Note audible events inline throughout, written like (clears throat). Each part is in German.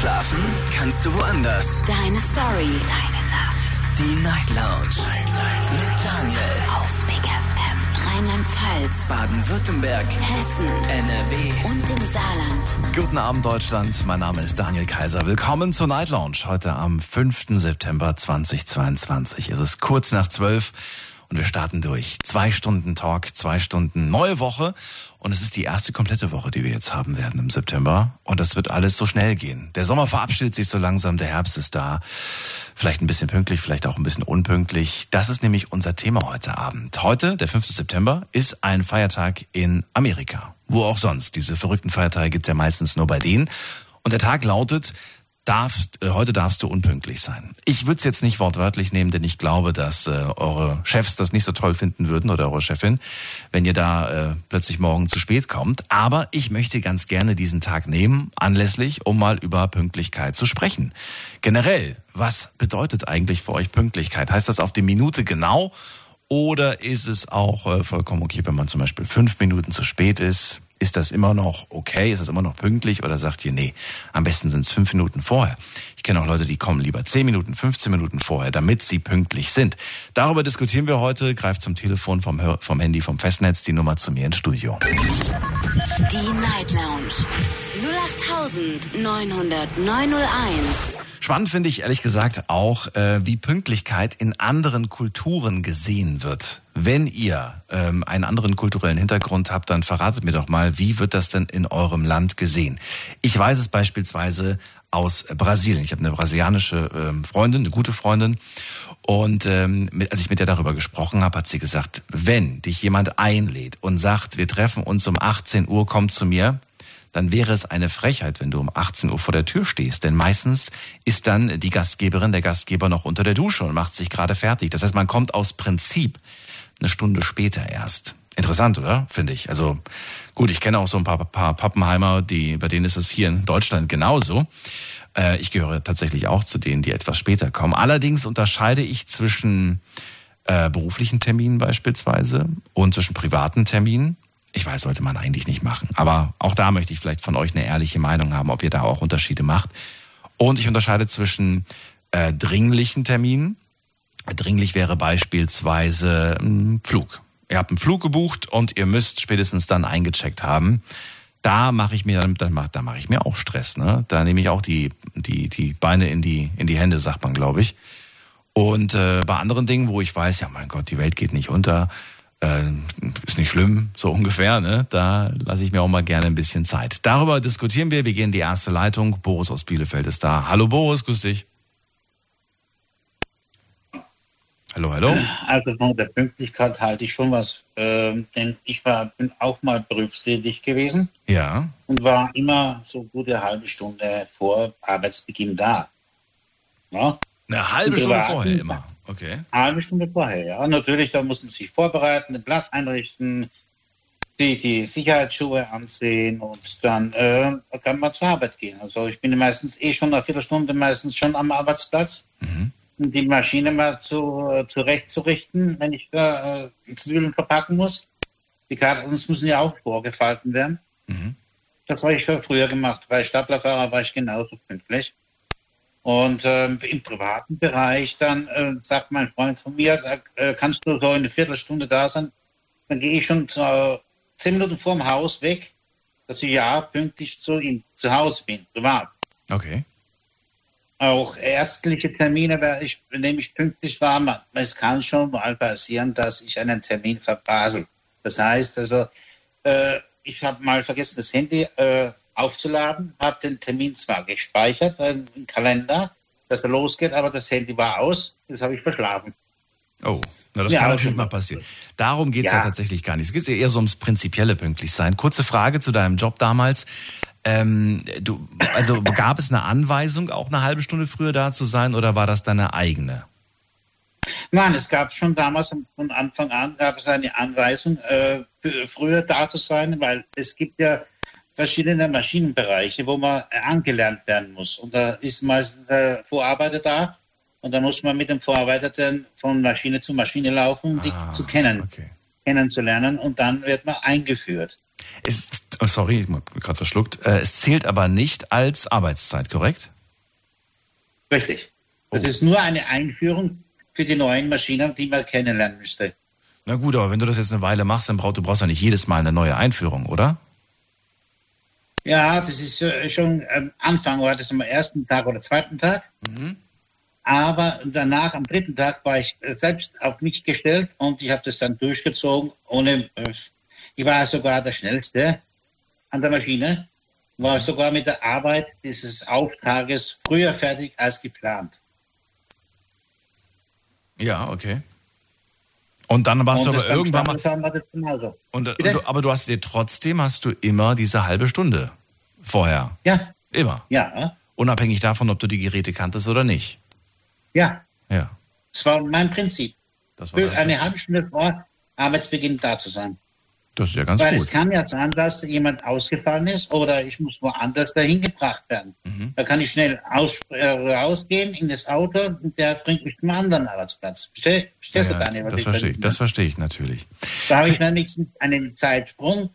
Schlafen kannst du woanders. Deine Story. Deine Nacht. Die Night Lounge. Night, Night. Mit Daniel. Auf Big FM. Rheinland-Pfalz. Baden-Württemberg. Hessen. NRW. Und im Saarland. Guten Abend, Deutschland. Mein Name ist Daniel Kaiser. Willkommen zur Night Lounge. Heute am 5. September 2022. Es ist kurz nach 12 und wir starten durch. Zwei Stunden Talk, zwei Stunden neue Woche. Und es ist die erste komplette Woche, die wir jetzt haben werden im September. Und das wird alles so schnell gehen. Der Sommer verabschiedet sich so langsam, der Herbst ist da. Vielleicht ein bisschen pünktlich, vielleicht auch ein bisschen unpünktlich. Das ist nämlich unser Thema heute Abend. Heute, der 5. September, ist ein Feiertag in Amerika. Wo auch sonst. Diese verrückten Feiertage gibt es ja meistens nur bei denen. Und der Tag lautet darfst, äh, heute darfst du unpünktlich sein. Ich würde es jetzt nicht wortwörtlich nehmen, denn ich glaube, dass äh, eure Chefs das nicht so toll finden würden oder eure Chefin, wenn ihr da äh, plötzlich morgen zu spät kommt. Aber ich möchte ganz gerne diesen Tag nehmen, anlässlich, um mal über Pünktlichkeit zu sprechen. Generell, was bedeutet eigentlich für euch Pünktlichkeit? Heißt das auf die Minute genau? Oder ist es auch äh, vollkommen okay, wenn man zum Beispiel fünf Minuten zu spät ist? Ist das immer noch okay? Ist das immer noch pünktlich? Oder sagt ihr, nee, am besten sind es fünf Minuten vorher? Ich kenne auch Leute, die kommen lieber zehn Minuten, 15 Minuten vorher, damit sie pünktlich sind. Darüber diskutieren wir heute. Greift zum Telefon vom, vom Handy, vom Festnetz die Nummer zu mir ins Studio. Die Night Lounge. 08901. Spannend finde ich ehrlich gesagt auch, äh, wie Pünktlichkeit in anderen Kulturen gesehen wird. Wenn ihr ähm, einen anderen kulturellen Hintergrund habt, dann verratet mir doch mal, wie wird das denn in eurem Land gesehen? Ich weiß es beispielsweise aus Brasilien. Ich habe eine brasilianische ähm, Freundin, eine gute Freundin. Und ähm, mit, als ich mit der darüber gesprochen habe, hat sie gesagt, wenn dich jemand einlädt und sagt, wir treffen uns um 18 Uhr, komm zu mir, dann wäre es eine Frechheit, wenn du um 18 Uhr vor der Tür stehst. Denn meistens ist dann die Gastgeberin, der Gastgeber noch unter der Dusche und macht sich gerade fertig. Das heißt, man kommt aus Prinzip eine Stunde später erst. Interessant, oder? Finde ich. Also gut, ich kenne auch so ein paar, paar Pappenheimer, die, bei denen ist es hier in Deutschland genauso. Äh, ich gehöre tatsächlich auch zu denen, die etwas später kommen. Allerdings unterscheide ich zwischen äh, beruflichen Terminen beispielsweise und zwischen privaten Terminen. Ich weiß, sollte man eigentlich nicht machen. Aber auch da möchte ich vielleicht von euch eine ehrliche Meinung haben, ob ihr da auch Unterschiede macht. Und ich unterscheide zwischen äh, dringlichen Terminen. Dringlich wäre beispielsweise ein Flug. Ihr habt einen Flug gebucht und ihr müsst spätestens dann eingecheckt haben. Da mache ich mir dann, dann da mache ich mir auch Stress. Ne? Da nehme ich auch die die die Beine in die in die Hände, sagt man, glaube ich. Und äh, bei anderen Dingen, wo ich weiß, ja mein Gott, die Welt geht nicht unter, äh, ist nicht schlimm, so (laughs) ungefähr. Ne? Da lasse ich mir auch mal gerne ein bisschen Zeit. Darüber diskutieren wir. Wir gehen in die erste Leitung. Boris aus Bielefeld ist da. Hallo Boris, grüß dich. Hallo, hallo. Also von der Pünktlichkeit halte ich schon was, äh, denn ich war, bin auch mal berufstätig gewesen. Ja. Und war immer so gute halbe Stunde vor Arbeitsbeginn da. Ja? Eine halbe Stunde vorher immer. Okay. Eine halbe Stunde vorher, ja. Natürlich, da muss man sich vorbereiten, den Platz einrichten, die, die Sicherheitsschuhe ansehen und dann äh, kann man zur Arbeit gehen. Also ich bin meistens eh schon eine Viertelstunde meistens schon am Arbeitsplatz. Mhm. Die Maschine mal zu, äh, zurechtzurichten, wenn ich da äh, Zwiebeln verpacken muss. Die Kartons müssen ja auch vorgefalten werden. Mhm. Das habe ich früher gemacht. Bei Staplerfahrer war ich genauso pünktlich. Und äh, im privaten Bereich dann äh, sagt mein Freund von mir, sag, äh, kannst du so eine Viertelstunde da sein? Dann gehe ich schon zu, äh, zehn Minuten vorm Haus weg, dass ich ja pünktlich zu ihm zu Hause bin, privat. Okay. Auch ärztliche Termine, wenn ich, wenn ich pünktlich war, es kann schon mal passieren, dass ich einen Termin verpasel. Das heißt also, äh, ich habe mal vergessen, das Handy äh, aufzuladen, habe den Termin zwar gespeichert im Kalender, dass er losgeht, aber das Handy war aus, das habe ich verschlafen. Oh, na, das ja, kann natürlich mal passieren. Darum geht es ja. ja. tatsächlich gar nicht. Es geht ja eher so ums prinzipielle Pünktlichsein. Kurze Frage zu deinem Job damals. Ähm, du, also gab es eine Anweisung, auch eine halbe Stunde früher da zu sein, oder war das deine eigene? Nein, es gab schon damals von Anfang an gab es eine Anweisung, äh, früher da zu sein, weil es gibt ja verschiedene Maschinenbereiche, wo man angelernt werden muss. Und da ist meistens der Vorarbeiter da und da muss man mit dem Vorarbeiter dann von Maschine zu Maschine laufen, um ah, die zu kennen, okay. kennenzulernen und dann wird man eingeführt. Es, oh, sorry, ich habe gerade verschluckt. Äh, es zählt aber nicht als Arbeitszeit, korrekt? Richtig. Das Oh. ist nur eine Einführung für die neuen Maschinen, die man kennenlernen müsste. Na gut, aber wenn du das jetzt eine Weile machst, dann brauchst du brauchst ja nicht jedes Mal eine neue Einführung, oder? Ja, das ist äh, schon am Anfang, war das am ersten Tag oder zweiten Tag. Aber danach, am dritten Tag, war ich äh, selbst auf mich gestellt und ich habe das dann durchgezogen. Ohne, ich war sogar der Schnellste an der Maschine, war sogar mit der Arbeit dieses Auftrages früher fertig als geplant. Ja, okay. Und dann warst und du aber irgendwann mal. Genauso. Und, und Bitte? du, aber du hast dir trotzdem hast du immer diese halbe Stunde vorher. Ja, Immer. ja, Unabhängig davon, ob du die Geräte kanntest oder nicht. ja. Ja. Das war mein Prinzip. Das, war Für das, eine halbe Stunde vor Arbeitsbeginn da zu sein. Das ist ja ganz Weil es gut. kann ja sein, dass jemand ausgefallen ist oder ich muss woanders dahin gebracht werden. Mhm. Da kann ich schnell aus, äh, rausgehen in das Auto und der bringt mich zum anderen Arbeitsplatz. Versteh, verstehst Ja, du, Daniel? das verstehe ich, das verstehe ich natürlich. Da habe ich wenigstens einen Zeitsprung.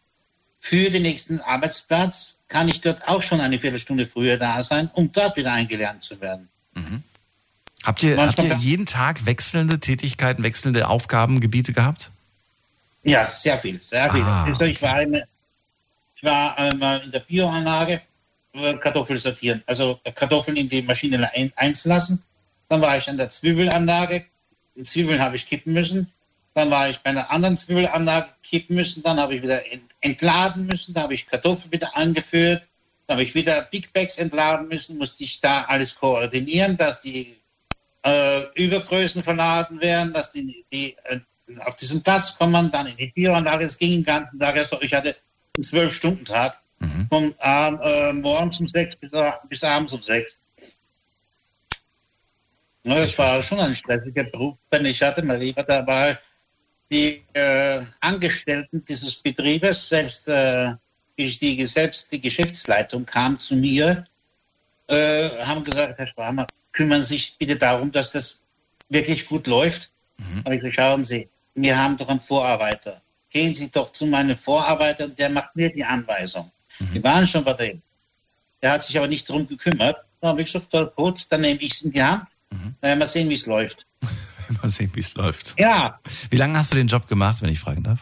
Für den nächsten Arbeitsplatz kann ich dort auch schon eine Viertelstunde früher da sein, um dort wieder eingelernt zu werden. Habt ihr, habt ihr jeden Tag wechselnde Tätigkeiten, wechselnde Aufgabengebiete gehabt? Ja, sehr viel, sehr viel. Ah, also ich war, immer, ich war einmal in der Bioanlage Kartoffeln sortieren, also Kartoffeln in die Maschine ein, einzulassen. Dann war ich an der Zwiebelanlage, die Zwiebeln habe ich kippen müssen. Dann war ich bei einer anderen Zwiebelanlage kippen müssen. Dann habe ich wieder ent, entladen müssen. Da habe ich Kartoffeln wieder angeführt. Dann habe ich wieder Big Bags entladen müssen. Musste ich da alles koordinieren, dass die äh, Übergrößen verladen werden, dass die, die äh, auf diesen Platz kommen, dann in die Bioanlage. Es ging den ganzen Tag. Also ich hatte einen Zwölf-Stunden-Tag Mhm. vom Ab- äh, morgens um sechs bis, bis abends um sechs. Ja, das war schon ein stressiger Beruf, den ich hatte. Mein Lieber, da war die äh, Angestellten dieses Betriebes, selbst, äh, die, selbst die Geschäftsleitung kam zu mir, äh, haben gesagt, Herr Schwarmer, kümmern Sie sich bitte darum, dass das wirklich gut läuft. Aber ich gesagt, schauen Sie, wir haben doch einen Vorarbeiter. Gehen Sie doch zu meinem Vorarbeiter und der macht mir die Anweisung. Wir waren schon bei dem. Der hat sich aber nicht darum gekümmert. Da habe ich gesagt, "Ja, gut, dann nehme ich es in die Hand. Dann werden wir sehen, wie es läuft. Mal sehen, wie (laughs) es läuft. Ja, Wie lange hast du den Job gemacht, wenn ich fragen darf?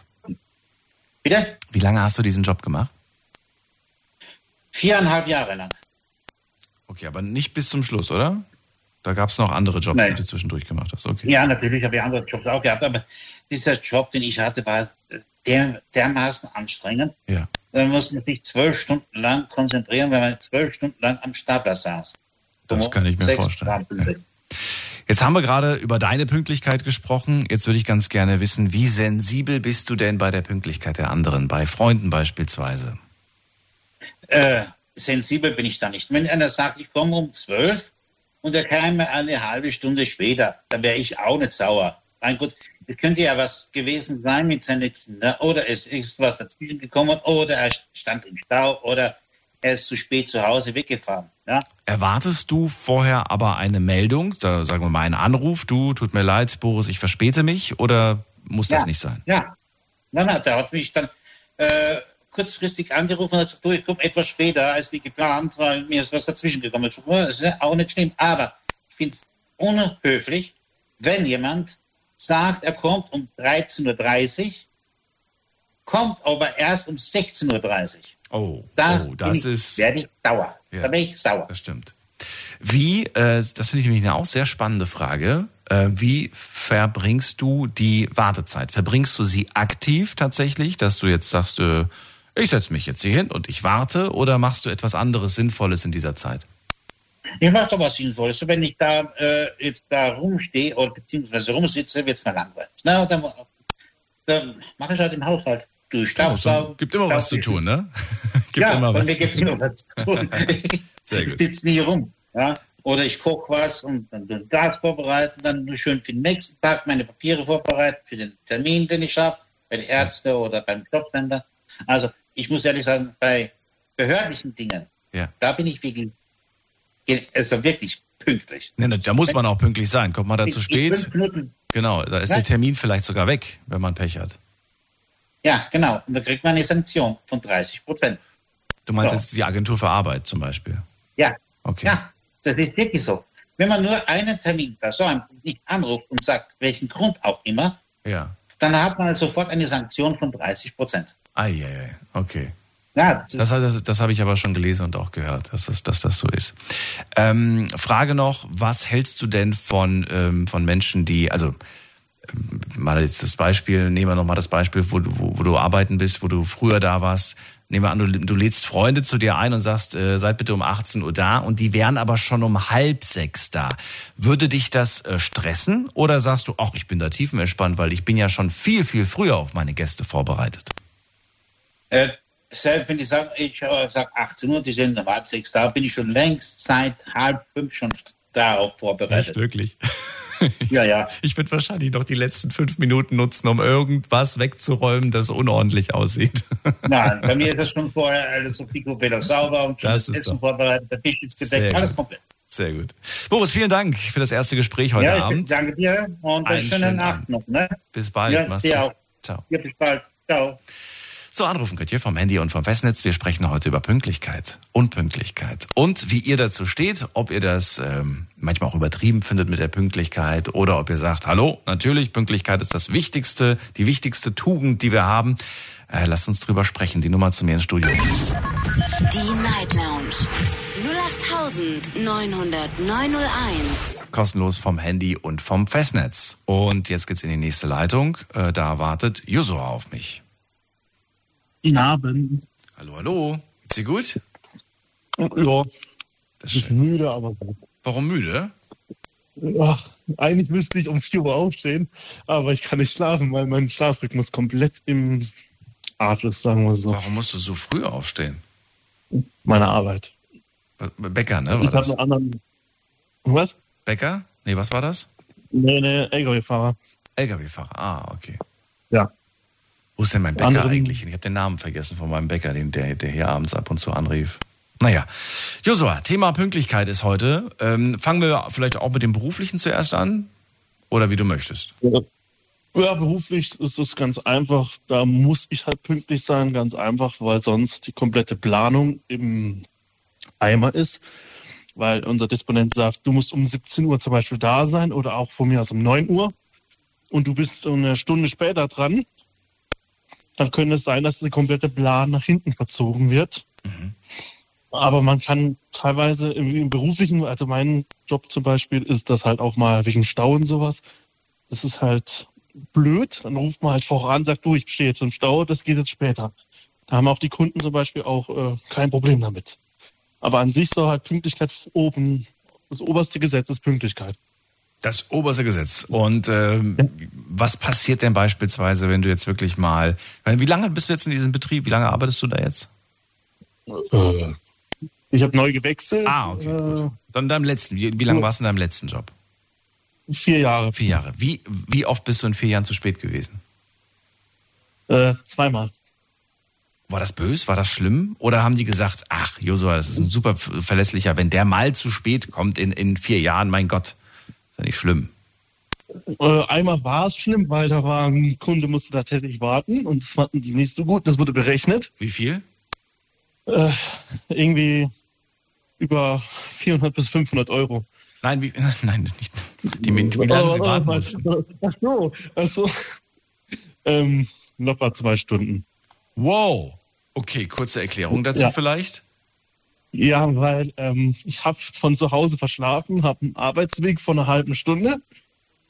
bitte? Wie lange hast du diesen Job gemacht? Viereinhalb Jahre lang. Okay, aber nicht bis zum Schluss, oder? Da gab es noch andere Jobs, Nein. die du zwischendurch gemacht hast. Okay. Ja, natürlich habe ich andere Jobs auch gehabt, aber dieser Job, den ich hatte, war der, dermaßen anstrengend. Ja. Da musste man sich zwölf Stunden lang konzentrieren, weil man zwölf Stunden lang am Stapler saß. Das kann ich mir vorstellen. Ja. Jetzt haben wir gerade über deine Pünktlichkeit gesprochen. Jetzt würde ich ganz gerne wissen, wie sensibel bist du denn bei der Pünktlichkeit der anderen, bei Freunden beispielsweise? Äh, sensibel bin ich da nicht. Wenn einer sagt, ich komme um zwölf und er kam eine halbe Stunde später, dann wäre ich auch nicht sauer. Mein Gott, es könnte ja was gewesen sein mit seinen Kindern oder es ist was dazwischen gekommen oder er stand im Stau oder er ist zu spät zu Hause weggefahren. Ja? Erwartest du vorher aber eine Meldung, da sagen wir mal einen Anruf, du, tut mir leid, Boris, ich verspäte mich, oder muss das Ja. nicht sein? Ja. Nein, nein, der hat mich dann äh, kurzfristig angerufen und hat gesagt, du, ich komme etwas später als wie geplant, weil mir ist was dazwischen gekommen. Das ist ja auch nicht schlimm. Aber ich finde es unhöflich, wenn jemand sagt, er kommt um 13.30 Uhr, kommt aber erst um 16.30 Uhr. Oh, Da oh das ich, ist. werde ich sauer. Ja. Da bin ich sauer. Das stimmt. Wie, äh, das finde ich nämlich eine auch sehr spannende Frage. Äh, wie verbringst du die Wartezeit? Verbringst du sie aktiv tatsächlich, dass du jetzt sagst, äh, ich setze mich jetzt hier hin und ich warte, oder machst du etwas anderes Sinnvolles in dieser Zeit? Ich mache doch was Sinnvolles. Wenn ich da äh, jetzt da rumstehe oder beziehungsweise rumsitze, wird es mir langweilig. Na, dann, dann mache ich halt den Haushalt. Du Staubsaugen. Gibt immer was zu tun, ne? (laughs) Gibt ja, immer bei was mir zu gibt es immer was zu tun. (laughs) (laughs) Sehr ich gut. sitze nie rum. Ja? Oder ich koche was und dann den das vorbereiten, dann schön für den nächsten Tag meine Papiere vorbereiten, für den Termin, den ich habe, bei den Ärzten oder beim Jobcenter. Also ich muss ehrlich sagen, bei behördlichen Dingen, Ja. da bin ich wirklich, also wirklich pünktlich. Nee, da muss man auch pünktlich sein. Kommt man da zu spät? Genau, da ist der Termin vielleicht sogar weg, wenn man Pech hat. Ja, genau. Und da kriegt man eine Sanktion von 30 Prozent. Du meinst Ja. jetzt die Agentur für Arbeit zum Beispiel? Ja, Okay. ja, das ist wirklich so. Wenn man nur einen Termin versäumt und nicht anruft und sagt, welchen Grund auch immer, Ja. dann hat man sofort eine Sanktion von 30 Prozent. Eieiei, okay. Ja, das Das, das, das habe ich aber schon gelesen und auch gehört, dass das, dass das so ist. Ähm, Frage noch, was hältst du denn von, ähm, von Menschen, die, also ähm, mal jetzt das Beispiel, nehmen wir nochmal das Beispiel, wo, du- wo, wo du arbeiten bist, wo du früher da warst. Nehmen wir an, du, du lädst Freunde zu dir ein und sagst, äh, seid bitte um 18 Uhr da und die wären aber schon um halb sechs da. Würde dich das äh, stressen oder sagst du, ach, ich bin da tiefenentspannt, weil ich bin ja schon viel, viel früher auf meine Gäste vorbereitet? Äh, selbst wenn die sagen, ich äh, sag 18 Uhr, die sind um halb sechs da, bin ich schon längst seit halb fünf schon darauf vorbereitet. wirklich? (laughs) Ja, ja. Ich würde wahrscheinlich noch die letzten fünf Minuten nutzen, um irgendwas wegzuräumen, das unordentlich aussieht. (laughs) Nein, bei mir ist das schon vorher alles so picobello sauber und schon Das das, Essen doch- vorbereitet, der Tisch ist gedeckt, Sehr alles gut. komplett. Sehr gut. Boris, vielen Dank für das erste Gespräch heute ja, ich Abend. danke dir und einen Einen schönen schönen Nacht Abend. noch. Ne? Bis bald. Ja, dir auch. Ciao. Ja, bis bald. Ciao. So, anrufen könnt ihr vom Handy und vom Festnetz. Wir sprechen heute über Pünktlichkeit, Unpünktlichkeit und wie ihr dazu steht, ob ihr das ähm, manchmal auch übertrieben findet mit der Pünktlichkeit oder ob ihr sagt, hallo, natürlich, Pünktlichkeit ist das Wichtigste, die wichtigste Tugend, die wir haben. Äh, lasst uns drüber sprechen. Die Nummer zu mir ins Studio. Die Night Lounge 0890901. Kostenlos vom Handy und vom Festnetz. Und jetzt geht's in die nächste Leitung. Äh, da wartet Josua auf mich. Guten Abend. Hallo, hallo. Geht's dir gut? Ja, Das ich ist müde, aber Warum müde? ach, eigentlich müsste ich um 4 Uhr aufstehen, aber ich kann nicht schlafen, weil mein Schlafrhythmus komplett im Arsch ist, sagen wir so. Warum musst du so früh aufstehen? Meine Arbeit. Bäcker, ne? Ich War habe das? einen anderen. Was? Bäcker? Nee, was war das? Nee, nee, LKW-Fahrer. LKW-Fahrer. Ah, okay. Ja. Wo ist denn mein Bäcker Anderen- eigentlich? Ich habe den Namen vergessen von meinem Bäcker, den, der, der hier abends ab und zu anrief. Naja, Josua, Thema Pünktlichkeit ist heute. Ähm, fangen wir vielleicht auch mit dem Beruflichen zuerst an? Oder wie du möchtest? Ja, beruflich ist es ganz einfach. Da muss ich halt pünktlich sein, ganz einfach, weil sonst die komplette Planung im Eimer ist. Weil unser Disponent sagt, du musst um 17 Uhr zum Beispiel da sein oder auch von mir aus um 9 Uhr und du bist eine Stunde später dran. Dann könnte es sein, dass der komplette Plan nach hinten verzogen wird. Aber man kann teilweise im, im beruflichen, also mein Job zum Beispiel, ist das halt auch mal wegen Stau und sowas. Das ist halt blöd. Dann ruft man halt voran, sagt, du, ich stehe jetzt im Stau, das geht jetzt später. Da haben auch die Kunden zum Beispiel auch äh, kein Problem damit. Aber an sich soll halt Pünktlichkeit oben, das oberste Gesetz ist Pünktlichkeit. Das oberste Gesetz. Und ähm, was passiert denn beispielsweise, wenn du jetzt wirklich mal. Wie lange bist du jetzt in diesem Betrieb? Wie lange arbeitest du da jetzt? Äh, ich habe neu gewechselt. Ah, okay. Äh. Dann in deinem letzten. Wie, wie lange warst du in deinem letzten Job? vier Jahre. Vier Jahre. Wie, wie oft bist du in vier Jahren zu spät gewesen? Äh, zweimal. War das böse? War das schlimm? Oder haben die gesagt, ach, Josua, das ist ein super verlässlicher, wenn der mal zu spät kommt in, in vier Jahren, mein Gott, ja nicht schlimm. Äh, einmal war es schlimm, weil da war ein Kunde, musste da tatsächlich warten und das fanden die nicht so gut. Das wurde berechnet. Wie viel? Äh, irgendwie über 400 bis 500 Euro. Nein, wie, (laughs) nein, nicht. Die, wie lange sie warten mussten. Ach so, ach so. Ähm, locker zwei Stunden. Wow. Okay, kurze Erklärung dazu Ja. vielleicht. Ja, weil ähm, ich habe von zu Hause verschlafen, habe einen Arbeitsweg von einer halben Stunde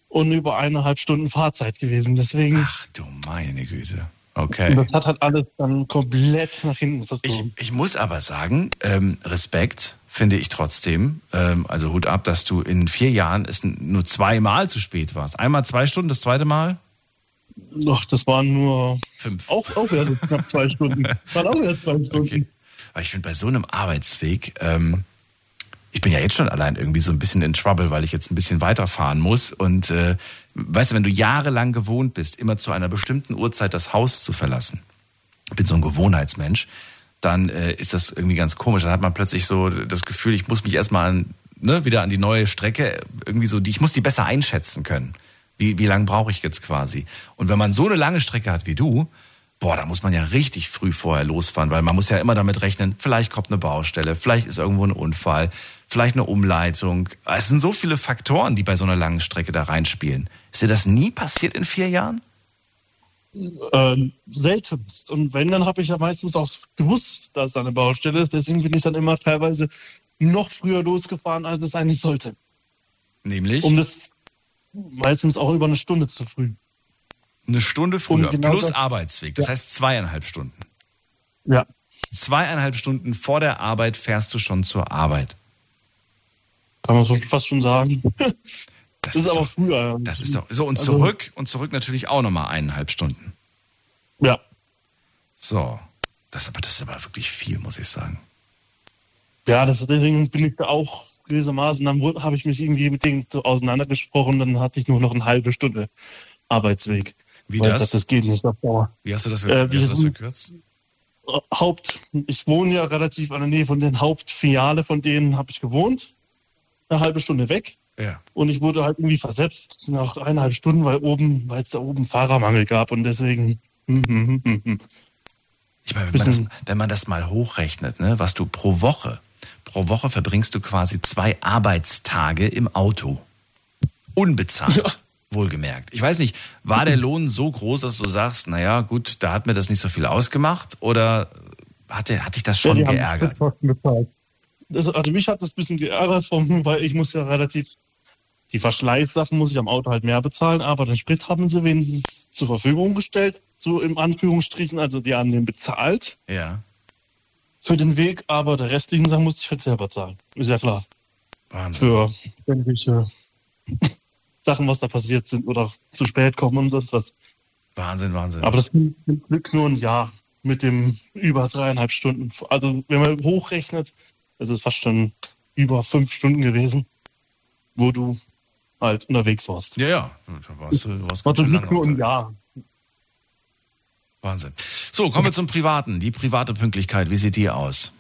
und über eineinhalb Stunden Fahrzeit gewesen. Deswegen, Ach du meine Güte. Okay. das hat halt alles dann komplett nach hinten Ich, verzogen. ich muss aber sagen, ähm, Respekt finde ich trotzdem. Ähm, also Hut ab, dass du in vier Jahren es nur zweimal zu spät warst. Einmal zwei Stunden, das zweite Mal Doch, das waren nur fünf. auch, auch erst knapp zwei Stunden. (laughs) Waren auch erst zwei Stunden. Okay. Aber ich finde bei so einem Arbeitsweg, ähm, ich bin ja jetzt schon allein irgendwie so ein bisschen in Trouble, weil ich jetzt ein bisschen weiterfahren muss. Und äh, weißt du, wenn du jahrelang gewohnt bist, immer zu einer bestimmten Uhrzeit das Haus zu verlassen, bin so ein Gewohnheitsmensch, dann äh, ist das irgendwie ganz komisch. Dann hat man plötzlich so das Gefühl, ich muss mich erstmal an, ne, wieder an die neue Strecke irgendwie so, die, ich muss die besser einschätzen können. Wie, wie lange brauche ich jetzt quasi? Und wenn man so eine lange Strecke hat wie du, boah, da muss man ja richtig früh vorher losfahren, weil man muss ja immer damit rechnen, vielleicht kommt eine Baustelle, vielleicht ist irgendwo ein Unfall, vielleicht eine Umleitung. Es sind so viele Faktoren, die bei so einer langen Strecke da reinspielen. Ist dir das nie passiert in vier Jahren? Ähm, seltenst. Und wenn, dann habe ich ja meistens auch gewusst, dass da eine Baustelle ist. Deswegen bin ich dann immer teilweise noch früher losgefahren, als es eigentlich sollte. Nämlich? Um das meistens auch über eine Stunde zu früh. Eine Stunde früher, genau plus das- Arbeitsweg. Das heißt zweieinhalb Stunden. Ja. Zweieinhalb Stunden vor der Arbeit fährst du schon zur Arbeit. Kann man so fast schon sagen. (laughs) Das, Das ist aber doch, früher. das ist doch so und Also- zurück und zurück natürlich auch nochmal eineinhalb Stunden. Ja. So, das aber das ist aber wirklich viel, muss ich sagen. Ja, das, deswegen bin ich da auch gewissermaßen, dann habe ich mich irgendwie mit denen auseinandergesprochen, dann hatte ich nur noch eine halbe Stunde Arbeitsweg. Wie Weil das? sagte, das geht nicht auf Dauer. Wie hast du das, Äh, wie hast das verkürzt? Haupt, ich wohne ja relativ an der Nähe von den Hauptfiliale von denen habe ich gewohnt. Eine halbe Stunde weg. Ja. Und ich wurde halt irgendwie versetzt nach eineinhalb Stunden, weil oben, weil es da oben Fahrermangel gab und deswegen. hm, hm, hm. Ich meine, wenn man, das, wenn man das mal hochrechnet, ne, was du pro Woche, pro Woche verbringst du quasi zwei Arbeitstage im Auto. Unbezahlt. Ja. Wohlgemerkt. Ich weiß nicht, war der Lohn so groß, dass du sagst, naja, gut, da hat mir das nicht so viel ausgemacht oder hat, der, hat dich das schon Ja, geärgert? Das, also mich hat das ein bisschen geärgert, vom, weil ich muss ja relativ, die Verschleißsachen muss ich am Auto halt mehr bezahlen, aber den Sprit haben sie wenigstens zur Verfügung gestellt, so im Anführungsstrichen, also die haben den bezahlt Ja, für den Weg, aber der restlichen Sachen musste ich halt selber zahlen. Ist ja klar. Wahnsinn. Für irgendwelche Sachen, was da passiert sind oder zu spät kommen und sonst was. Wahnsinn, Wahnsinn. Aber das ging zum Glück nur ein Jahr mit dem über dreieinhalb Stunden. Also wenn man hochrechnet, ist es fast schon über fünf Stunden gewesen, wo du halt unterwegs warst. ja, ja, da warst du warst War zum Glück nur ein. Jahr. Wahnsinn. So, kommen wir zum Privaten. Die private Pünktlichkeit, wie sieht die aus?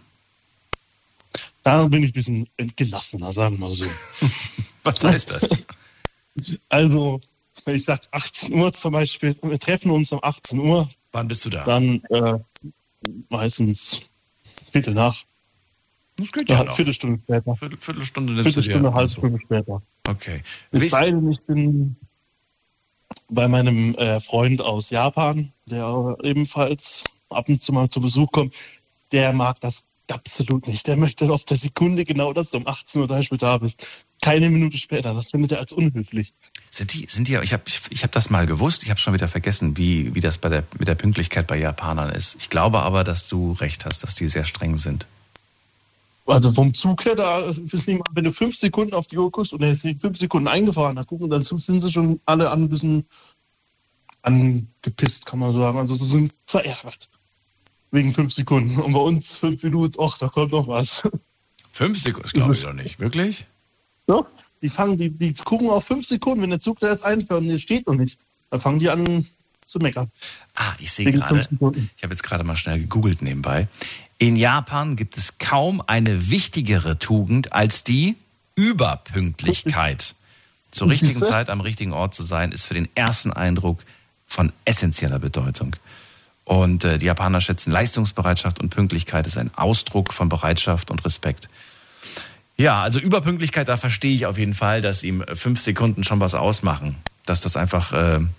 Da bin ich ein bisschen gelassener, sagen wir mal so. (laughs) Was heißt das? (laughs) Also, wenn ich sage 18 Uhr zum Beispiel, wir treffen uns um 18 Uhr, Wann bist du da? dann äh, meistens Viertel nach, Das geht ja, ja noch. Viertelstunde später. Viertel, Viertelstunde nimmst du Viertelstunde, dir. halbe Also, Stunde später. Okay. Es sei denn, ich bin bei meinem äh, Freund aus Japan, der ebenfalls ab und zu mal zu Besuch kommt. Der mag das absolut nicht. Der möchte auf der Sekunde genau, dass du um 18 Uhr da bist. Keine Minute später. Das findet er als unhöflich. Sind die, sind die, ich habe ich, ich hab das mal gewusst, ich habe schon wieder vergessen, wie, wie das bei der, mit der Pünktlichkeit bei Japanern ist. Ich glaube aber, dass du recht hast, dass die sehr streng sind. Also vom Zug her, da ist mal, wenn du fünf Sekunden auf die Uhr guckst und er ist nicht fünf Sekunden eingefahren, da gucken dann sind sie schon alle an ein bisschen angepisst, kann man sagen. Also sie sind verärgert. Wegen fünf Sekunden. Und bei uns fünf Minuten, ach, da kommt noch was. Fünf Sekunden, das glaube ich doch nicht. Wirklich? Ja? Die fangen, die, die gucken auf fünf Sekunden, wenn der Zug da jetzt einfährt und der steht noch nicht, dann fangen die an zu meckern. Ah, ich sehe gerade, ich habe jetzt gerade mal schnell gegoogelt nebenbei. In Japan gibt es kaum eine wichtigere Tugend als die Überpünktlichkeit. Zur richtigen? Zeit am richtigen Ort zu sein, ist für den ersten Eindruck von essentieller Bedeutung. Und äh, die Japaner schätzen Leistungsbereitschaft und Pünktlichkeit ist ein Ausdruck von Bereitschaft und Respekt. Ja, also Überpünktlichkeit, da verstehe ich auf jeden Fall, dass ihm äh, fünf Sekunden schon was ausmachen. Dass das einfach äh, ein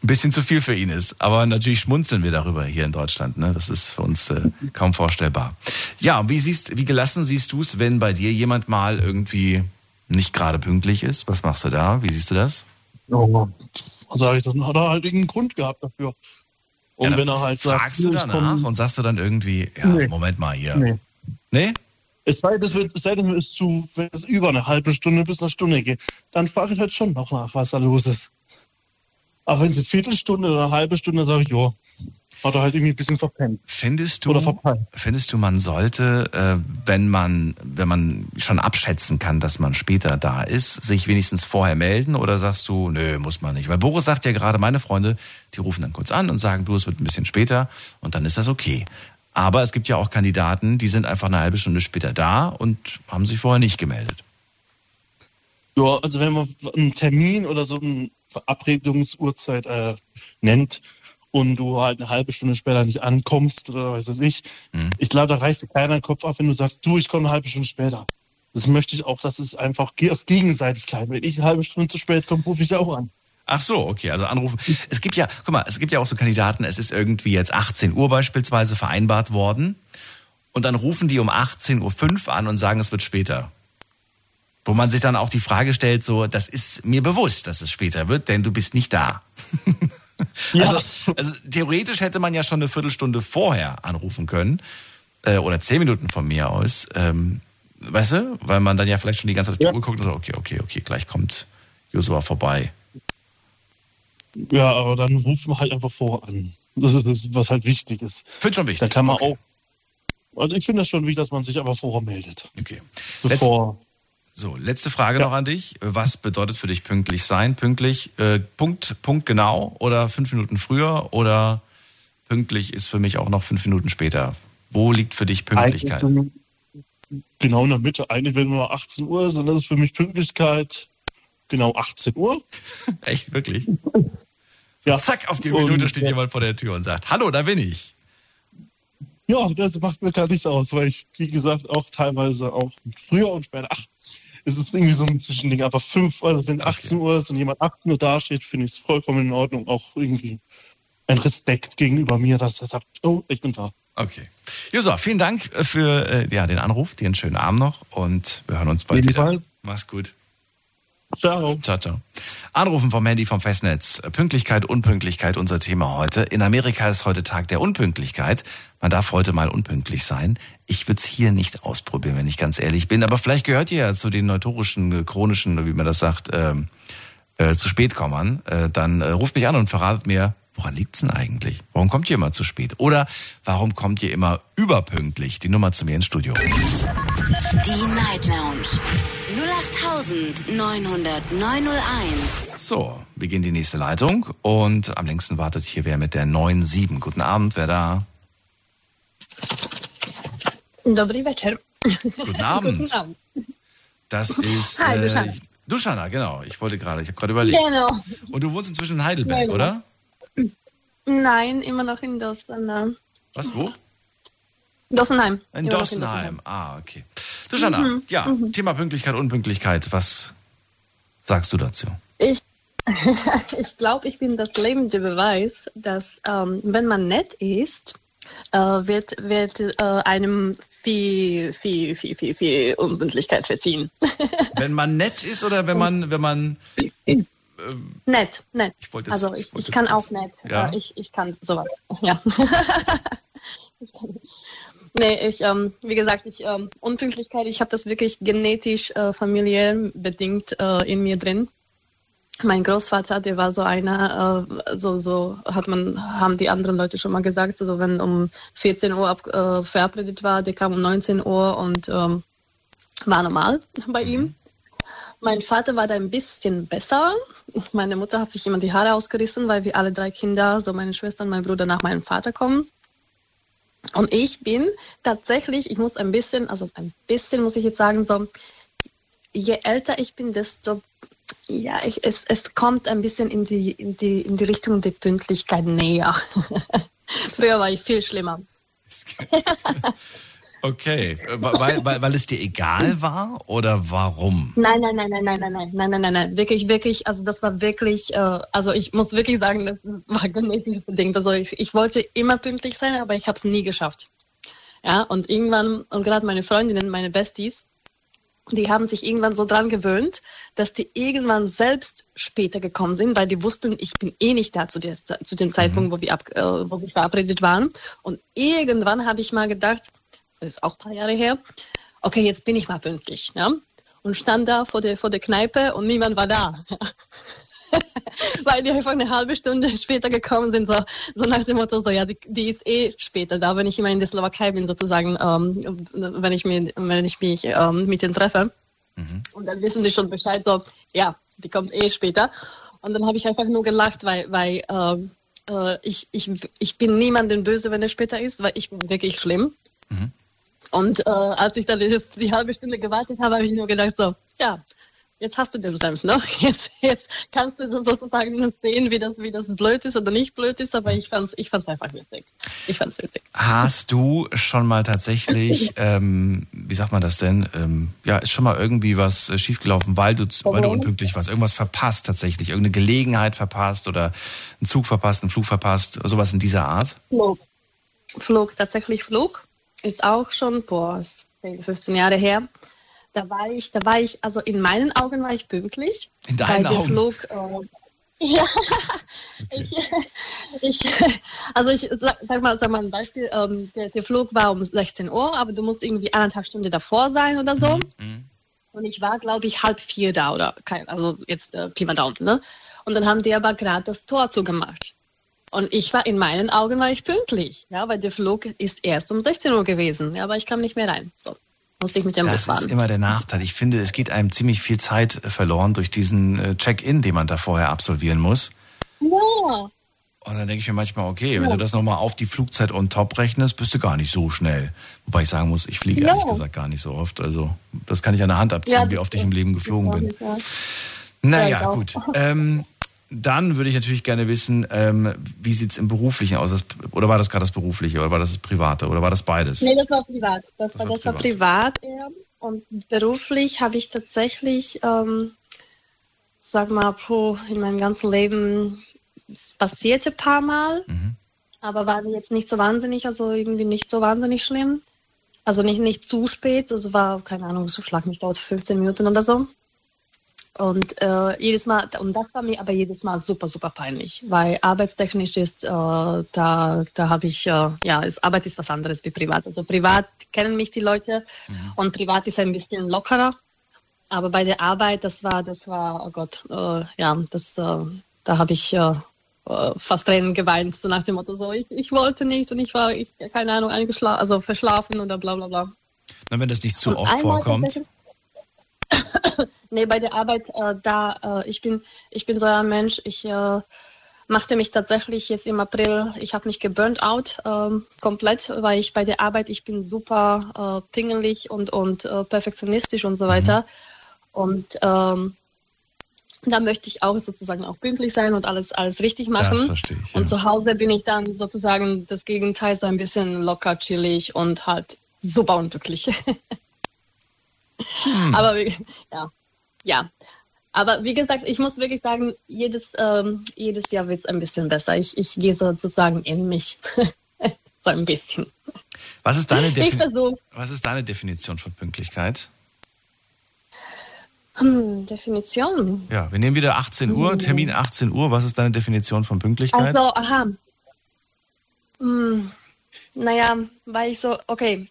bisschen zu viel für ihn ist. Aber natürlich schmunzeln wir darüber hier in Deutschland. Ne? Das ist für uns äh, kaum vorstellbar. Ja, wie siehst, wie gelassen siehst du es, wenn bei dir jemand mal irgendwie nicht gerade pünktlich ist? Was machst du da? Wie siehst du das? Ja, sage ich, dann hat er halt irgendeinen Grund gehabt dafür. Und Ja, dann wenn er halt sagt, fragst du danach komm- und sagst du dann irgendwie, ja, Nee. Moment mal hier. Nee. Nee? Es sei denn, es, wird, es sei denn, es ist zu, wenn es über eine halbe Stunde bis eine Stunde geht, dann frage ich halt schon noch nach, was da los ist. Aber wenn es eine Viertelstunde oder eine halbe Stunde sage ich, ja, hat er halt irgendwie ein bisschen verpennt. Findest du, Oder verpeilt. findest du, man sollte, äh, wenn man, wenn man schon abschätzen kann, dass man später da ist, sich wenigstens vorher melden oder sagst du, nö, muss man nicht? Weil Boris sagt ja gerade, meine Freunde, die rufen dann kurz an und sagen, du, es wird ein bisschen später und dann ist das okay. Aber es gibt ja auch Kandidaten, die sind einfach eine halbe Stunde später da und haben sich vorher nicht gemeldet. Ja, also wenn man einen Termin oder so eine Verabredungsuhrzeit äh, nennt und du halt eine halbe Stunde später nicht ankommst oder weiß es ich. Mhm. Ich glaube, da reißt dir keiner den Kopf ab, wenn du sagst, du, ich komme eine halbe Stunde später. Das möchte ich auch, dass es einfach auf Gegenseitigkeit. Wenn ich eine halbe Stunde zu spät komme, rufe ich auch an. Ach so, okay, also anrufen. Es gibt ja, guck mal, es gibt ja auch so Kandidaten, es ist irgendwie jetzt 18 Uhr beispielsweise vereinbart worden und dann rufen die um 18.05 Uhr an und sagen, es wird später. Wo man sich dann auch die Frage stellt, so, das ist mir bewusst, dass es später wird, denn du bist nicht da. (laughs) (laughs) ja. also, also, theoretisch hätte man ja schon eine Viertelstunde vorher anrufen können äh, oder zehn Minuten von mir aus. Ähm, weißt du, weil man dann ja vielleicht schon die ganze Zeit auf die ja. Uhr guckt und so, okay, okay, okay, gleich kommt Josua vorbei. Ja, aber dann rufen wir halt einfach vor an. Das ist das, was halt wichtig ist. Finde schon wichtig. Da kann man okay. auch. Also ich finde das schon wichtig, dass man sich aber vorher meldet. Okay. Bevor. So, letzte Frage ja. noch an dich. Was bedeutet für dich pünktlich sein? Pünktlich, äh, Punkt, Punkt genau oder fünf Minuten früher oder pünktlich ist für mich auch noch fünf Minuten später? Wo liegt für dich Pünktlichkeit? Genau in der Mitte. Eigentlich, wenn nur 18 Uhr ist, dann ist es für mich Pünktlichkeit genau 18 Uhr. (laughs) Echt, wirklich? ja. Zack, auf die Minute und, steht ja. jemand vor der Tür und sagt, hallo, da bin ich. Ja, das macht mir gar nichts aus, weil ich, wie gesagt, auch teilweise auch früher und später, ach, es ist irgendwie so ein Zwischending, aber fünf, also wenn okay. 18 Uhr ist und jemand 18 Uhr dasteht, finde ich es vollkommen in Ordnung, auch irgendwie ein Respekt gegenüber mir, dass er sagt, oh, ich bin da. Okay. Josa, vielen Dank für äh, ja, den Anruf, dir einen schönen Abend noch und wir hören uns bald Jeden wieder. Fall. Mach's gut. Ciao. Ciao, ciao. Anrufen vom Handy vom Festnetz. Pünktlichkeit, Unpünktlichkeit, unser Thema heute. In Amerika ist heute Tag der Unpünktlichkeit. Man darf heute mal unpünktlich sein. Ich würde es hier nicht ausprobieren, wenn ich ganz ehrlich bin. Aber vielleicht gehört ihr ja zu den neutorischen, chronischen, wie man das sagt, ähm, äh, zu spät kommen. Äh, dann äh, ruft mich an und verratet mir, woran liegt's denn eigentlich? Warum kommt ihr immer zu spät? Oder warum kommt ihr immer überpünktlich? Die Nummer zu mir ins Studio. Die Night Lounge 08901. So, wir gehen die nächste Leitung und am längsten wartet hier wer mit der 97. Guten Abend, wer da? Dobry wieczór. Guten (laughs) Abend. Guten Abend. Das ist Hi, äh, Duschana, genau. Ich wollte gerade, ich habe gerade überlegt. Genau. Und du wohnst inzwischen in Heidelberg, genau. oder? Nein, immer noch in Deutschland. Was, wo? Dossenheim. In Dossenheim. Ah, okay. Du, Jana, mhm. ja, mhm. Thema Pünktlichkeit, Unpünktlichkeit. Was sagst du dazu? Ich, (laughs) ich glaube, ich bin das lebende Beweis, dass ähm, wenn man nett ist, äh, wird, wird äh, einem viel, viel, viel, viel, viel Unpünktlichkeit verziehen. (laughs) wenn man nett ist oder wenn man, wenn man ähm, nett, nett. Ich wollte also ich, ich, ich kann auch nett. Ja? Ich, ich kann sowas. Ja. (laughs) ich kann, Nee, ich, ähm, wie gesagt, ich, ähm, Unpünktlichkeit, ich habe das wirklich genetisch, äh, familiär bedingt äh, in mir drin. Mein Großvater, der war so einer, äh, so, so hat man, haben die anderen Leute schon mal gesagt, so wenn um 14 Uhr ab, äh, verabredet war, der kam um 19 Uhr und ähm, war normal (laughs) bei ihm. Mhm. Mein Vater war da ein bisschen besser. Meine Mutter hat sich immer die Haare ausgerissen, weil wir alle drei Kinder, so meine Schwester und mein Bruder, nach meinem Vater kommen. Und ich bin tatsächlich, ich muss ein bisschen, also ein bisschen muss ich jetzt sagen, so, je älter ich bin, desto, ja, ich, es, es kommt ein bisschen in die, in die, in die Richtung der Pünktlichkeit näher. (laughs) Früher war ich viel schlimmer. (laughs) Okay, weil, weil, weil es dir egal war oder warum? Nein, nein, nein, nein, nein, nein, nein, nein, nein, nein, nein, wirklich, wirklich, also das war wirklich, äh, also ich muss wirklich sagen, das war genetisch bedingt. Also ich, ich wollte immer pünktlich sein, aber ich habe es nie geschafft. Ja, und irgendwann, und gerade meine Freundinnen, meine Besties, die haben sich irgendwann so dran gewöhnt, dass die irgendwann selbst später gekommen sind, weil die wussten, ich bin eh nicht da zu, der, zu dem Zeitpunkt, mhm. wo, wir ab, äh, wo wir verabredet waren. Und irgendwann habe ich mal gedacht, ist auch ein paar Jahre her, okay, jetzt bin ich mal pünktlich. Ja? Und stand da vor der, vor der Kneipe und niemand war da. (laughs) Weil die einfach eine halbe Stunde später gekommen sind, so, so nach dem Motto, so ja, die, die ist eh später da, wenn ich immer in der Slowakei bin, sozusagen, ähm, wenn, ich mir, wenn ich mich ähm, mit denen treffe. Mhm. Und dann wissen die schon Bescheid, so, ja, die kommt eh später. Und dann habe ich einfach nur gelacht, weil, weil ähm, äh, ich, ich, ich bin niemandem böse, wenn er später ist, weil ich bin wirklich schlimm. Mhm. Und äh, als ich dann die, die halbe Stunde gewartet habe, habe ich nur gedacht, so, ja, jetzt hast du den Senf, ne? (laughs) Jetzt, jetzt kannst du sozusagen sehen, wie das, wie das blöd ist oder nicht blöd ist, aber ich fand's, ich fand's einfach witzig. Ich fand's witzig. Hast du schon mal tatsächlich, (laughs) ähm, wie sagt man das denn? Ähm, ja, ist schon mal irgendwie was äh, schiefgelaufen, weil du, weil du unpünktlich warst, irgendwas verpasst tatsächlich, irgendeine Gelegenheit verpasst oder einen Zug verpasst, einen Flug verpasst, sowas in dieser Art? Flug. Flug, tatsächlich Flug. Ist auch schon, boah, 15 Jahre her da war ich, da war ich, also in meinen Augen war ich pünktlich. In deinen Augen? Flug, äh, (laughs) ja, okay. ich, ich, also ich sag, sag, mal, sag mal ein Beispiel, ähm, der, der, Flug war um 16 Uhr, aber du musst irgendwie anderthalb Stunden davor sein oder so. Mhm. mhm. Und ich war, glaube ich, halb vier da oder kein, also jetzt äh, Pi mal Daumen, ne? Und dann haben die aber gerade das Tor zugemacht. Und ich war, in meinen Augen war ich pünktlich, ja, weil der Flug ist erst um 16 Uhr gewesen, ja, aber ich kam nicht mehr rein. So musste ich mit dem das Bus fahren. Das ist immer der Nachteil. Ich finde, es geht einem ziemlich viel Zeit verloren durch diesen äh, Check-in, den man da vorher absolvieren muss. Ja. Und dann denke ich mir manchmal, okay, wenn ja. du das nochmal auf die Flugzeit on top rechnest, bist du gar nicht so schnell. Wobei ich sagen muss, ich fliege ja. ehrlich gesagt gar nicht so oft. Also das kann ich an der Hand abziehen, ja, wie oft ich im Leben geflogen bin. Naja, gut. Ähm, dann würde ich natürlich gerne wissen, ähm, wie sieht es im Beruflichen aus? Das, oder war das gerade das Berufliche oder war das das Private oder war das beides? Nee, das war privat. Das, das war, das privat. war privat eher. Und beruflich habe ich tatsächlich, ähm, sag mal, puh, in meinem ganzen Leben, es passierte ein paar Mal, mhm. aber war jetzt nicht so wahnsinnig, also irgendwie nicht so wahnsinnig schlimm. Also nicht, nicht zu spät, also war, keine Ahnung, so schlag mich dort 15 Minuten oder so. Und äh, jedes Mal, und das war mir aber jedes Mal super, super peinlich, weil arbeitstechnisch ist, äh, da, da habe ich, äh, ja, ist, Arbeit ist was anderes wie privat. Also privat kennen mich die Leute mhm. und privat ist ein bisschen lockerer. Aber bei der Arbeit, das war, das war, oh Gott, äh, ja, das, äh, da habe ich äh, fast Tränen geweint, so nach dem Motto, so, ich, ich wollte nicht und ich war, ich, keine Ahnung, eingeschlafen, also verschlafen oder bla bla bla. Na, wenn das nicht zu und oft vorkommt. Nee, bei der Arbeit, äh, da, äh, ich, bin, ich bin so ein Mensch, ich äh, machte mich tatsächlich jetzt im April, ich habe mich geburnt out ähm, komplett, weil ich bei der Arbeit, ich bin super äh, pingelig und, und äh, perfektionistisch und so weiter. Mhm. Und ähm, da möchte ich auch sozusagen auch pünktlich sein und alles, alles richtig machen. Das verstehe ich, ja. Und zu Hause bin ich dann sozusagen das Gegenteil, so ein bisschen locker, chillig und halt super unglücklich. (laughs) Hm. Aber ja, ja. Aber wie gesagt, ich muss wirklich sagen, jedes, ähm, jedes Jahr wird es ein bisschen besser. Ich, ich gehe sozusagen in mich. (laughs) so ein bisschen. Was ist, deine Was ist deine Definition von Pünktlichkeit? Hm, Definition. Ja, wir nehmen wieder 18 Uhr, hm. Termin 18 Uhr. Was ist deine Definition von Pünktlichkeit? Also, aha. Hm, naja, weil ich so, okay,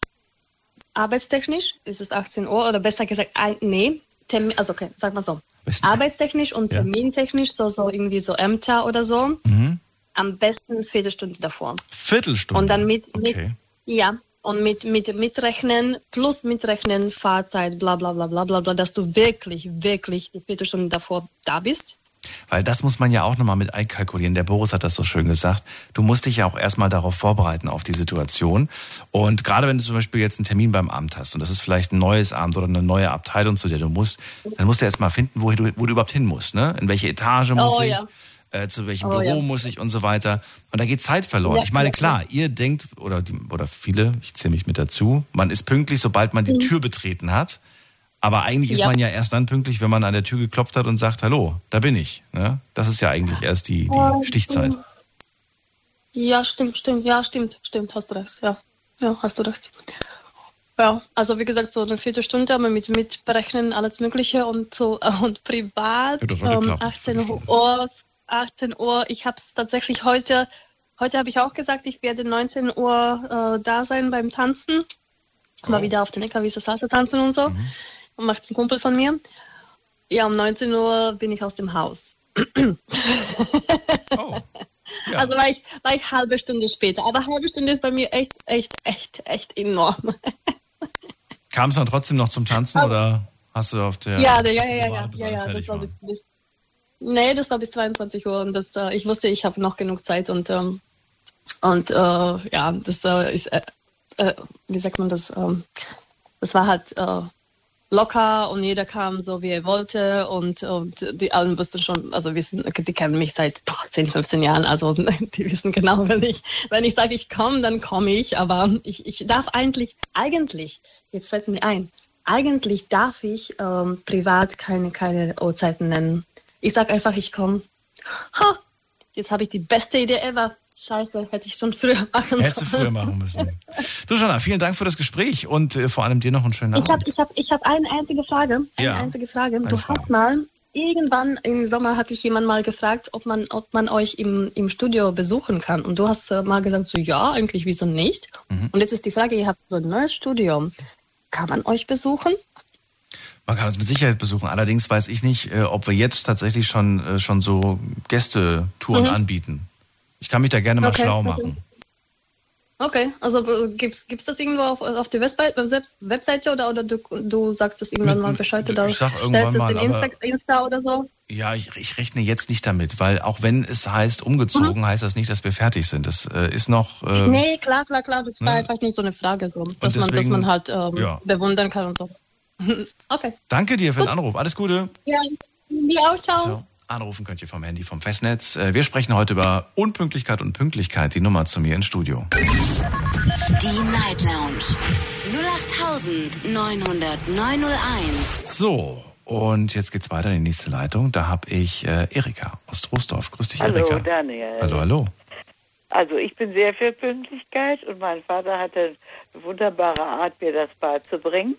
arbeitstechnisch ist es 18 Uhr oder besser gesagt, ein, nee, Termin, also okay, sag mal so. Arbeitstechnisch und termintechnisch, so, so irgendwie so Ämter oder so, mhm. am besten Viertelstunde davor. Viertelstunde? Und dann mit, okay. mit ja, und mit, mit mitrechnen, plus mitrechnen, Fahrzeit, bla bla bla bla bla bla, dass du wirklich, wirklich die Viertelstunde davor da bist. Weil das muss man ja auch nochmal mit einkalkulieren. Der Boris hat das so schön gesagt. Du musst dich ja auch erstmal darauf vorbereiten, auf die Situation. Und gerade wenn du zum Beispiel jetzt einen Termin beim Amt hast und das ist vielleicht ein neues Amt oder eine neue Abteilung, zu der du musst, dann musst du erstmal finden, wo du, wo du überhaupt hin musst. Ne? In welche Etage muss oh, ich? Ja. Äh, zu welchem oh, Büro ja. muss ich und so weiter. Und da geht Zeit verloren. Ja, ich meine, klar, ihr denkt, oder, die, oder viele, ich zähle mich mit dazu, man ist pünktlich, sobald man die mhm. Tür betreten hat. Aber eigentlich ja. ist man ja erst dann pünktlich, wenn man an der Tür geklopft hat und sagt, hallo, da bin ich. Ne? Das ist ja eigentlich erst die, die Stichzeit. Ja, stimmt, stimmt, ja, stimmt, stimmt, hast du recht, ja. Ja, hast du recht. Ja, also wie gesagt, so eine Viertelstunde, aber mit mitberechnen, alles Mögliche und so (laughs) und privat ja, um, 18 Uhr, 18 Uhr. Ich habe es tatsächlich heute, heute habe ich auch gesagt, ich werde 19 Uhr äh, da sein beim Tanzen. Oh. Mal wieder auf den LKW Salsa tanzen und so. Mhm macht ein Kumpel von mir. Ja, um 19 Uhr bin ich aus dem Haus. oh. (laughs) Ja. Also war ich, war ich halbe Stunde später. Aber halbe Stunde ist bei mir echt, echt, echt, echt enorm. (laughs) Kam es dann trotzdem noch zum Tanzen Aber, oder hast du auf der. Ja, ja, ja, ja, ja, ja, ja das war bis, bis, Nee, das war bis 22 Uhr und das, äh, ich wusste, ich habe noch genug Zeit und, ähm, und äh, ja, das äh, ist, äh, äh, wie sagt man das, ähm, das war halt äh, locker und jeder kam so, wie er wollte und, und die allen wussten schon, also wissen, die kennen mich seit boah, 10, 15 Jahren, also (laughs) die wissen genau, wenn ich, wenn ich sage, ich komme, dann komme ich, aber ich, ich darf eigentlich, eigentlich, jetzt fällt es mir ein, eigentlich darf ich ähm, privat keine, keine Uhrzeiten nennen. Ich sage einfach, ich komme. Ha, jetzt habe ich die beste Idee ever. Scheiße, hätte ich schon früher machen sollen. Hättest du früher machen müssen. Du, Jana, vielen Dank für das Gespräch und äh, vor allem dir noch einen schönen Abend. Ich habe ich hab, ich hab eine einzige Frage. Eine ja. einzige Frage. Du hast mal, irgendwann im Sommer hatte ich jemand mal gefragt, ob man, ob man euch im, im Studio besuchen kann. Und du hast äh, mal gesagt, so ja, eigentlich wieso nicht. Mhm. Und jetzt ist die Frage, ihr habt so ein neues Studio. Kann man euch besuchen? Man kann uns mit Sicherheit besuchen. Allerdings weiß ich nicht, äh, ob wir jetzt tatsächlich schon, äh, schon so Gästetouren mhm. anbieten. Ich kann mich da gerne mal okay. schlau machen. Okay, also gibt es das irgendwo auf, auf der Webseite oder, oder du, du sagst das irgendwann mal Bescheid oder ich sag irgendwann mal, Insta, Insta, oder so? Ja, ich, ich, rechne jetzt nicht damit, weil auch wenn es heißt umgezogen, mhm. heißt das nicht, dass wir fertig sind. Das äh, ist noch. Äh, nee, klar, klar, klar. Das war ne? einfach nicht so eine Frage, so, dass, deswegen, man, dass man halt ähm, ja. bewundern kann und so. (laughs) okay. Danke dir für Gut. den Anruf. Alles Gute. Ja, dir auch. Ciao. ciao. Anrufen könnt ihr vom Handy vom Festnetz. Äh, wir sprechen heute über Unpünktlichkeit und Pünktlichkeit. Die Nummer zu mir ins Studio. Die Night Lounge 0890901. So, und jetzt geht's weiter in die nächste Leitung. Da habe ich äh, Erika aus Troisdorf. Grüß dich, hallo, Erika. Hallo, Daniel. Hallo, hallo. Also ich bin sehr für Pünktlichkeit und mein Vater hatte eine wunderbare Art, mir das beizubringen.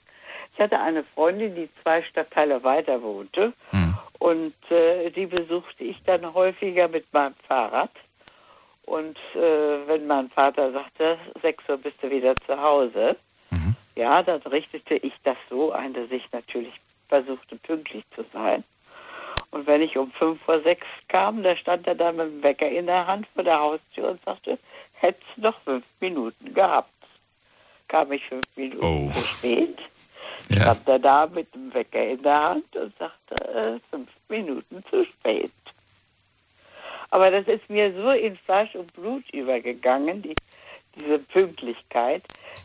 Ich hatte eine Freundin, die zwei Stadtteile weiter wohnte. Hm. Und äh, die besuchte ich dann häufiger mit meinem Fahrrad. Und äh, wenn mein Vater sagte, 6 Uhr bist du wieder zu Hause, mhm. ja, dann richtete ich das so ein, dass ich natürlich versuchte, pünktlich zu sein. Und wenn ich um 5 vor 6 kam, da stand er dann mit dem Wecker in der Hand vor der Haustür und sagte, hättest du noch fünf Minuten gehabt. Kam ich fünf Minuten oh. zu spät ja. stand er da mit dem Wecker in der Hand und sagte, äh, fünf Minuten zu spät. Aber das ist mir so in Fleisch und Blut übergegangen, die, diese Pünktlichkeit,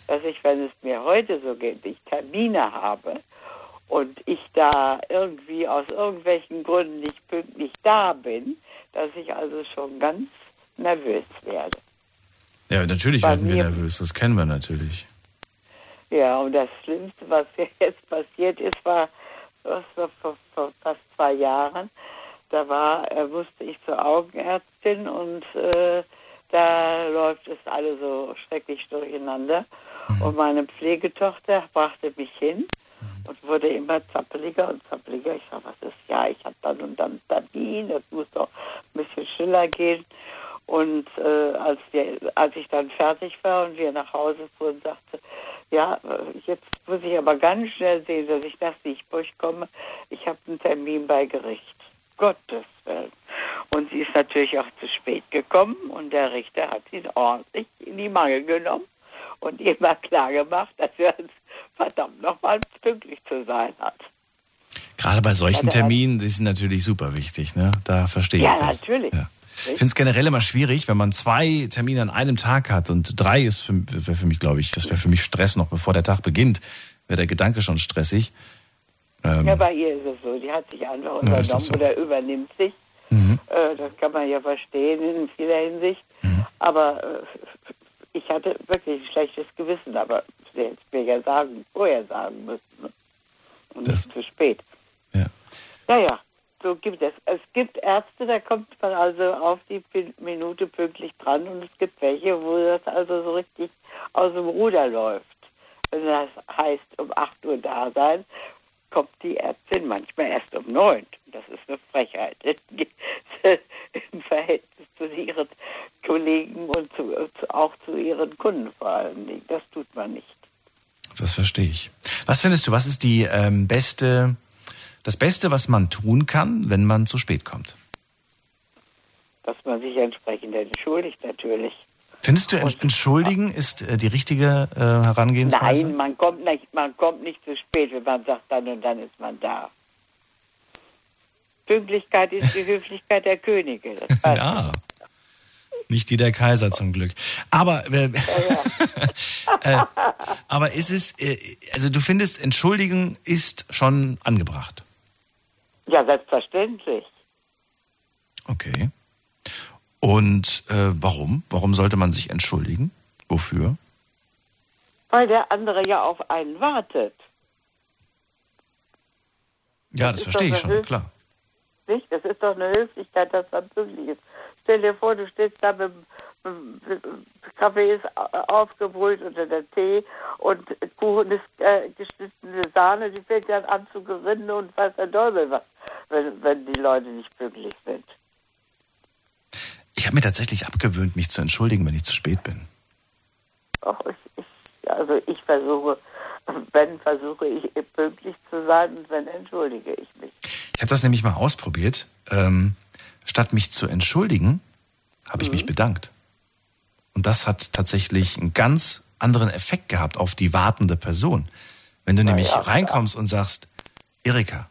dass ich, wenn es mir heute so geht, ich Termine habe und ich da irgendwie aus irgendwelchen Gründen nicht pünktlich da bin, dass ich also schon ganz nervös werde. Ja, natürlich Bei werden wir nervös, das kennen wir natürlich. Ja, und das Schlimmste, was (laughs) jetzt passiert ist, war, das war vor, vor fast zwei Jahren. Da war, äh, musste ich zur Augenärztin und äh, da läuft es alle so schrecklich durcheinander. Mhm. Und meine Pflegetochter brachte mich hin und wurde immer zappeliger und zappeliger. Ich sage, was ist ja, ich habe dann und dann Termin, das muss doch ein bisschen schneller gehen. Und äh, als, wir, als ich dann fertig war und wir nach Hause fuhren, sagte, ja, jetzt muss ich aber ganz schnell sehen, dass ich nach Siegburg komme. Ich habe einen Termin bei Gericht. Gottes Willen. Und sie ist natürlich auch zu spät gekommen und der Richter hat sie ordentlich in die Mangel genommen und ihr mal klar gemacht, dass er verdammt nochmal pünktlich zu sein hat. Gerade bei solchen Terminen, die sind natürlich super wichtig, ne? Da verstehe ja, ich das. Natürlich. Ja, natürlich. Ich finde es generell immer schwierig, wenn man zwei Termine an einem Tag hat und drei ist wäre für mich, glaube ich, das wäre für mich Stress noch bevor der Tag beginnt, wäre der Gedanke schon stressig. Ähm, ja, bei ihr ist es so, die hat sich einfach unternommen ja, so? oder übernimmt sich. Mhm. Äh, das kann man ja verstehen in vieler Hinsicht. Mhm. Aber äh, ich hatte wirklich ein schlechtes Gewissen, aber sie hätte es mir ja sagen, vorher sagen müssen. Und das, nicht zu spät. Ja. Naja, so gibt es. Es gibt Ärzte, da kommt man also auf die Minute pünktlich dran und es gibt welche, wo das also so richtig aus dem Ruder läuft. Wenn das heißt, um 8 Uhr da sein, kommt die Ärztin manchmal erst um 9. Das ist eine Frechheit (laughs) im Verhältnis zu ihren Kollegen und zu, auch zu ihren Kunden vor allen Dingen. Das tut man nicht. Das verstehe ich. Was findest du, was ist die ähm, beste das Beste, was man tun kann, wenn man zu spät kommt? Dass man sich entsprechend entschuldigt, natürlich. Findest du, entschuldigen ist äh, die richtige äh, Herangehensweise? Nein, man kommt, nicht, man kommt nicht zu spät, wenn man sagt, dann und dann ist man da. Pünktlichkeit ist die Höflichkeit der Könige. (laughs) ja. Nicht die der Kaiser zum Glück. Aber, äh, (laughs) äh, aber ist es, äh, also du findest, entschuldigen ist schon angebracht? Ja, selbstverständlich. Okay. Und äh, warum? Warum sollte man sich entschuldigen? Wofür? Weil der andere ja auf einen wartet. Ja, das, das verstehe ich schon, Höf klar. Nicht? Das ist doch eine Höflichkeit, dass man pünktlich ist. Stell dir vor, du stehst da mit, mit Kaffee ist aufgebrüht oder der Tee und Kuchen ist äh, geschnittene Sahne, die fängt dann an zu gerinnen und weiß der Teufel was, wenn, wenn die Leute nicht pünktlich sind. Ich habe mir tatsächlich abgewöhnt, mich zu entschuldigen, wenn ich zu spät bin. Ach, ich, ich, also ich versuche, wenn versuche ich pünktlich zu sein und wenn entschuldige ich mich. Ich habe das nämlich mal ausprobiert. Ähm, statt mich zu entschuldigen, habe ich mhm. mich bedankt. Und das hat tatsächlich einen ganz anderen Effekt gehabt auf die wartende Person. Wenn du Na nämlich ja, reinkommst ja. und sagst, Erika,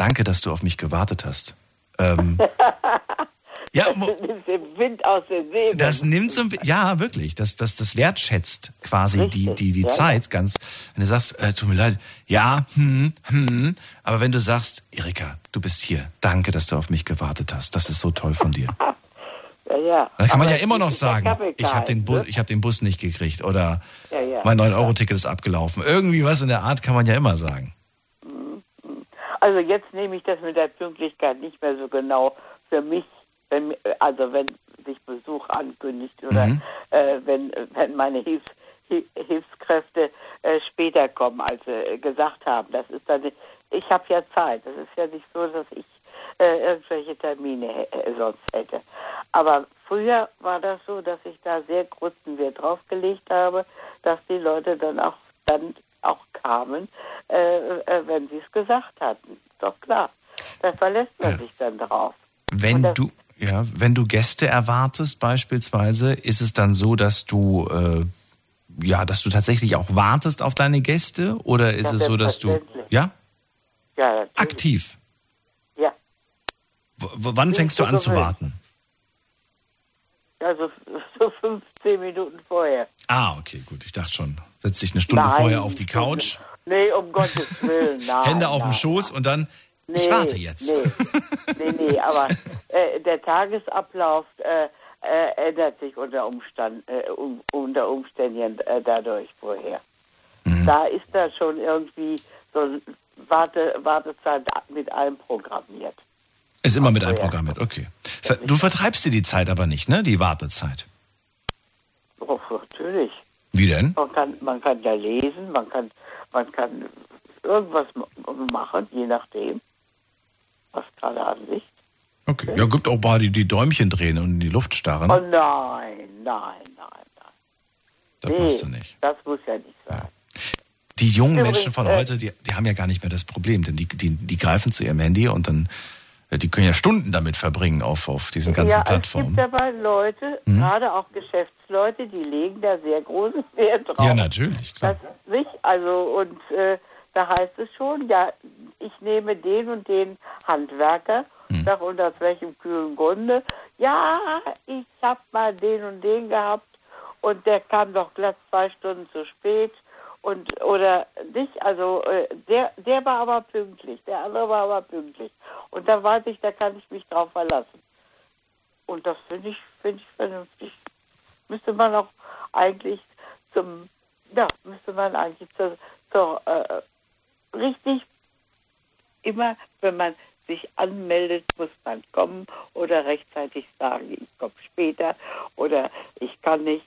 danke, dass du auf mich gewartet hast. Ähm, (laughs) Ja, Wind aus den Segeln. Das nimmt so ein, ja wirklich, das, das, das wertschätzt quasi Richtig, die, die, die ja, Zeit ganz. Wenn du sagst, äh, tut mir leid, ja, hm, hm, aber wenn du sagst, Erika, du bist hier, danke, dass du auf mich gewartet hast, das ist so toll von dir. (laughs) ja, ja. Dann kann aber man ja immer noch sagen, ich habe den, ne? hab den Bus nicht gekriegt oder ja, mein 9-Euro-Ticket ist abgelaufen. Irgendwie was in der Art kann man ja immer sagen. Also jetzt nehme ich das mit der Pünktlichkeit nicht mehr so genau für mich wenn, also wenn sich Besuch ankündigt oder mhm. äh, wenn, wenn meine Hilfs, Hilfskräfte äh, später kommen, als sie äh, gesagt haben. Das ist dann, ich habe ja Zeit. Das ist ja nicht so, dass ich äh, irgendwelche Termine äh, sonst hätte. Aber früher war das so, dass ich da sehr großen Wert drauf gelegt habe, dass die Leute dann auch dann auch kamen, äh, wenn sie es gesagt hatten. Doch klar. Da verlässt man ja. sich dann drauf. Wenn du ja, wenn du Gäste erwartest beispielsweise, ist es dann so, dass du äh, ja, dass du tatsächlich auch wartest auf deine Gäste oder ist ja, es so, dass du ja? Ja, aktiv. Ja. W wann fängst du an zu warten? Also (laughs) so 15 Minuten vorher. Ah, okay, gut. Ich dachte schon, setz dich eine Stunde nein, vorher auf die Couch. Nee, um Gottes Willen. (laughs) Nein, Hände auf dem Schoß und dann Nee, ich warte jetzt. Nee, nee, nee aber äh, der Tagesablauf äh, äh, ändert sich unter, Umstand, äh, um, unter Umständen äh, dadurch vorher. Mhm. Da ist da schon irgendwie so eine Warte, Wartezeit mit allem programmiert. Ist immer mit allem programmiert, okay. Du vertreibst dir die Zeit aber nicht, ne? Die Wartezeit. Oh, natürlich. Wie denn? Man kann, man kann da lesen, man kann, man kann irgendwas machen, je nachdem was gerade an Licht. Okay, ja, gibt auch mal die, die Däumchen drehen und in die Luft starren. Oh nein, nein, nein, nein. Das nee, machst du nicht. Das muss ja nicht sein. Die jungen Übrigens, Menschen von äh, heute, die, die haben ja gar nicht mehr das Problem, denn die, die, die greifen zu ihrem Handy und dann, die können ja Stunden damit verbringen auf, auf diesen ganzen ja, Plattformen. Es gibt aber Leute, mhm. gerade auch Geschäftsleute, die legen da sehr großen Wert drauf. Ja, natürlich, klar. Das nicht, also, und äh, da heißt es schon, ja, ich nehme den und den Handwerker, hm. sag und aus welchem kühlen Grunde. Ja, ich habe mal den und den gehabt und der kam doch glatt zwei Stunden zu spät und oder nicht, also äh, der, der war aber pünktlich, der andere war aber pünktlich. Und da weiß ich, da kann ich mich drauf verlassen. Und das finde ich, finde ich vernünftig. Müsste man auch eigentlich zum, ja, müsste man eigentlich zur, zur äh, richtig immer, wenn man sich anmeldet, muss man kommen oder rechtzeitig sagen, ich komme später oder ich kann nicht.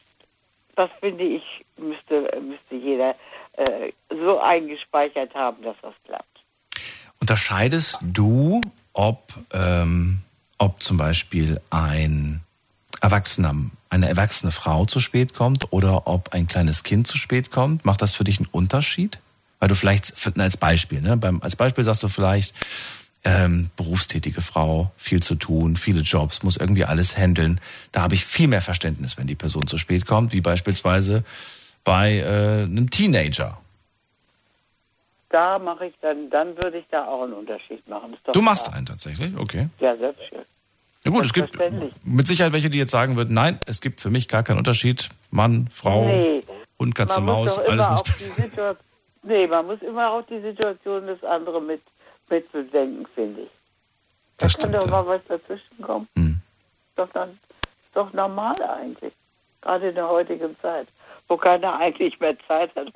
Das finde ich, müsste, müsste jeder äh, so eingespeichert haben, dass das klappt. Unterscheidest du, ob, ähm, ob zum Beispiel ein Erwachsener, eine erwachsene Frau zu spät kommt oder ob ein kleines Kind zu spät kommt? Macht das für dich einen Unterschied? weil du vielleicht, als Beispiel, ne, beim, als Beispiel sagst du vielleicht, ähm, berufstätige Frau, viel zu tun, viele Jobs, muss irgendwie alles handeln. Da habe ich viel mehr Verständnis, wenn die Person zu spät kommt, wie beispielsweise bei äh, einem Teenager. Da mache ich dann, dann würde ich da auch einen Unterschied machen. du machst klar. einen tatsächlich, okay. Ja, selbst schön. Na gut, es gibt mit Sicherheit welche, die jetzt sagen würden, nein, es gibt für mich gar keinen Unterschied. Mann, Frau, nee, Hund, Katze, Maus, alles muss. (laughs) Nee, man muss immer auch die Situation des anderen mit, mit bedenken, finde ich. Da das kann stimmt, doch mal was dazwischen kommen. Hm. Doch dann doch normal eigentlich. Gerade in der heutigen Zeit, wo keiner (laughs) eigentlich mehr Zeit hat,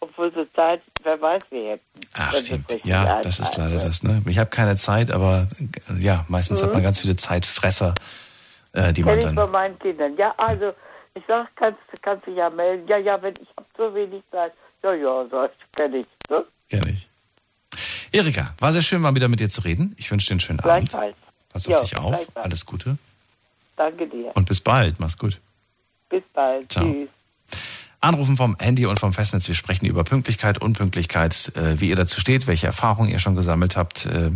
obwohl sie Zeit, wer weiß, wie hätten. Ach, stimmt. Ja, das ist leider das. Ne? Ich habe keine Zeit, aber ja, meistens mhm. hat man ganz viele Zeitfresser, äh, die man dann... Ich bei meinen Kindern. Ja, also, ich sage, kannst, kannst dich ja melden. Ja, ja, wenn ich habe so wenig Zeit. Ja, ja, so, kenne ich. Ne? Kenne ich. Erika, war sehr schön, mal wieder mit dir zu reden. Ich wünsche dir einen schönen Abend. Pass auf ja, dich auf. Alles Gute. Danke dir. Und bis bald. Mach's gut. Bis bald. Ciao. Tschüss. Anrufen vom Handy und vom Festnetz. Wir sprechen über Pünktlichkeit, Unpünktlichkeit, äh, wie ihr dazu steht, welche Erfahrungen ihr schon gesammelt habt, äh,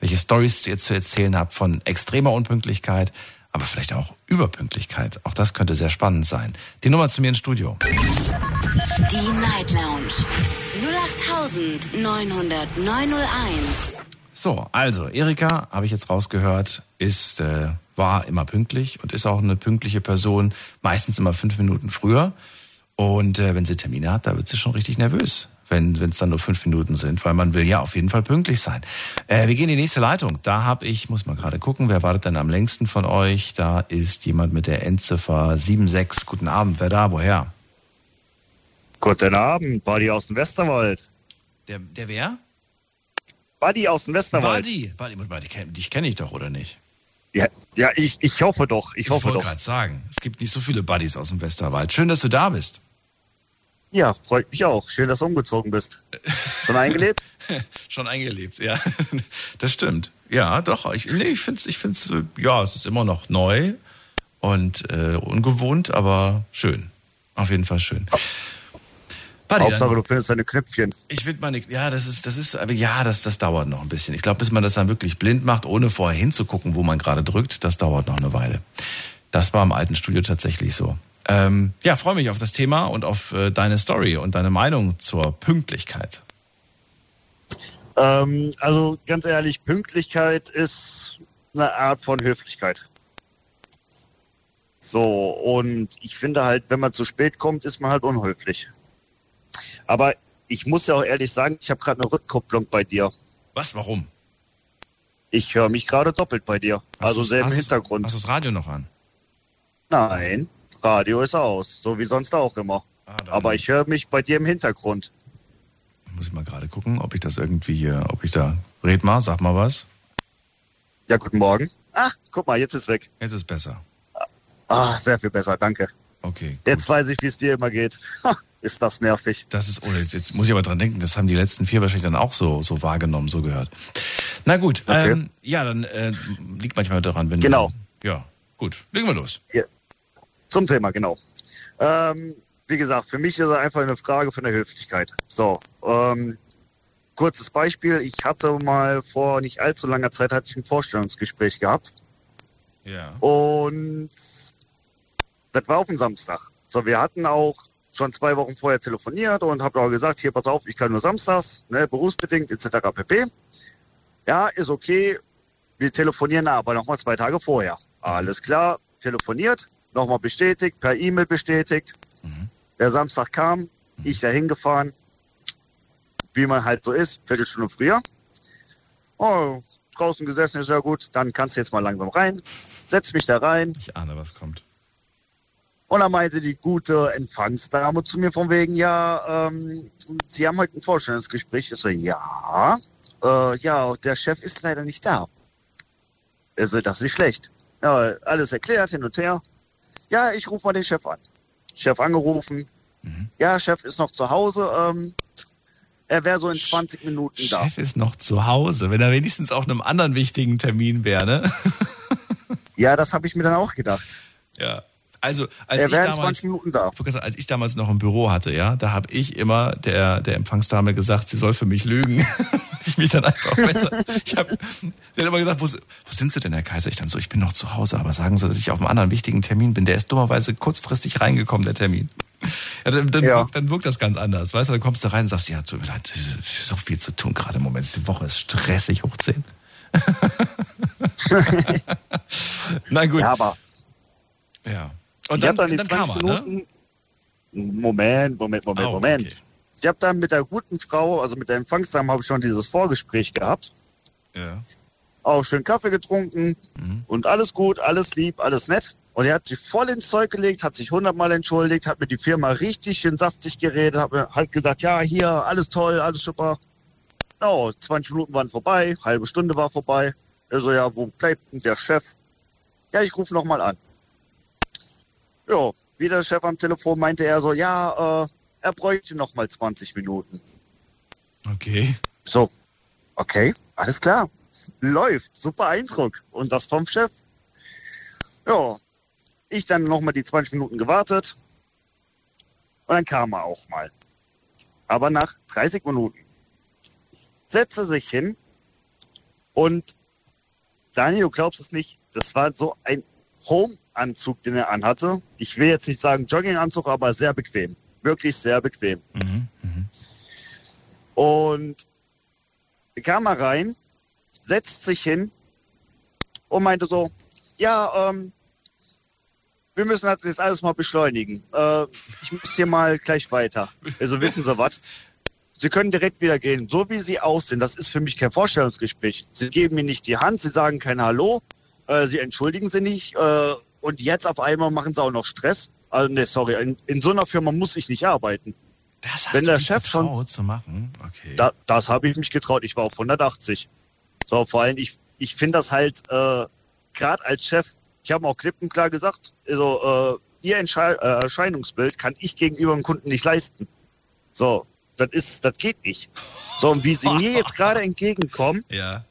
welche Stories ihr zu erzählen habt von extremer Unpünktlichkeit, aber vielleicht auch Überpünktlichkeit. Auch das könnte sehr spannend sein. Die Nummer zu mir ins Studio. Die Night Lounge 08901. So, also Erika, habe ich jetzt rausgehört, ist äh, war immer pünktlich und ist auch eine pünktliche Person, meistens immer fünf Minuten früher. Und äh, wenn sie Termine hat, da wird sie schon richtig nervös, wenn es dann nur fünf Minuten sind, weil man will ja auf jeden Fall pünktlich sein. Äh, wir gehen in die nächste Leitung. Da habe ich, muss mal gerade gucken, wer wartet denn am längsten von euch? Da ist jemand mit der Endziffer 76. Guten Abend, wer da, woher? Guten Abend, Buddy aus dem Westerwald. Der, der wer? Buddy aus dem Westerwald. Buddy, Buddy, Buddy dich kenne ich doch, oder nicht? Ja, ja ich, ich hoffe doch. Ich, hoffe ich wollte gerade sagen, es gibt nicht so viele Buddies aus dem Westerwald. Schön, dass du da bist. Ja, freut mich auch. Schön, dass du umgezogen bist. Schon eingelebt? (laughs) Schon eingelebt, ja. (laughs) Das stimmt. Ja, doch. Ich, nee, ich finde es, ich find's, ja, es ist immer noch neu und äh, ungewohnt, aber schön. Auf jeden Fall schön. Buddy, Hauptsache, dann, du findest deine Knöpfchen. Ich finde meine, ja, das ist, das ist, aber ja, das, das dauert noch ein bisschen. Ich glaube, bis man das dann wirklich blind macht, ohne vorher hinzugucken, wo man gerade drückt, das dauert noch eine Weile. Das war im alten Studio tatsächlich so. Ähm, ja, freue mich auf das Thema und auf äh, deine Story und deine Meinung zur Pünktlichkeit. Ähm, also ganz ehrlich, Pünktlichkeit ist eine Art von Höflichkeit. So, und ich finde halt, wenn man zu spät kommt, ist man halt unhöflich. Aber ich muss ja auch ehrlich sagen, ich habe gerade eine Rückkopplung bei dir. Was? Warum? Ich höre mich gerade doppelt bei dir. Hast also selben Hintergrund. Hast du das Radio noch an? Nein, Radio ist aus, so wie sonst auch immer. Ah, Aber ich höre mich bei dir im Hintergrund. Muss ich mal gerade gucken, ob ich das irgendwie hier, ob ich da. Red mal, sag mal was. Ja, guten Morgen. Ach, guck mal, jetzt ist weg. Jetzt ist besser. Ah, sehr viel besser, danke. Okay. Gut. Jetzt weiß ich, wie es dir immer geht. (laughs) ist das nervig. Das ist, oh, jetzt muss ich aber dran denken, das haben die letzten vier wahrscheinlich dann auch so, so wahrgenommen, so gehört. Na gut, okay. ähm, ja, dann äh, liegt manchmal daran, wenn. Genau. Du, ja, gut, legen wir los. Ja. Zum Thema, genau. Ähm, wie gesagt, für mich ist es einfach eine Frage von der Höflichkeit. So, ähm, kurzes Beispiel. Ich hatte mal vor nicht allzu langer Zeit hatte ich ein Vorstellungsgespräch gehabt. Ja. Und das war auf dem Samstag. So, wir hatten auch schon zwei Wochen vorher telefoniert und habe auch gesagt, hier, pass auf, ich kann nur samstags, ne, berufsbedingt etc. pp. Ja, ist okay. Wir telefonieren aber nochmal zwei Tage vorher. Alles klar, telefoniert, nochmal bestätigt, per E-Mail bestätigt. Mhm. Der Samstag kam, mhm. ich dahin gefahren, wie man halt so ist, Viertelstunde früher. Oh, draußen gesessen ist ja gut, dann kannst du jetzt mal langsam rein. Setz mich da rein. Ich ahne, was kommt. Und dann meinte die gute Empfangsdame zu mir von wegen, ja, ähm, Sie haben heute ein Vorstellungsgespräch. Ich so, ja, äh, ja, der Chef ist leider nicht da. Er so, das ist schlecht. Ja, alles erklärt, hin und her. Ja, ich rufe mal den Chef an. Chef angerufen. Mhm. Ja, Chef ist noch zu Hause. Ähm, er wäre so in 20 Minuten Chef da. Chef ist noch zu Hause, wenn er wenigstens auf einem anderen wichtigen Termin wäre, ne? (laughs) ja, das habe ich mir dann auch gedacht. Ja. Also, als ich, damals, als ich damals noch ein Büro hatte, ja, da habe ich immer der, der Empfangsdame gesagt, sie soll für mich lügen. (laughs) ich mich dann einfach besser. Ich hab, sie hat immer gesagt, wo, wo sind Sie denn, Herr Kaiser? Ich dann so, ich bin noch zu Hause, aber sagen Sie, dass ich auf einem anderen wichtigen Termin bin. Der ist dummerweise kurzfristig reingekommen, der Termin. Ja, dann, dann, ja. Wirkt, dann wirkt das ganz anders. Weißt du, dann kommst du rein und sagst, ja, tut mir leid, so viel zu tun gerade im Moment. Die Woche ist stressig hoch 10. (laughs) (laughs) Na gut. Ja, aber. Ja. Und dann, dann, dann kam er, ne? Moment, Moment, Moment, oh, Moment. Okay. Ich habe dann mit der guten Frau, also mit der Empfangsdame, habe ich schon dieses Vorgespräch gehabt. Ja. Auch schön Kaffee getrunken mhm. und alles gut, alles lieb, alles nett. Und er hat sich voll ins Zeug gelegt, hat sich hundertmal entschuldigt, hat mit die Firma richtig schön saftig geredet, hat halt gesagt, ja, hier, alles toll, alles super. No, 20 Minuten waren vorbei, halbe Stunde war vorbei. Er so, ja, wo bleibt denn der Chef? Ja, ich rufe nochmal an. Ja, wieder der Chef am Telefon meinte er so, ja, äh, er bräuchte nochmal 20 Minuten. Okay. So, okay, alles klar. Läuft, super Eindruck. Und das vom Chef. Ja, ich dann nochmal die 20 Minuten gewartet. Und dann kam er auch mal. Aber nach 30 Minuten. Setzte sich hin und Daniel, du glaubst es nicht, das war so ein Home-Anzug, den er anhatte. Ich will jetzt nicht sagen Jogginganzug, aber sehr bequem. Wirklich sehr bequem. Mhm, mh. Und kam mal rein, setzt sich hin und meinte so, ja, ähm, wir müssen das jetzt alles mal beschleunigen. Äh, ich muss hier mal gleich weiter. Also wissen Sie was? Sie können direkt wieder gehen. So wie Sie aussehen, das ist für mich kein Vorstellungsgespräch. Sie geben mir nicht die Hand, Sie sagen kein Hallo, äh, Sie entschuldigen Sie nicht äh, und jetzt auf einmal machen Sie auch noch Stress. Also, nee, sorry, in, in so einer Firma muss ich nicht arbeiten. Das hast Wenn du der Chef schon zu machen. Okay. Da, das habe ich mich getraut. Ich war auf 180. So, vor allem, ich, ich finde das halt, äh, gerade als Chef, ich habe auch klipp und klar gesagt, also, äh, ihr Entschei äh, Erscheinungsbild kann ich gegenüber dem Kunden nicht leisten. So, das ist, das geht nicht. So, und wie sie mir jetzt (laughs) gerade entgegenkommen, ja.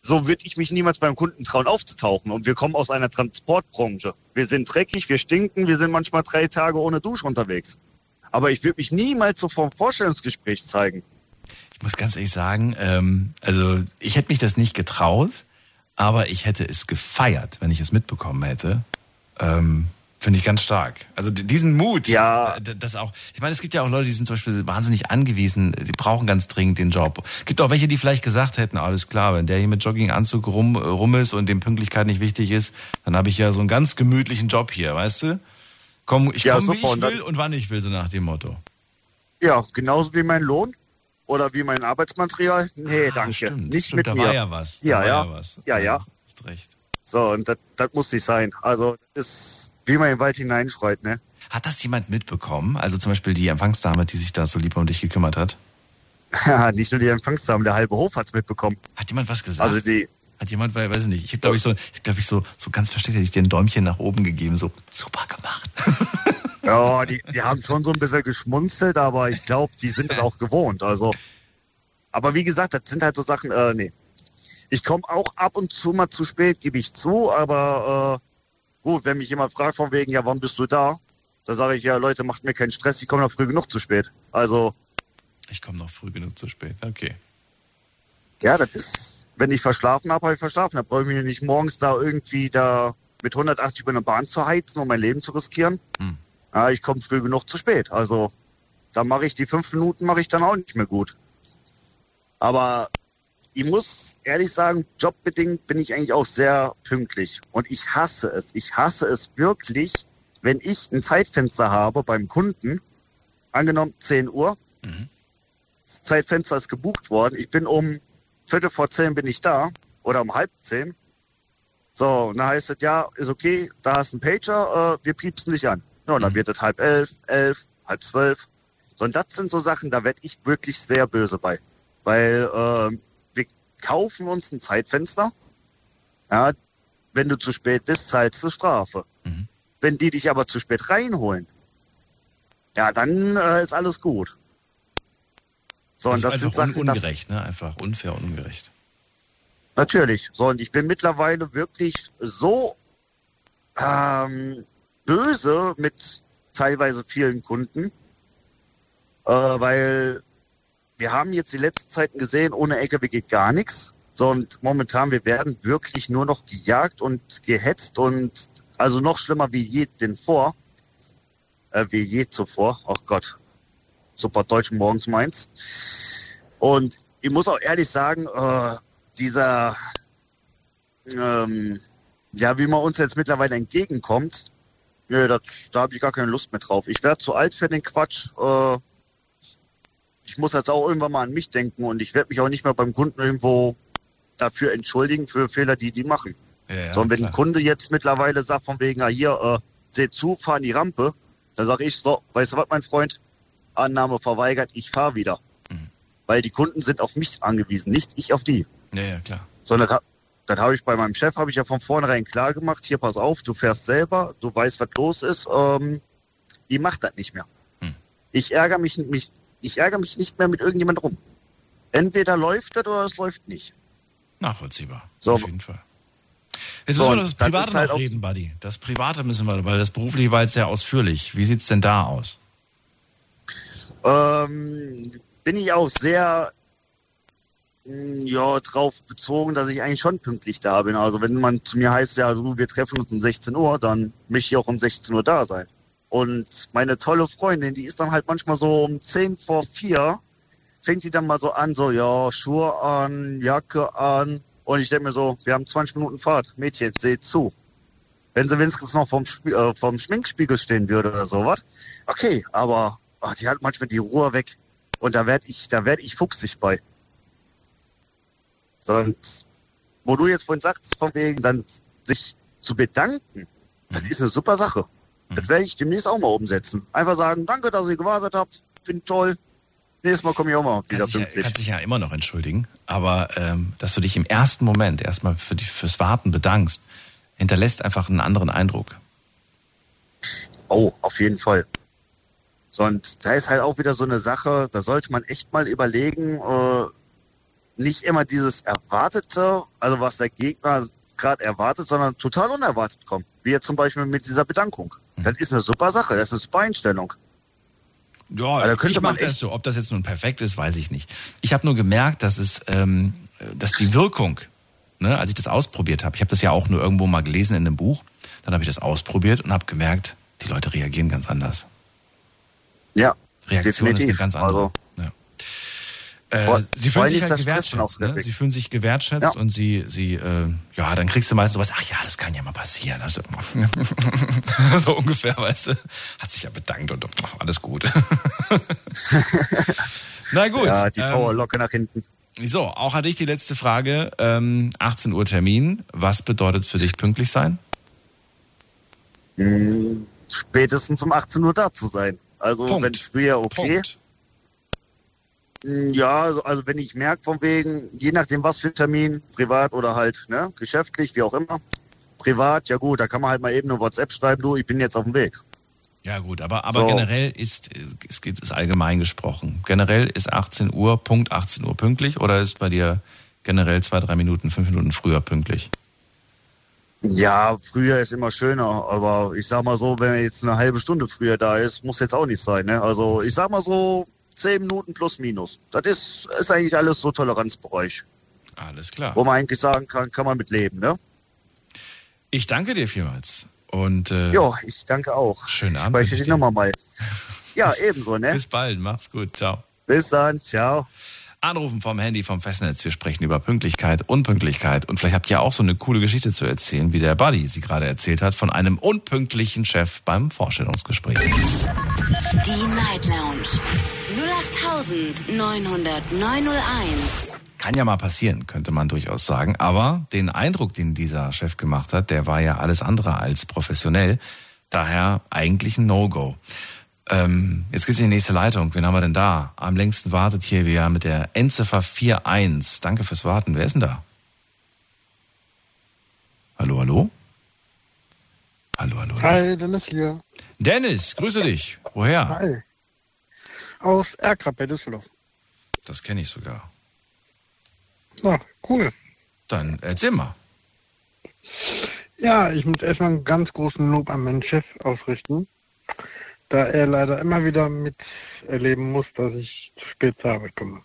So würde ich mich niemals beim Kunden trauen aufzutauchen. Und wir kommen aus einer Transportbranche. Wir sind dreckig, wir stinken, wir sind manchmal drei Tage ohne Dusche unterwegs. Aber ich würde mich niemals so vor dem Vorstellungsgespräch zeigen. Ich muss ganz ehrlich sagen, ähm, also ich hätte mich das nicht getraut, aber ich hätte es gefeiert, wenn ich es mitbekommen hätte. Ähm, Finde ich ganz stark. Also diesen Mut, ja. das auch. Ich meine, es gibt ja auch Leute, die sind zum Beispiel wahnsinnig angewiesen, die brauchen ganz dringend den Job. Es gibt auch welche, die vielleicht gesagt hätten, alles klar, wenn der hier mit Jogginganzug rum, rum ist und dem Pünktlichkeit nicht wichtig ist, dann habe ich ja so einen ganz gemütlichen Job hier, weißt du? Komm, ich ja, komme, wie ich will und wann ich will, so nach dem Motto. Ja, genauso wie mein Lohn oder wie mein Arbeitsmaterial. Nee, ah, danke. Stimmt, nicht stimmt, mit da mir. war ja was. Ja, ja. ja. Ja, ja. Hast recht. So, und das, das muss nicht sein. Also, das ist, wie man im Wald hineinschreit, ne? Hat das jemand mitbekommen? Also zum Beispiel die Empfangsdame, die sich da so lieb um dich gekümmert hat? (laughs) Ja, nicht nur die Empfangsdame, der halbe Hof hat's mitbekommen. Hat jemand was gesagt? Also die, hat jemand, weil, weiß ich nicht, ich habe glaube ich so, ich glaube ich so, so ganz versteckt hätte ich dir ein Däumchen nach oben gegeben, so super gemacht. (laughs) Ja, die, die haben schon so ein bisschen geschmunzelt, aber ich glaube, die sind das auch gewohnt. Also, aber wie gesagt, das sind halt so Sachen, äh, nee. Ich komme auch ab und zu mal zu spät, gebe ich zu, aber äh, gut, wenn mich jemand fragt von wegen, ja, wann bist du da? Da sage ich, ja, Leute, macht mir keinen Stress, ich komme noch früh genug zu spät. Also. Ich komme noch früh genug zu spät, okay. Ja, das ist, wenn ich verschlafen habe, habe ich verschlafen. Da brauche ich mich nicht morgens da irgendwie da mit 180 über eine Bahn zu heizen, um mein Leben zu riskieren. Hm. Ja, ich komme früh genug zu spät. Also da mache ich die fünf Minuten mache ich dann auch nicht mehr gut. Aber ich muss ehrlich sagen, jobbedingt bin ich eigentlich auch sehr pünktlich. Und ich hasse es. Ich hasse es wirklich, wenn ich ein Zeitfenster habe beim Kunden, angenommen 10 Uhr, mhm. das Zeitfenster ist gebucht worden, ich bin um Viertel vor zehn bin ich da oder um halb zehn. So, und dann heißt es, ja, ist okay, da hast du einen Pager, äh, wir piepsen dich an. Ja, und dann mhm. wird es halb elf, elf, halb zwölf. So, und das sind so Sachen, da werde ich wirklich sehr böse bei. Weil äh, kaufen uns ein Zeitfenster. Ja, wenn du zu spät bist, zahlst du Strafe. Mhm. Wenn die dich aber zu spät reinholen, ja, dann äh, ist alles gut. So, das und das ist sind Sachen, ungerecht, das, ne? Einfach unfair und ungerecht. Natürlich. So, und ich bin mittlerweile wirklich so ähm, böse mit teilweise vielen Kunden, äh, weil wir haben jetzt die letzten Zeiten gesehen, ohne LKW geht gar nichts. So, und momentan, wir werden wirklich nur noch gejagt und gehetzt und also noch schlimmer wie je den vor, äh, wie je zuvor. Ach Gott, super Deutsch morgens meins. Und ich muss auch ehrlich sagen, äh, dieser ähm, ja, wie man uns jetzt mittlerweile entgegenkommt, nö, das, da habe ich gar keine Lust mehr drauf. Ich werde zu alt für den Quatsch. Äh, ich muss jetzt auch irgendwann mal an mich denken und ich werde mich auch nicht mehr beim Kunden irgendwo dafür entschuldigen für Fehler, die die machen. Ja, ja, Sondern wenn klar. ein Kunde jetzt mittlerweile sagt von wegen, ah, hier, äh, seht zu, fahr in die Rampe, dann sage ich so, weißt du was, mein Freund, Annahme verweigert, ich fahre wieder. Mhm. Weil die Kunden sind auf mich angewiesen, nicht ich auf die. Ja, ja, klar. Sondern das habe ich bei meinem Chef, habe ich ja von vornherein klar gemacht, hier pass auf, du fährst selber, du weißt, was los ist, ähm, die macht das nicht mehr. Hm. Ich ärgere mich, mich, ich ärgere mich nicht mehr mit irgendjemand rum. Entweder läuft das oder es läuft nicht. Nachvollziehbar. So. Auf jeden Fall. Jetzt so, müssen wir das Private halt noch reden, Buddy. Das Private müssen wir, weil das Berufliche war jetzt sehr ausführlich. Wie sieht es denn da aus? Ähm, bin ich auch sehr hm, ja, drauf bezogen, dass ich eigentlich schon pünktlich da bin. Also wenn man zu mir heißt, ja, du, wir treffen uns um 16 Uhr, dann möchte ich auch um 16 Uhr da sein. Und meine tolle Freundin, die ist dann halt manchmal so um 10 vor 4, fängt die dann mal so an, so, ja, Schuhe an, Jacke an. Und ich denke mir so, wir haben 20 Minuten Fahrt. Mädchen, seht zu. Wenn sie wenigstens noch vom, äh, vom Schminkspiegel stehen würde oder sowas. Okay, aber ach, die hat manchmal die Ruhe weg. Und da werde ich, da werde ich fuchsig bei. Und wo du jetzt vorhin sagst, von wegen dann sich zu bedanken, das mhm. ist eine super Sache. Das werde ich demnächst auch mal umsetzen. Einfach sagen, danke, dass ihr gewartet habt. Finde toll. Nächstes Mal komme ich auch mal wieder kannst pünktlich. Du kannst dich ja immer noch entschuldigen, aber ähm, dass du dich im ersten Moment erstmal für die, fürs Warten bedankst, hinterlässt einfach einen anderen Eindruck. Oh, auf jeden Fall. So, und da ist halt auch wieder so eine Sache, da sollte man echt mal überlegen, äh, nicht immer dieses Erwartete, also was der Gegner gerade erwartet, sondern total unerwartet kommt. Wie jetzt zum Beispiel mit dieser Bedankung. Mhm. Das ist eine super Sache, das ist eine super Einstellung. Ja, also könnte ich man das so. Ob das jetzt nun perfekt ist, weiß ich nicht. Ich habe nur gemerkt, dass es, ähm, dass die Wirkung, ne, als ich das ausprobiert habe, ich habe das ja auch nur irgendwo mal gelesen in einem Buch, dann habe ich das ausprobiert und habe gemerkt, die Leute reagieren ganz anders. Ja, Reaktion definitiv. ist eine ganz andere. Also, äh, sie fühlen sich halt gewertschätzt. Ne? Sie fühlen sich gewertschätzt ja. und sie, sie, äh, ja, dann kriegst du meist sowas, ach ja, das kann ja mal passieren. Also, (laughs) so ungefähr, weißt du, hat sich ja bedankt und ach, alles gut. (laughs) Na gut. Ja, die Powerlocke ähm, nach hinten. So, auch hatte ich die letzte Frage. Ähm, 18 Uhr Termin. Was bedeutet für dich pünktlich sein? Hm, spätestens um 18 Uhr da zu sein. Also Punkt. wenn früher okay. Punkt. Hm, ja, also, also wenn ich merke von wegen, je nachdem was für Termin, privat oder halt ne, geschäftlich, wie auch immer, privat, ja gut, da kann man halt mal eben eine WhatsApp schreiben, du, ich bin jetzt auf dem Weg. Ja gut, aber, aber so. generell ist, es geht ist allgemein gesprochen. Generell ist 18 Uhr, Punkt 18 Uhr pünktlich oder ist bei dir generell zwei, drei Minuten, fünf Minuten früher pünktlich? Ja, früher ist immer schöner, aber ich sag mal so, wenn er jetzt eine halbe Stunde früher da ist, muss jetzt auch nicht sein. Ne? Also ich sag mal so, zehn Minuten plus minus. Das ist, ist eigentlich alles so Toleranzbereich. Alles klar. Wo man eigentlich sagen kann, kann man mit leben, ne? Ich danke dir vielmals. Und äh, ja, ich danke auch. Schönen Abend. Spreche die Nummer mal. Ja, (laughs) ebenso, ne? Bis bald, mach's gut, ciao. Bis dann, ciao. Anrufen vom Handy vom Festnetz. Wir sprechen über Pünktlichkeit, Unpünktlichkeit. Und vielleicht habt ihr auch so eine coole Geschichte zu erzählen, wie der Buddy sie gerade erzählt hat, von einem unpünktlichen Chef beim Vorstellungsgespräch. Die Night Lounge 08901. Kann ja mal passieren, könnte man durchaus sagen. Aber den Eindruck, den dieser Chef gemacht hat, der war ja alles andere als professionell. Daher eigentlich ein No-Go. Ähm, jetzt geht's in die nächste Leitung. Wen haben wir denn da? Am längsten wartet hier wieder mit der Endziffer 41. Danke fürs Warten. Wer ist denn da? Hallo, hallo? Hallo, hallo. hallo. Hi, Dennis hier. Dennis, grüße dich. Woher? Hi. Aus Erkrab bei Düsseldorf. Das kenne ich sogar. Na, cool. Dann erzähl mal. Ja, ich muss erstmal einen ganz großen Lob an meinen Chef ausrichten da er leider immer wieder miterleben muss, dass ich zu spät zur Arbeit komme.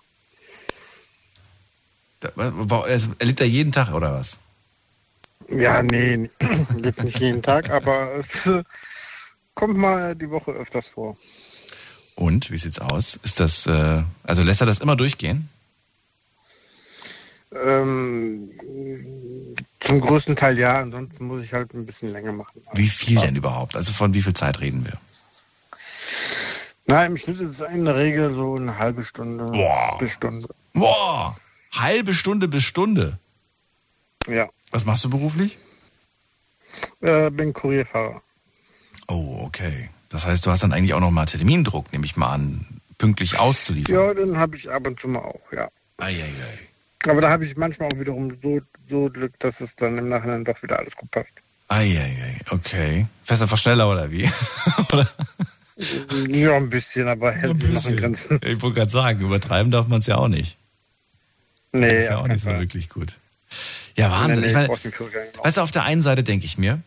Erlebt er jeden Tag oder was? Ja, nee, jetzt (clears throat) nicht jeden Tag, aber es äh, kommt mal die Woche öfters vor. Und wie sieht's aus? Ist das, äh, also lässt er das immer durchgehen? Ähm, Zum größten Teil ja, ansonsten muss ich halt ein bisschen länger machen. Wie viel denn überhaupt? Also von wie viel Zeit reden wir? Na, im Schnitt ist es in der Regel so eine halbe Stunde Boah. bis Stunde. Boah, halbe Stunde bis Stunde. Ja. Was machst du beruflich? Äh, bin Kurierfahrer. Oh, okay. Das heißt, du hast dann eigentlich auch noch mal Termindruck, nehme ich mal an, pünktlich auszuliefern. Ja, dann habe ich ab und zu mal auch, ja. Eieiei. Aber da habe ich manchmal auch wiederum so, so Glück, dass es dann im Nachhinein doch wieder alles gut passt. Eieiei, okay. Fährst einfach schneller oder wie? (laughs) oder? Ja, ein bisschen, aber hält sich noch in Grenzen. Ich wollte gerade sagen, übertreiben darf man es ja auch nicht. Nee, das ist ja auch nicht so Fall. wirklich gut. Ja, Wahnsinn. Nee, nee, ich meine, weißt du, auf der einen Seite denke ich mir,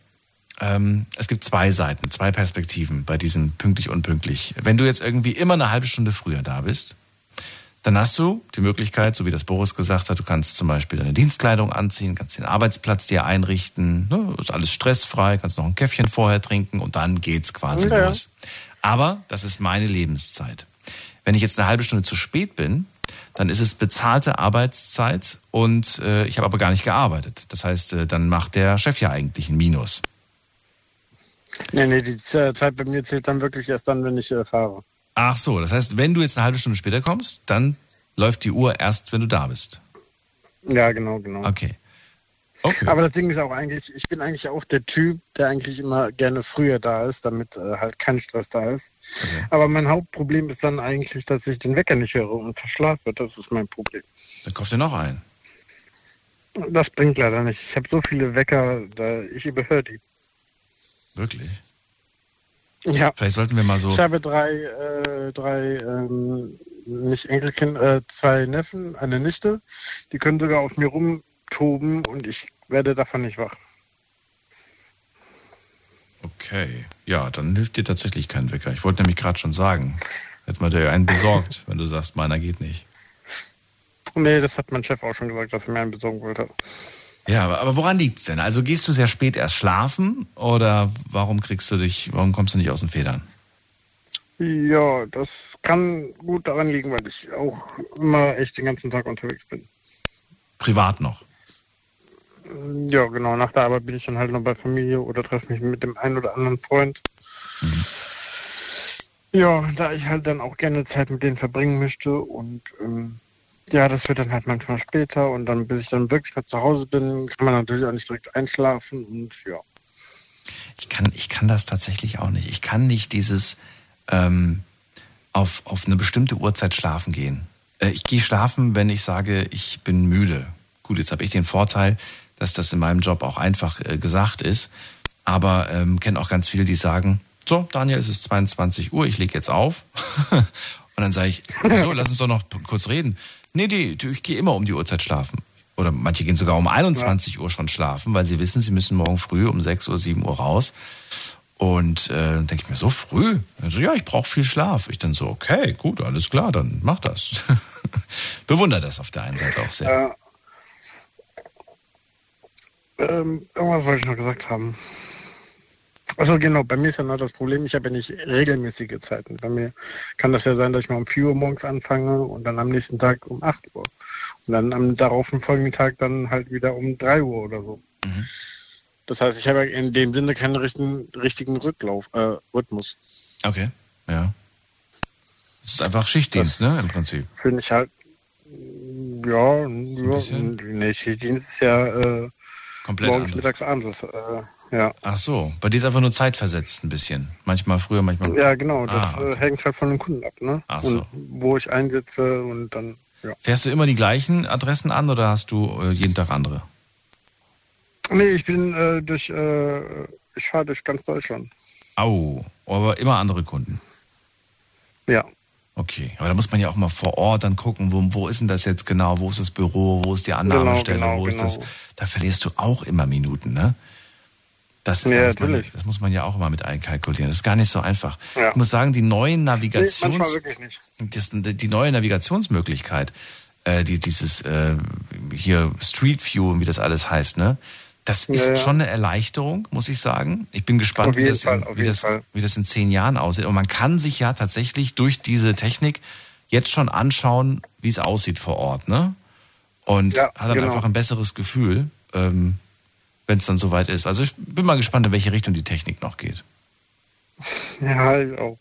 ähm, es gibt zwei Seiten, zwei Perspektiven bei diesem pünktlich unpünktlich. Wenn du jetzt irgendwie immer eine halbe Stunde früher da bist, dann hast du die Möglichkeit, so wie das Boris gesagt hat, du kannst zum Beispiel deine Dienstkleidung anziehen, kannst den Arbeitsplatz dir einrichten, ne, ist alles stressfrei, kannst noch ein Käffchen vorher trinken und dann geht's quasi ja. los. Aber das ist meine Lebenszeit. Wenn ich jetzt eine halbe Stunde zu spät bin, dann ist es bezahlte Arbeitszeit und äh, ich habe aber gar nicht gearbeitet. Das heißt, äh, dann macht der Chef ja eigentlich ein Minus. Nee, nee, die Zeit bei mir zählt dann wirklich erst dann, wenn ich äh, fahre. Ach so, das heißt, wenn du jetzt eine halbe Stunde später kommst, dann läuft die Uhr erst, wenn du da bist. Ja, genau, genau. Okay. Okay. Aber das Ding ist auch eigentlich, ich bin eigentlich auch der Typ, der eigentlich immer gerne früher da ist, damit äh, halt kein Stress da ist. Okay. Aber mein Hauptproblem ist dann eigentlich, dass ich den Wecker nicht höre und verschlafe. Das ist mein Problem. Dann kauf dir noch einen. Das bringt leider nicht. Ich habe so viele Wecker, da ich überhöre die. Wirklich? Ja. Vielleicht sollten wir mal so. Ich habe drei, äh, drei ähm, nicht Enkelkind, äh, zwei Neffen, eine Nichte. Die können sogar auf mir rum toben und ich werde davon nicht wach. Okay, ja, dann hilft dir tatsächlich kein Wecker. Ich wollte nämlich gerade schon sagen, hätte man dir einen besorgt, (laughs) wenn du sagst, meiner geht nicht. Nee, das hat mein Chef auch schon gesagt, dass er mir einen besorgen wollte. Ja, aber, woran liegt's denn? Also gehst du sehr spät erst schlafen oder warum kriegst du dich, warum kommst du nicht aus den Federn? Ja, das kann gut daran liegen, weil ich auch immer echt den ganzen Tag unterwegs bin. Privat noch? Ja, genau. Nach der Arbeit bin ich dann halt noch bei Familie oder treffe mich mit dem einen oder anderen Freund. Mhm. Ja, da ich halt dann auch gerne Zeit mit denen verbringen möchte und ähm, ja, das wird dann halt manchmal später und dann, bis ich dann wirklich zu Hause bin, kann man natürlich auch nicht direkt einschlafen und ja. Ich kann, ich kann das tatsächlich auch nicht. Ich kann nicht dieses ähm, auf, auf eine bestimmte Uhrzeit schlafen gehen. Äh, ich gehe schlafen, wenn ich sage, ich bin müde. Gut, jetzt habe ich den Vorteil, dass das in meinem Job auch einfach äh, gesagt ist. Aber ähm, kenne auch ganz viele, die sagen, so, Daniel, es ist 22 Uhr, ich lege jetzt auf. (laughs) und dann sage ich, so, lass uns doch noch kurz reden. Nee, nee, ich gehe immer um die Uhrzeit schlafen. Oder manche gehen sogar um 21 ja. Uhr schon schlafen, weil sie wissen, sie müssen morgen früh um 6 Uhr, 7 Uhr raus. Und äh, dann denke ich mir, so früh? Also, ja, ich brauche viel Schlaf. Ich dann so, okay, gut, alles klar, dann mach das. (laughs) Bewundere das auf der einen Seite auch sehr. Äh, ähm, irgendwas wollte ich noch gesagt haben. Also genau, bei mir ist ja noch das Problem, ich habe ja nicht regelmäßige Zeiten. Bei mir kann das ja sein, dass ich mal um 4 Uhr morgens anfange und dann am nächsten Tag um 8 Uhr. Und dann am daraufhin folgenden Tag dann halt wieder um 3 Uhr oder so. Mhm. Das heißt, ich habe in dem Sinne keinen richtigen, richtigen Rücklauf, äh, Rhythmus. Okay, ja. Das ist einfach Schichtdienst, das ne, im Prinzip. Finde ich halt, ja, ja nee, Schichtdienst ist ja äh, Komplett morgens, anders. mittags, abends. Äh, ja. Ach so, bei dir ist einfach nur zeitversetzt ein bisschen. Manchmal früher, manchmal. Ja, genau. Das ah, okay. äh, hängt halt von den Kunden ab, ne? Ach so. Und wo ich einsetze und dann, ja. Fährst du immer die gleichen Adressen an oder hast du äh, jeden Tag andere? Nee, ich bin äh, durch, äh, ich fahre durch ganz Deutschland. Au, aber immer andere Kunden. Ja. Okay, aber da muss man ja auch mal vor Ort dann gucken, wo, wo ist denn das jetzt genau, wo ist das Büro, wo ist die Annahmestelle, genau, genau, wo ist genau. das. Da verlierst du auch immer Minuten, ne? Das, ist, ja, das, man, das muss man ja auch immer mit einkalkulieren. Das ist gar nicht so einfach. Ja. Ich muss sagen, die neuen Navigations, nee, das, die neue Navigationsmöglichkeit, äh, die, dieses äh, hier Street View, wie das alles heißt, ne? Das ist ja, schon eine Erleichterung, muss ich sagen. Ich bin gespannt, wie das, in, wie, das, wie das in zehn Jahren aussieht. Und man kann sich ja tatsächlich durch diese Technik jetzt schon anschauen, wie es aussieht vor Ort, ne? Und ja, hat dann genau. einfach ein besseres Gefühl. Ähm, wenn es dann soweit ist. Also ich bin mal gespannt, in welche Richtung die Technik noch geht. Ja, ich auch.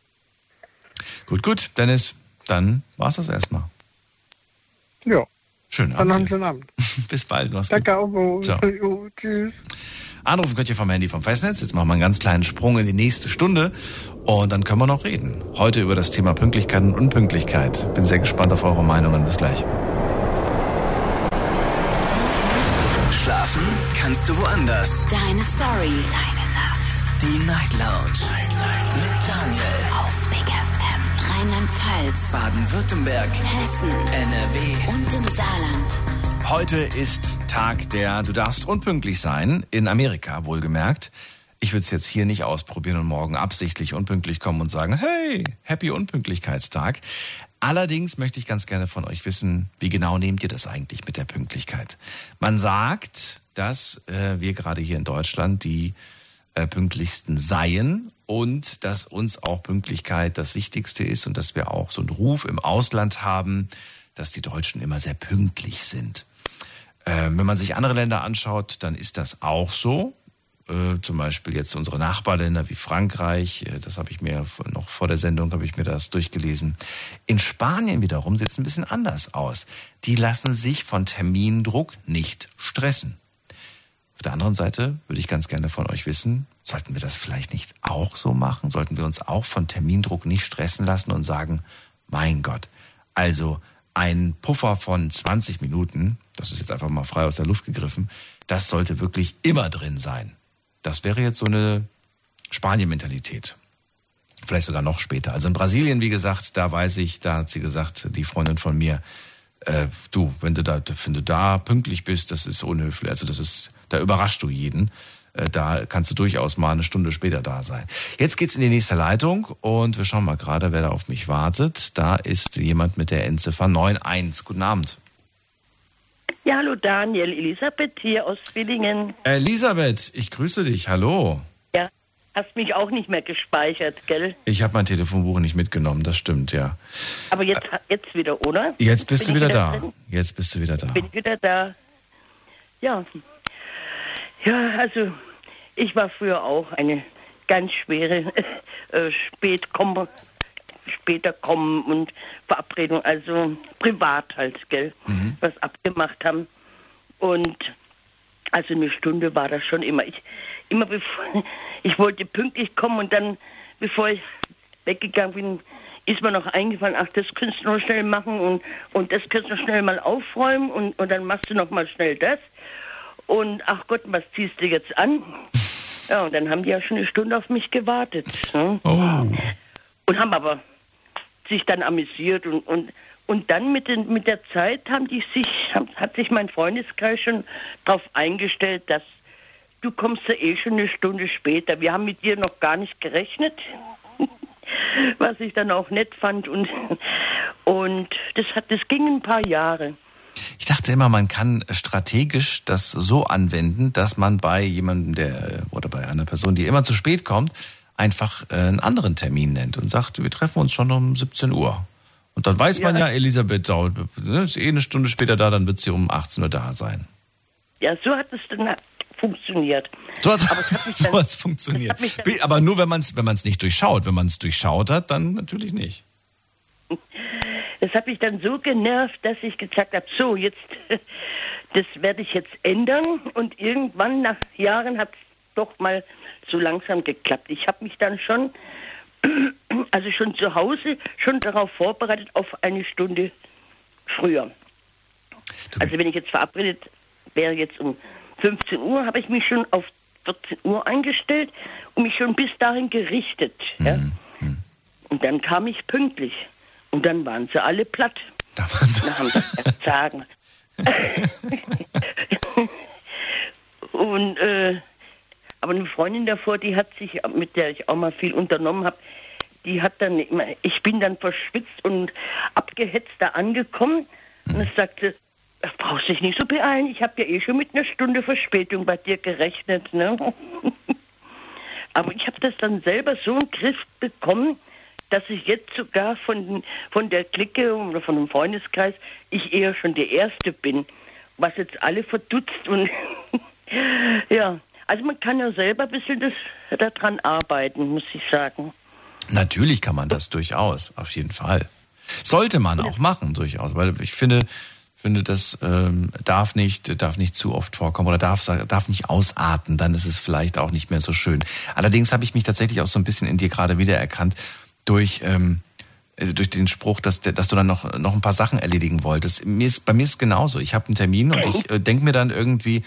Gut, gut, Dennis, dann war es das erstmal. Ja. Schön. Dann haben schönen Abend. (laughs) Bis bald. Mach's Danke auch. So. Ciao. (laughs) tschüss. Anrufen könnt ihr vom Handy vom Festnetz. Jetzt machen wir einen ganz kleinen Sprung in die nächste Stunde und dann können wir noch reden. Heute über das Thema Pünktlichkeit und Unpünktlichkeit. Bin sehr gespannt auf eure Meinungen. Bis gleich. Schlafen kannst du woanders. Deine Story. Deine Nacht. Die Night Lounge. Night, Night. Mit Daniel. Auf Big FM. Rheinland-Pfalz. Baden-Württemberg. Hessen. NRW. Und im Saarland. Heute ist Tag der Du darfst unpünktlich sein. In Amerika, wohlgemerkt. Ich würde es jetzt hier nicht ausprobieren und morgen absichtlich unpünktlich kommen und sagen, hey, happy Unpünktlichkeitstag. Allerdings möchte ich ganz gerne von euch wissen, wie genau nehmt ihr das eigentlich mit der Pünktlichkeit? Man sagt, dass äh, wir gerade hier in Deutschland die äh, pünktlichsten seien und dass uns auch Pünktlichkeit das Wichtigste ist und dass wir auch so einen Ruf im Ausland haben, dass die Deutschen immer sehr pünktlich sind. Äh, wenn man sich andere Länder anschaut, dann ist das auch so äh, zum Beispiel jetzt unsere Nachbarländer wie Frankreich, äh, das habe ich mir noch vor der Sendung habe ich mir das durchgelesen. In Spanien wiederum sieht es ein bisschen anders aus. Die lassen sich von Termindruck nicht stressen. Auf der anderen Seite würde ich ganz gerne von euch wissen, sollten wir das vielleicht nicht auch so machen? Sollten wir uns auch von Termindruck nicht stressen lassen und sagen, mein Gott, also ein Puffer von 20 Minuten, das ist jetzt einfach mal frei aus der Luft gegriffen, das sollte wirklich immer drin sein. Das wäre jetzt so eine Spanien-Mentalität. Vielleicht sogar noch später. Also in Brasilien, wie gesagt, da weiß ich, da hat sie gesagt, die Freundin von mir, äh, du, wenn du da, wenn du da pünktlich bist, das ist unhöflich. Also das ist, da überraschst du jeden. Äh, da kannst du durchaus mal eine Stunde später da sein. Jetzt geht's in die nächste Leitung und wir schauen mal gerade, wer da auf mich wartet. Da ist jemand mit der Endziffer 91. Guten Abend. Ja, hallo Daniel, Elisabeth hier aus Willingen. Elisabeth, ich grüße dich, hallo. Ja, hast mich auch nicht mehr gespeichert, gell? Ich habe mein Telefonbuch nicht mitgenommen, das stimmt, ja. Aber jetzt, jetzt wieder, oder? Jetzt bist Bin du wieder, wieder da. Drin? Jetzt bist du wieder da. Bin wieder da. Ja. Ja, also ich war früher auch eine ganz schwere (laughs) äh, später kommen und Verabredung, also privat halt, gell, mhm. was abgemacht haben. Und also eine Stunde war das schon immer. Ich, immer bevor, (laughs) ich wollte pünktlich kommen und dann, bevor ich weggegangen bin, ist mir noch eingefallen, ach, das könntest du noch schnell machen und, und das könntest du noch schnell mal aufräumen und, und dann machst du noch mal schnell das. Und ach Gott, was ziehst du jetzt an? (laughs) Ja, und dann haben die ja schon eine Stunde auf mich gewartet. Ne? Oh. Und haben aber sich dann amüsiert und, und, und dann mit, den, mit der Zeit haben die sich, haben, hat sich mein Freundeskreis schon darauf eingestellt, dass du kommst ja eh schon eine Stunde später. Wir haben mit dir noch gar nicht gerechnet, (laughs) was ich dann auch nett fand und, und das, hat, das ging ein paar Jahre. Ich dachte immer, man kann strategisch das so anwenden, dass man bei jemandem, der oder bei einer Person, die immer zu spät kommt, einfach äh, einen anderen Termin nennt und sagt, wir treffen uns schon um 17 Uhr. Und dann weiß man ja, Elisabeth dauert, ne, ist eh eine Stunde später da, dann wird sie um 18 Uhr da sein. Ja, so hat es dann funktioniert. So hat es (laughs) so funktioniert. Dann, aber nur, wenn man es wenn nicht durchschaut. Wenn man es durchschaut hat, dann natürlich nicht. (laughs) Das hat mich dann so genervt, dass ich gesagt habe, so, jetzt, (laughs) das werde ich jetzt ändern. Und irgendwann nach Jahren hat es doch mal so langsam geklappt. Ich habe mich dann schon, (clears throat) also schon zu Hause, schon darauf vorbereitet auf eine Stunde früher. Also wenn ich jetzt verabredet wäre jetzt um 15 Uhr, habe ich mich schon auf 14 Uhr eingestellt und mich schon bis dahin gerichtet. Mhm. Ja? Mhm. Und dann kam ich pünktlich. Und dann waren sie alle platt. Da waren sie. Dann haben sie (laughs) sagen. und äh, aber eine Freundin davor, die hat sich, mit der ich auch mal viel unternommen habe, die hat dann immer, ich bin dann verschwitzt und abgehetzt da angekommen und es sagte, brauchst dich nicht so beeilen, ich habe ja eh schon mit einer Stunde Verspätung bei dir gerechnet. Ne? (laughs) Aber ich habe das dann selber so in den Griff bekommen, dass ich jetzt sogar von, von der Clique oder von dem Freundeskreis, ich eher schon der Erste bin, was jetzt alle verdutzt und (laughs) ja, also man kann ja selber ein bisschen das, daran arbeiten, muss ich sagen. Natürlich kann man das durchaus, auf jeden Fall. Sollte man auch machen, durchaus, weil ich finde, finde, das ähm, darf nicht, darf nicht zu oft vorkommen oder darf, darf nicht ausarten, dann ist es vielleicht auch nicht mehr so schön. Allerdings habe ich mich tatsächlich auch so ein bisschen in dir gerade wiedererkannt durch, ähm, äh, durch den Spruch, dass, dass du dann noch, noch ein paar Sachen erledigen wolltest. Mir ist, bei mir ist es genauso. Ich habe einen Termin und ich äh, denke mir dann irgendwie,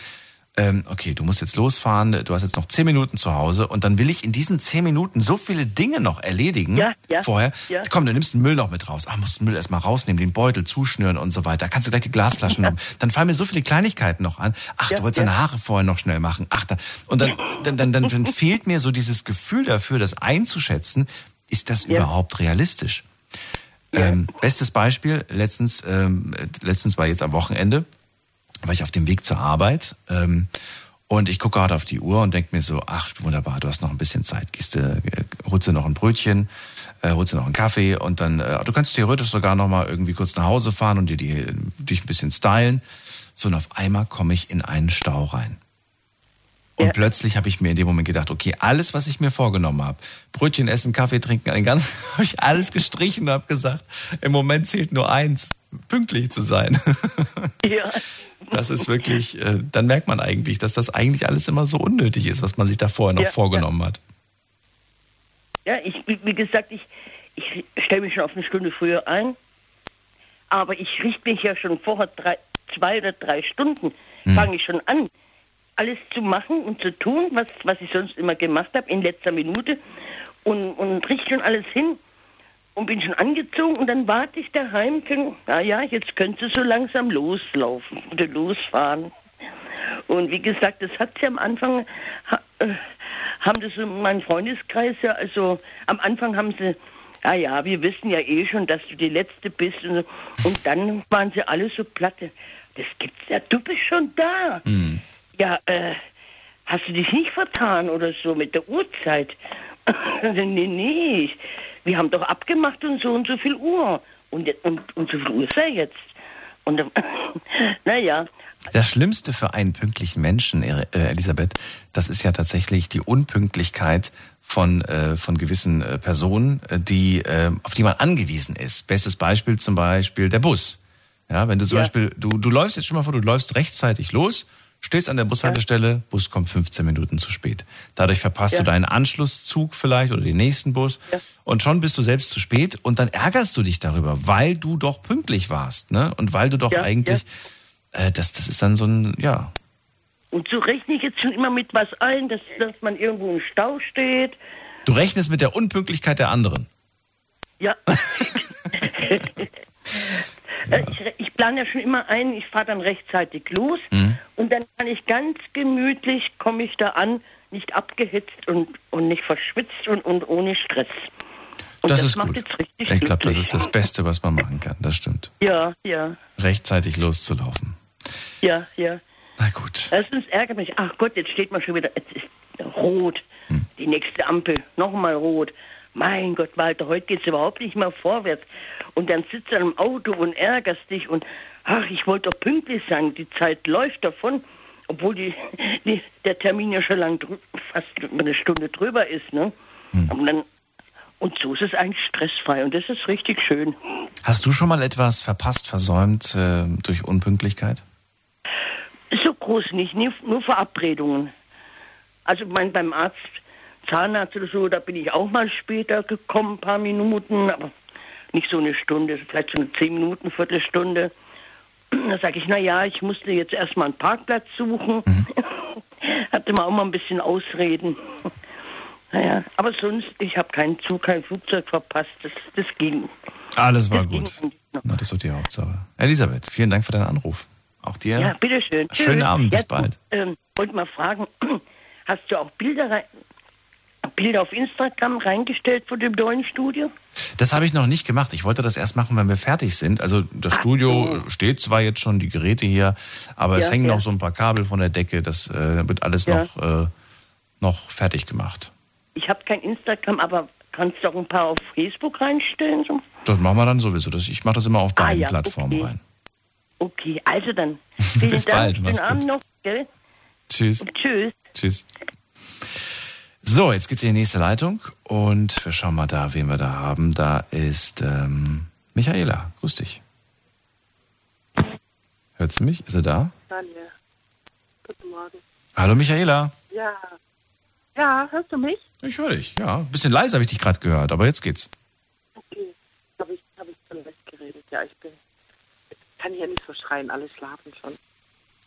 ähm, okay, du musst jetzt losfahren, du hast jetzt noch zehn Minuten zu Hause und dann will ich in diesen zehn Minuten so viele Dinge noch erledigen ja, ja, vorher. Ja. Komm, du nimmst den Müll noch mit raus. Ah, musst den Müll erstmal rausnehmen, den Beutel zuschnüren und so weiter. Kannst du gleich die Glasflaschen nehmen. (laughs) Dann fallen mir so viele Kleinigkeiten noch an. Ach, du wolltest deine Haare vorher noch schnell machen. Ach, da, und dann, dann, dann, dann, dann (laughs) fehlt mir so dieses Gefühl dafür, das einzuschätzen. Ist das überhaupt realistisch? Ähm, bestes Beispiel, letztens, ähm, letztens war jetzt am Wochenende, war ich auf dem Weg zur Arbeit ähm, und ich gucke gerade auf die Uhr und denke mir so, ach wunderbar, du hast noch ein bisschen Zeit. Gehst du, äh, holst du noch ein Brötchen, äh, holst du noch einen Kaffee und dann, äh, du kannst theoretisch sogar noch mal irgendwie kurz nach Hause fahren und dir die, dich ein bisschen stylen. So und auf einmal komme ich in einen Stau rein. Und ja. plötzlich habe ich mir in dem Moment gedacht, okay, alles, was ich mir vorgenommen habe, Brötchen essen, Kaffee trinken, ein ganz, (laughs) habe ich alles gestrichen und habe gesagt, im Moment zählt nur eins, pünktlich zu sein. (laughs) Ja. Das ist wirklich, äh, dann merkt man eigentlich, dass das eigentlich alles immer so unnötig ist, was man sich da vorher noch ja, vorgenommen ja. hat. Ja, ich, wie gesagt, ich, ich stelle mich schon auf eine Stunde früher ein, aber ich richte mich ja schon vorher drei, zwei oder drei Stunden, hm. fange ich schon an, alles zu machen und zu tun, was, was ich sonst immer gemacht habe, in letzter Minute und, und richte schon alles hin und bin schon angezogen und dann warte ich daheim, naja, jetzt könnte so langsam loslaufen oder losfahren. Und wie gesagt, das hat sie am Anfang, äh, haben das so mein Freundeskreis ja, also am Anfang haben sie, ja, ja, wir wissen ja eh schon, dass du die Letzte bist. Und, so. und dann waren sie alle so platte. Das gibt's ja, du bist schon da. Mhm. Ja, äh, hast du dich nicht vertan oder so mit der Uhrzeit? (laughs) nee, nee, wir haben doch abgemacht und so und so viel Uhr. Und, und, und so viel Uhr ist er jetzt. Und (laughs) naja. Das Schlimmste für einen pünktlichen Menschen, äh, Elisabeth, das ist ja tatsächlich die Unpünktlichkeit von, äh, von gewissen äh, Personen, die, äh, auf die man angewiesen ist. Bestes Beispiel zum Beispiel der Bus. Ja, wenn du zum ja. Beispiel, du, du läufst jetzt schon mal vor, du läufst rechtzeitig los Stehst an der Bushaltestelle, ja. Bus kommt 15 Minuten zu spät. Dadurch verpasst ja. du deinen Anschlusszug vielleicht oder den nächsten Bus ja. und schon bist du selbst zu spät und dann ärgerst du dich darüber, weil du doch pünktlich warst, ne? Und weil du doch eigentlich, äh, das, das ist dann so ein, ja. Und so rechne ich jetzt schon immer mit was ein, dass, dass man irgendwo im Stau steht. Du rechnest mit der Unpünktlichkeit der anderen. Ja. (laughs) (laughs) Äh, ich, ich plane ja schon immer ein, ich fahre dann rechtzeitig los mhm. Und dann kann ich ganz gemütlich, komme ich da an, nicht abgehetzt und, und nicht verschwitzt und, und ohne Stress. Und das, das ist gut. ich glaube, das ist das Beste, was man machen kann. Das stimmt. Ja, ja. Rechtzeitig loszulaufen. Ja, ja. Na gut. Erstens ärgert mich. Ach Gott, jetzt steht man schon wieder. Jetzt ist rot. Hm. Die nächste Ampel. Nochmal rot. Mein Gott, Walter, heute geht es überhaupt nicht mehr vorwärts. Und dann sitzt du im Auto und ärgerst dich und ach, ich wollte doch pünktlich sein. Die Zeit läuft davon, obwohl die, die, der Termin ja schon lang fast eine Stunde drüber ist. Ne? Hm. Und, dann, und so ist es eigentlich stressfrei und das ist richtig schön. Hast du schon mal etwas verpasst, versäumt äh, durch Unpünktlichkeit? So groß nicht, nur Verabredungen. Also mein, beim Arzt Zahnarzt oder so, da bin ich auch mal später gekommen, ein paar Minuten, aber nicht so eine Stunde, vielleicht so eine zehn Minuten, Viertelstunde. Da sage ich, naja, ich musste jetzt erstmal einen Parkplatz suchen. Mhm. (laughs) Hatte mal auch mal ein bisschen Ausreden. (laughs) Naja, aber sonst, ich habe keinen Zug, kein Flugzeug verpasst. Das, das ging. Alles war das gut. Na, das ist die Hauptsache. Elisabeth, vielen Dank für deinen Anruf. Auch dir. Ja, bitteschön. Schönen Abend, bis ja, bald. Ähm, wollte mal fragen, (clears throat) hast du auch Bilder rein, Bilder auf Instagram reingestellt von dem neuen Studio? Das habe ich noch nicht gemacht. Ich wollte das erst machen, wenn wir fertig sind. Also das Ach Studio so. steht zwar jetzt schon, die Geräte hier, aber ja, es hängen ja. noch so ein paar Kabel von der Decke. Das äh, wird alles ja. noch, äh, noch fertig gemacht. Ich habe kein Instagram, aber kannst du auch ein paar auf Facebook reinstellen? So? Das machen wir dann sowieso. ich mache das immer auf beiden ah, Plattformen okay. rein. Okay, also dann. (laughs) Vielen Bis Dank. bald. Schönen Abend noch, gell? Tschüss. Tschüss. Tschüss. So, jetzt geht's in die nächste Leitung und wir schauen mal da, wen wir da haben. Da ist ähm, Michaela. Grüß dich. Hört sie mich? Ist er da? Daniel. Guten Morgen. Hallo Michaela. Ja. Ja, hörst du mich? Ich höre dich, ja. Ein bisschen leise habe ich dich gerade gehört, aber jetzt geht's. Okay. Habe ich, hab ich West geredet. Ja, ich bin. Ich kann hier nicht so schreien, alle schlafen schon.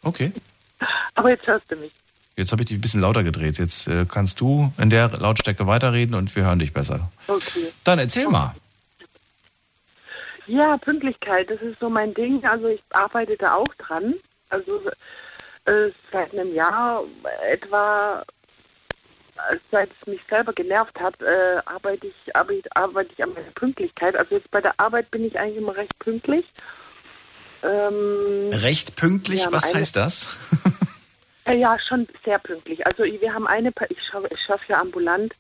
Okay. Aber jetzt hörst du mich. Jetzt habe ich dich ein bisschen lauter gedreht. Jetzt äh, kannst du in der Lautstärke weiterreden und wir hören dich besser. Okay. Dann erzähl mal. Ja, Pünktlichkeit, das ist so mein Ding. Also ich arbeite da auch dran. Also äh, seit einem Jahr etwa, seit es mich selber genervt hat, äh, arbeite ich arbeite, arbeite ich an meiner Pünktlichkeit. Also jetzt bei der Arbeit bin ich eigentlich immer recht pünktlich. Ähm, recht pünktlich, was heißt das? Äh, ja, schon sehr pünktlich. Also wir haben eine, ich schaffe ich schaff ja ambulant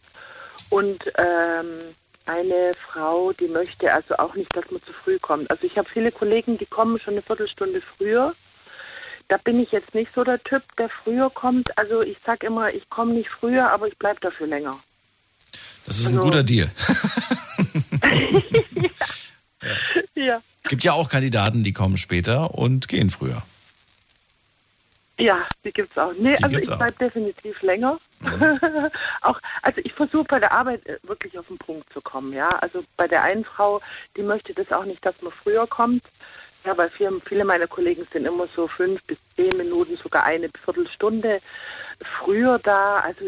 und ähm, eine Frau, die möchte also auch nicht, dass man zu früh kommt. Also ich habe viele Kollegen, die kommen schon eine Viertelstunde früher. Da bin ich jetzt nicht so der Typ, der früher kommt. Also ich sage immer, ich komme nicht früher, aber ich bleibe dafür länger. Das ist also, ein guter Deal. (laughs) (laughs) ja. ja. Es gibt ja auch Kandidaten, die kommen später und gehen früher. Ja, die gibt es auch. Nee, die also ich bleibe definitiv länger. Mhm. (laughs) auch, also ich versuche bei der Arbeit äh, wirklich auf den Punkt zu kommen, ja. Also bei der einen Frau, die möchte das auch nicht, dass man früher kommt. Ja, weil viele, viele meiner Kollegen sind immer so fünf bis zehn Minuten, sogar eine Viertelstunde früher da. Also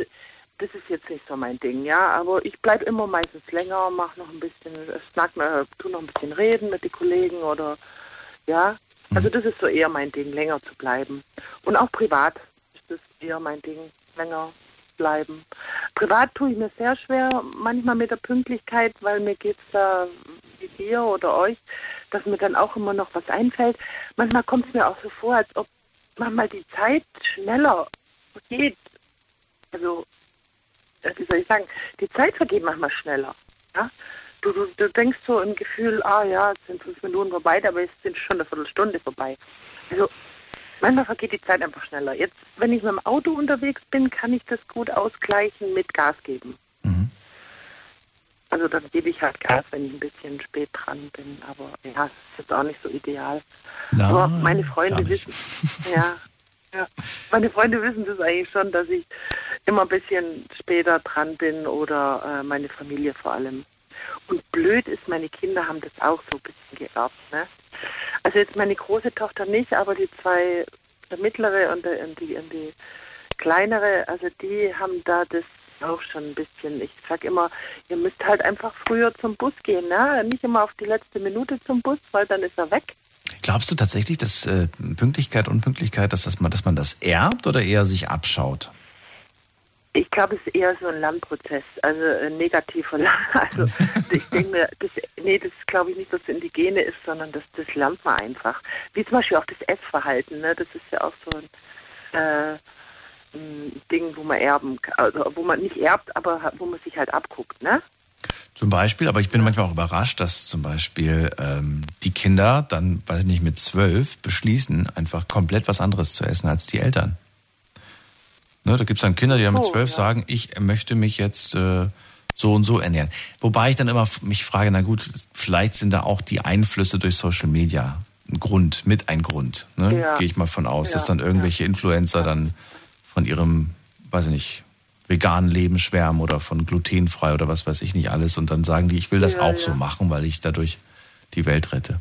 das ist jetzt nicht so mein Ding, ja. Aber ich bleibe immer meistens länger, mache noch ein bisschen, snack, äh, tu noch ein bisschen reden mit den Kollegen oder ja. Also das ist so eher mein Ding, länger zu bleiben. Und auch privat ist das eher mein Ding, länger bleiben. Privat tue ich mir sehr schwer, manchmal mit der Pünktlichkeit, weil mir geht es da wie dir oder euch, dass mir dann auch immer noch was einfällt. Manchmal kommt es mir auch so vor, als ob manchmal die Zeit schneller geht. Also, äh, wie soll ich sagen, die Zeit vergeht manchmal schneller. Ja? Du, du, du denkst so im Gefühl, ah ja, es sind fünf Minuten vorbei, aber es sind schon eine Viertelstunde vorbei. Also manchmal vergeht die Zeit einfach schneller. Jetzt, wenn ich mit dem Auto unterwegs bin, kann ich das gut ausgleichen mit Gas geben. Mhm. Also dann gebe ich halt Gas, wenn ich ein bisschen spät dran bin. Aber ja, es ist jetzt auch nicht so ideal. Nein, aber meine Freunde wissen, ja, ja, meine Freunde wissen das eigentlich schon, dass ich immer ein bisschen später dran bin oder äh, meine Familie vor allem. Und blöd ist, meine Kinder haben das auch so ein bisschen geerbt. Ne? Also jetzt meine große Tochter nicht, aber die zwei, der mittlere und, der, und, die, und die kleinere, also die haben da das auch schon ein bisschen. Ich sag immer, ihr müsst halt einfach früher zum Bus gehen, ne? Nicht immer auf die letzte Minute zum Bus, weil dann ist er weg. Glaubst du tatsächlich, dass äh, Pünktlichkeit, Unpünktlichkeit, dass, das man, dass man das erbt oder eher sich abschaut? Ich glaube, es ist eher so ein Lernprozess, also ein negativer Lern. (laughs) Also ich denke mir, das, nee, das glaube ich nicht, dass es Indigene ist, sondern das, das lernt man einfach. Wie zum Beispiel auch das Essverhalten, ne? das ist ja auch so ein, äh, ein Ding, wo man erben also wo man nicht erbt, aber wo man sich halt abguckt, ne? Zum Beispiel, aber ich bin manchmal auch überrascht, dass zum Beispiel ähm, die Kinder dann, weiß ich nicht, mit zwölf beschließen, einfach komplett was anderes zu essen als die Eltern. Ne, da gibt es dann Kinder, die dann mit zwölf oh, ja. sagen, ich möchte mich jetzt äh, so und so ernähren. Wobei ich dann immer mich frage, na gut, vielleicht sind da auch die Einflüsse durch Social Media ein Grund, mit ein Grund. Ne? Ja. Gehe ich mal von aus, ja. dass dann irgendwelche Influencer dann von ihrem, weiß ich nicht, veganen Leben schwärmen oder von glutenfrei oder was weiß ich nicht alles und dann sagen die, ich will das auch so machen, weil ich dadurch die Welt rette.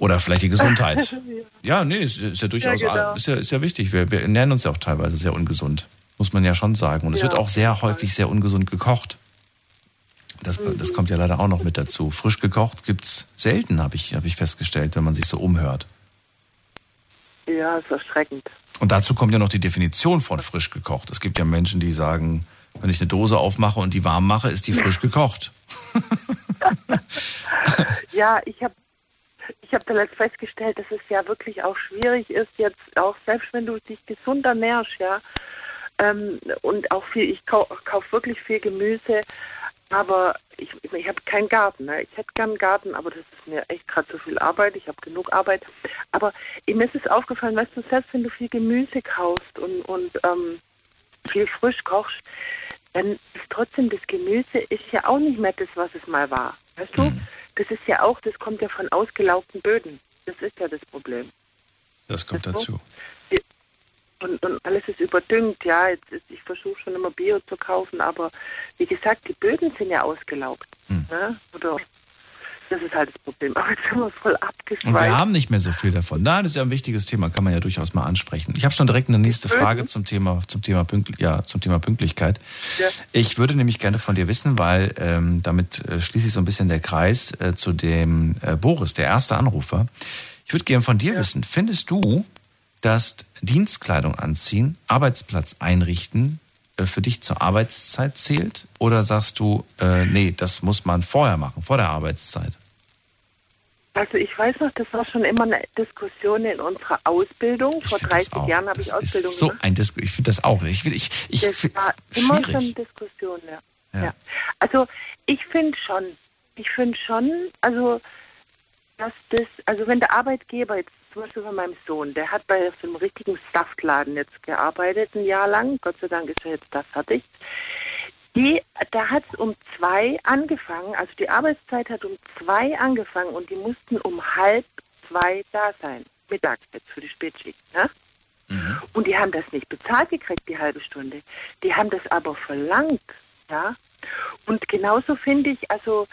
Oder vielleicht die Gesundheit. (laughs) ja, nee, ist, ist ja durchaus ja, genau. ist, ja, ist ja wichtig. Wir, wir ernähren uns ja auch teilweise sehr ungesund. Muss man ja schon sagen. Und es ja. wird auch sehr häufig sehr ungesund gekocht. Das, mhm. das kommt ja leider auch noch mit dazu. Frisch gekocht gibt es selten, habe ich, hab ich festgestellt, wenn man sich so umhört. Ja, ist erschreckend. Und dazu kommt ja noch die Definition von frisch gekocht. Es gibt ja Menschen, die sagen, wenn ich eine Dose aufmache und die warm mache, ist die frisch gekocht. (laughs) ja, ich habe ich habe zuletzt festgestellt, dass es ja wirklich auch schwierig ist, jetzt auch selbst wenn du dich gesund ernährst, ja, ähm, und auch viel, ich kau kaufe wirklich viel Gemüse, Aber ich, ich habe keinen Garten. Ne? Ich hätte gern einen Garten, aber das ist mir echt gerade zu viel Arbeit. Ich habe genug Arbeit. Aber mir ist es aufgefallen, weißt du, selbst wenn du viel Gemüse kaufst und, und ähm, viel frisch kochst, dann ist trotzdem das Gemüse ist ja auch nicht mehr das, was es mal war. Weißt du? Mhm. Das ist ja auch, das kommt ja von ausgelaugten Böden. Das ist ja das Problem. Das kommt weißt dazu. Und, und, alles ist überdüngt, ja. Jetzt ist, ich versuche schon immer Bio zu kaufen, aber wie gesagt, die Böden sind ja ausgelaugt. Hm. Ne? Oder das ist halt das Problem. Aber jetzt sind wir voll abgeschweift. Und wir haben nicht mehr so viel davon. Nein, das ist ja ein wichtiges Thema, kann man ja durchaus mal ansprechen. Ich habe schon direkt eine nächste Frage zum Thema, zum Thema, Pünktl ja, zum Thema Pünktlichkeit. Ja. Ich würde nämlich gerne von dir wissen, weil ähm, damit äh, schließe ich so ein bisschen der Kreis äh, zu dem äh, Boris, der erste Anrufer. Ich würde gerne von dir ja. wissen, findest du, dass Dienstkleidung anziehen, Arbeitsplatz einrichten, äh, für dich zur Arbeitszeit zählt? Oder sagst du, äh, nee, das muss man vorher machen, vor der Arbeitszeit? Also ich weiß noch, das war schon immer eine Diskussion in unserer Ausbildung. Vor 30 Jahren habe ich Ausbildung so gemacht. Ein Dis ich finde das auch. Ich, ich, ich, das war immer schwierig. schon Diskussion, ja. ja. ja. Also ich finde schon, ich finde schon, also dass das, also wenn der Arbeitgeber jetzt zum Beispiel von meinem Sohn, der hat bei so einem richtigen Saftladen jetzt gearbeitet, ein Jahr lang. Gott sei Dank ist er jetzt da fertig. Die, da hat es um zwei angefangen, also die Arbeitszeit hat um zwei angefangen und die mussten um halb zwei da sein, mittags jetzt für die Spätschicht. Ne? Mhm. Und die haben das nicht bezahlt gekriegt, die halbe Stunde. Die haben das aber verlangt. Ja? Und genauso finde ich, also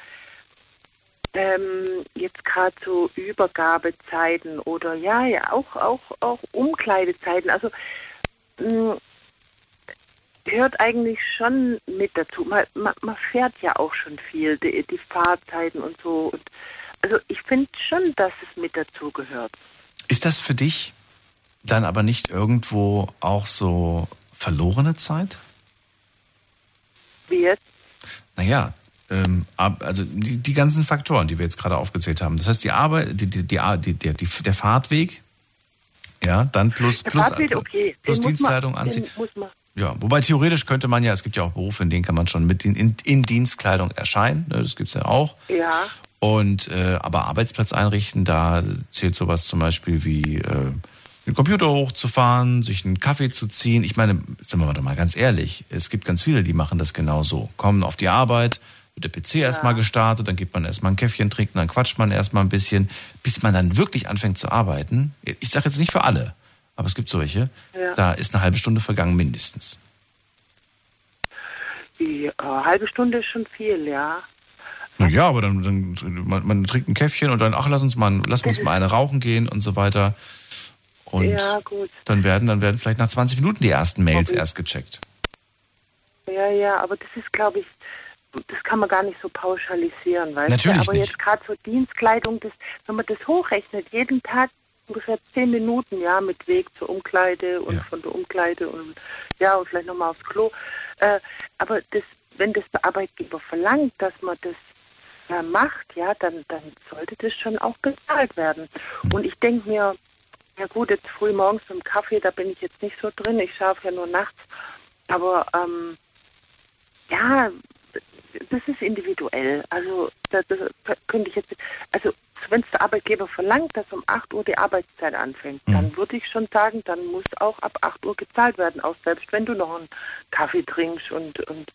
ähm, jetzt gerade so Übergabezeiten oder ja, ja, auch, auch, auch Umkleidezeiten. Also mh, mm, gehört eigentlich schon mit dazu. Man, man, man, fährt ja auch schon viel, die, die Fahrzeiten und so. Und also ich finde schon, dass es mit dazu gehört. Ist das für dich dann aber nicht irgendwo auch so verlorene Zeit? Wie jetzt? Naja, ähm, also die, die, ganzen Faktoren, die wir jetzt gerade aufgezählt haben. Das heißt, die Arbeit, die, die, die, die, der Fahrtweg, ja, dann plus, der plus, Fahrtweg, okay. plus Dienstkleidung anziehen. Ja, wobei theoretisch könnte man ja, es gibt ja auch Berufe, in denen kann man schon mit in, in, Dienstkleidung erscheinen, ne, das gibt's ja auch. Ja. Und äh, aber Arbeitsplatz einrichten, da zählt sowas zum Beispiel wie äh, den Computer hochzufahren, sich einen Kaffee zu ziehen. Ich meine, sind wir doch mal ganz ehrlich, es gibt ganz viele, die machen das genau so. Kommen auf die Arbeit, wird der PC ja. erstmal gestartet, dann gibt man erstmal ein Käffchen trinken, dann quatscht man erstmal ein bisschen, bis man dann wirklich anfängt zu arbeiten. Ich sage jetzt nicht für alle, aber es gibt solche, ja. da ist eine halbe Stunde vergangen mindestens. Die äh, halbe Stunde ist schon viel, ja. Ja, aber dann, dann man, man, trinkt ein Käffchen und dann, ach, lass uns mal, lass uns mal eine rauchen gehen und so weiter. Und ja, dann werden, dann werden vielleicht nach 20 Minuten die ersten Mails erst gecheckt. Ja, ja, aber das ist, glaube ich, das kann man gar nicht so pauschalisieren, weißt Natürlich du? Aber nicht. jetzt gerade so Dienstkleidung, das, wenn man das hochrechnet, jeden Tag ungefähr zehn Minuten, ja, mit Weg zur Umkleide und ja. von der Umkleide und ja, und vielleicht nochmal aufs Klo. Äh, aber das, wenn das der Arbeitgeber verlangt, dass man das äh, macht, ja, dann, dann sollte das schon auch bezahlt werden. Hm. Und ich denke mir, ja gut, jetzt früh morgens zum Kaffee, da bin ich jetzt nicht so drin, ich schaffe ja nur nachts. Aber ähm, ja, das ist individuell. Also das, das könnte ich jetzt, also wenn es der Arbeitgeber verlangt, dass um 8 Uhr die Arbeitszeit anfängt, mhm. dann würde ich schon sagen, dann muss auch ab 8 Uhr gezahlt werden, auch selbst wenn du noch einen Kaffee trinkst und, und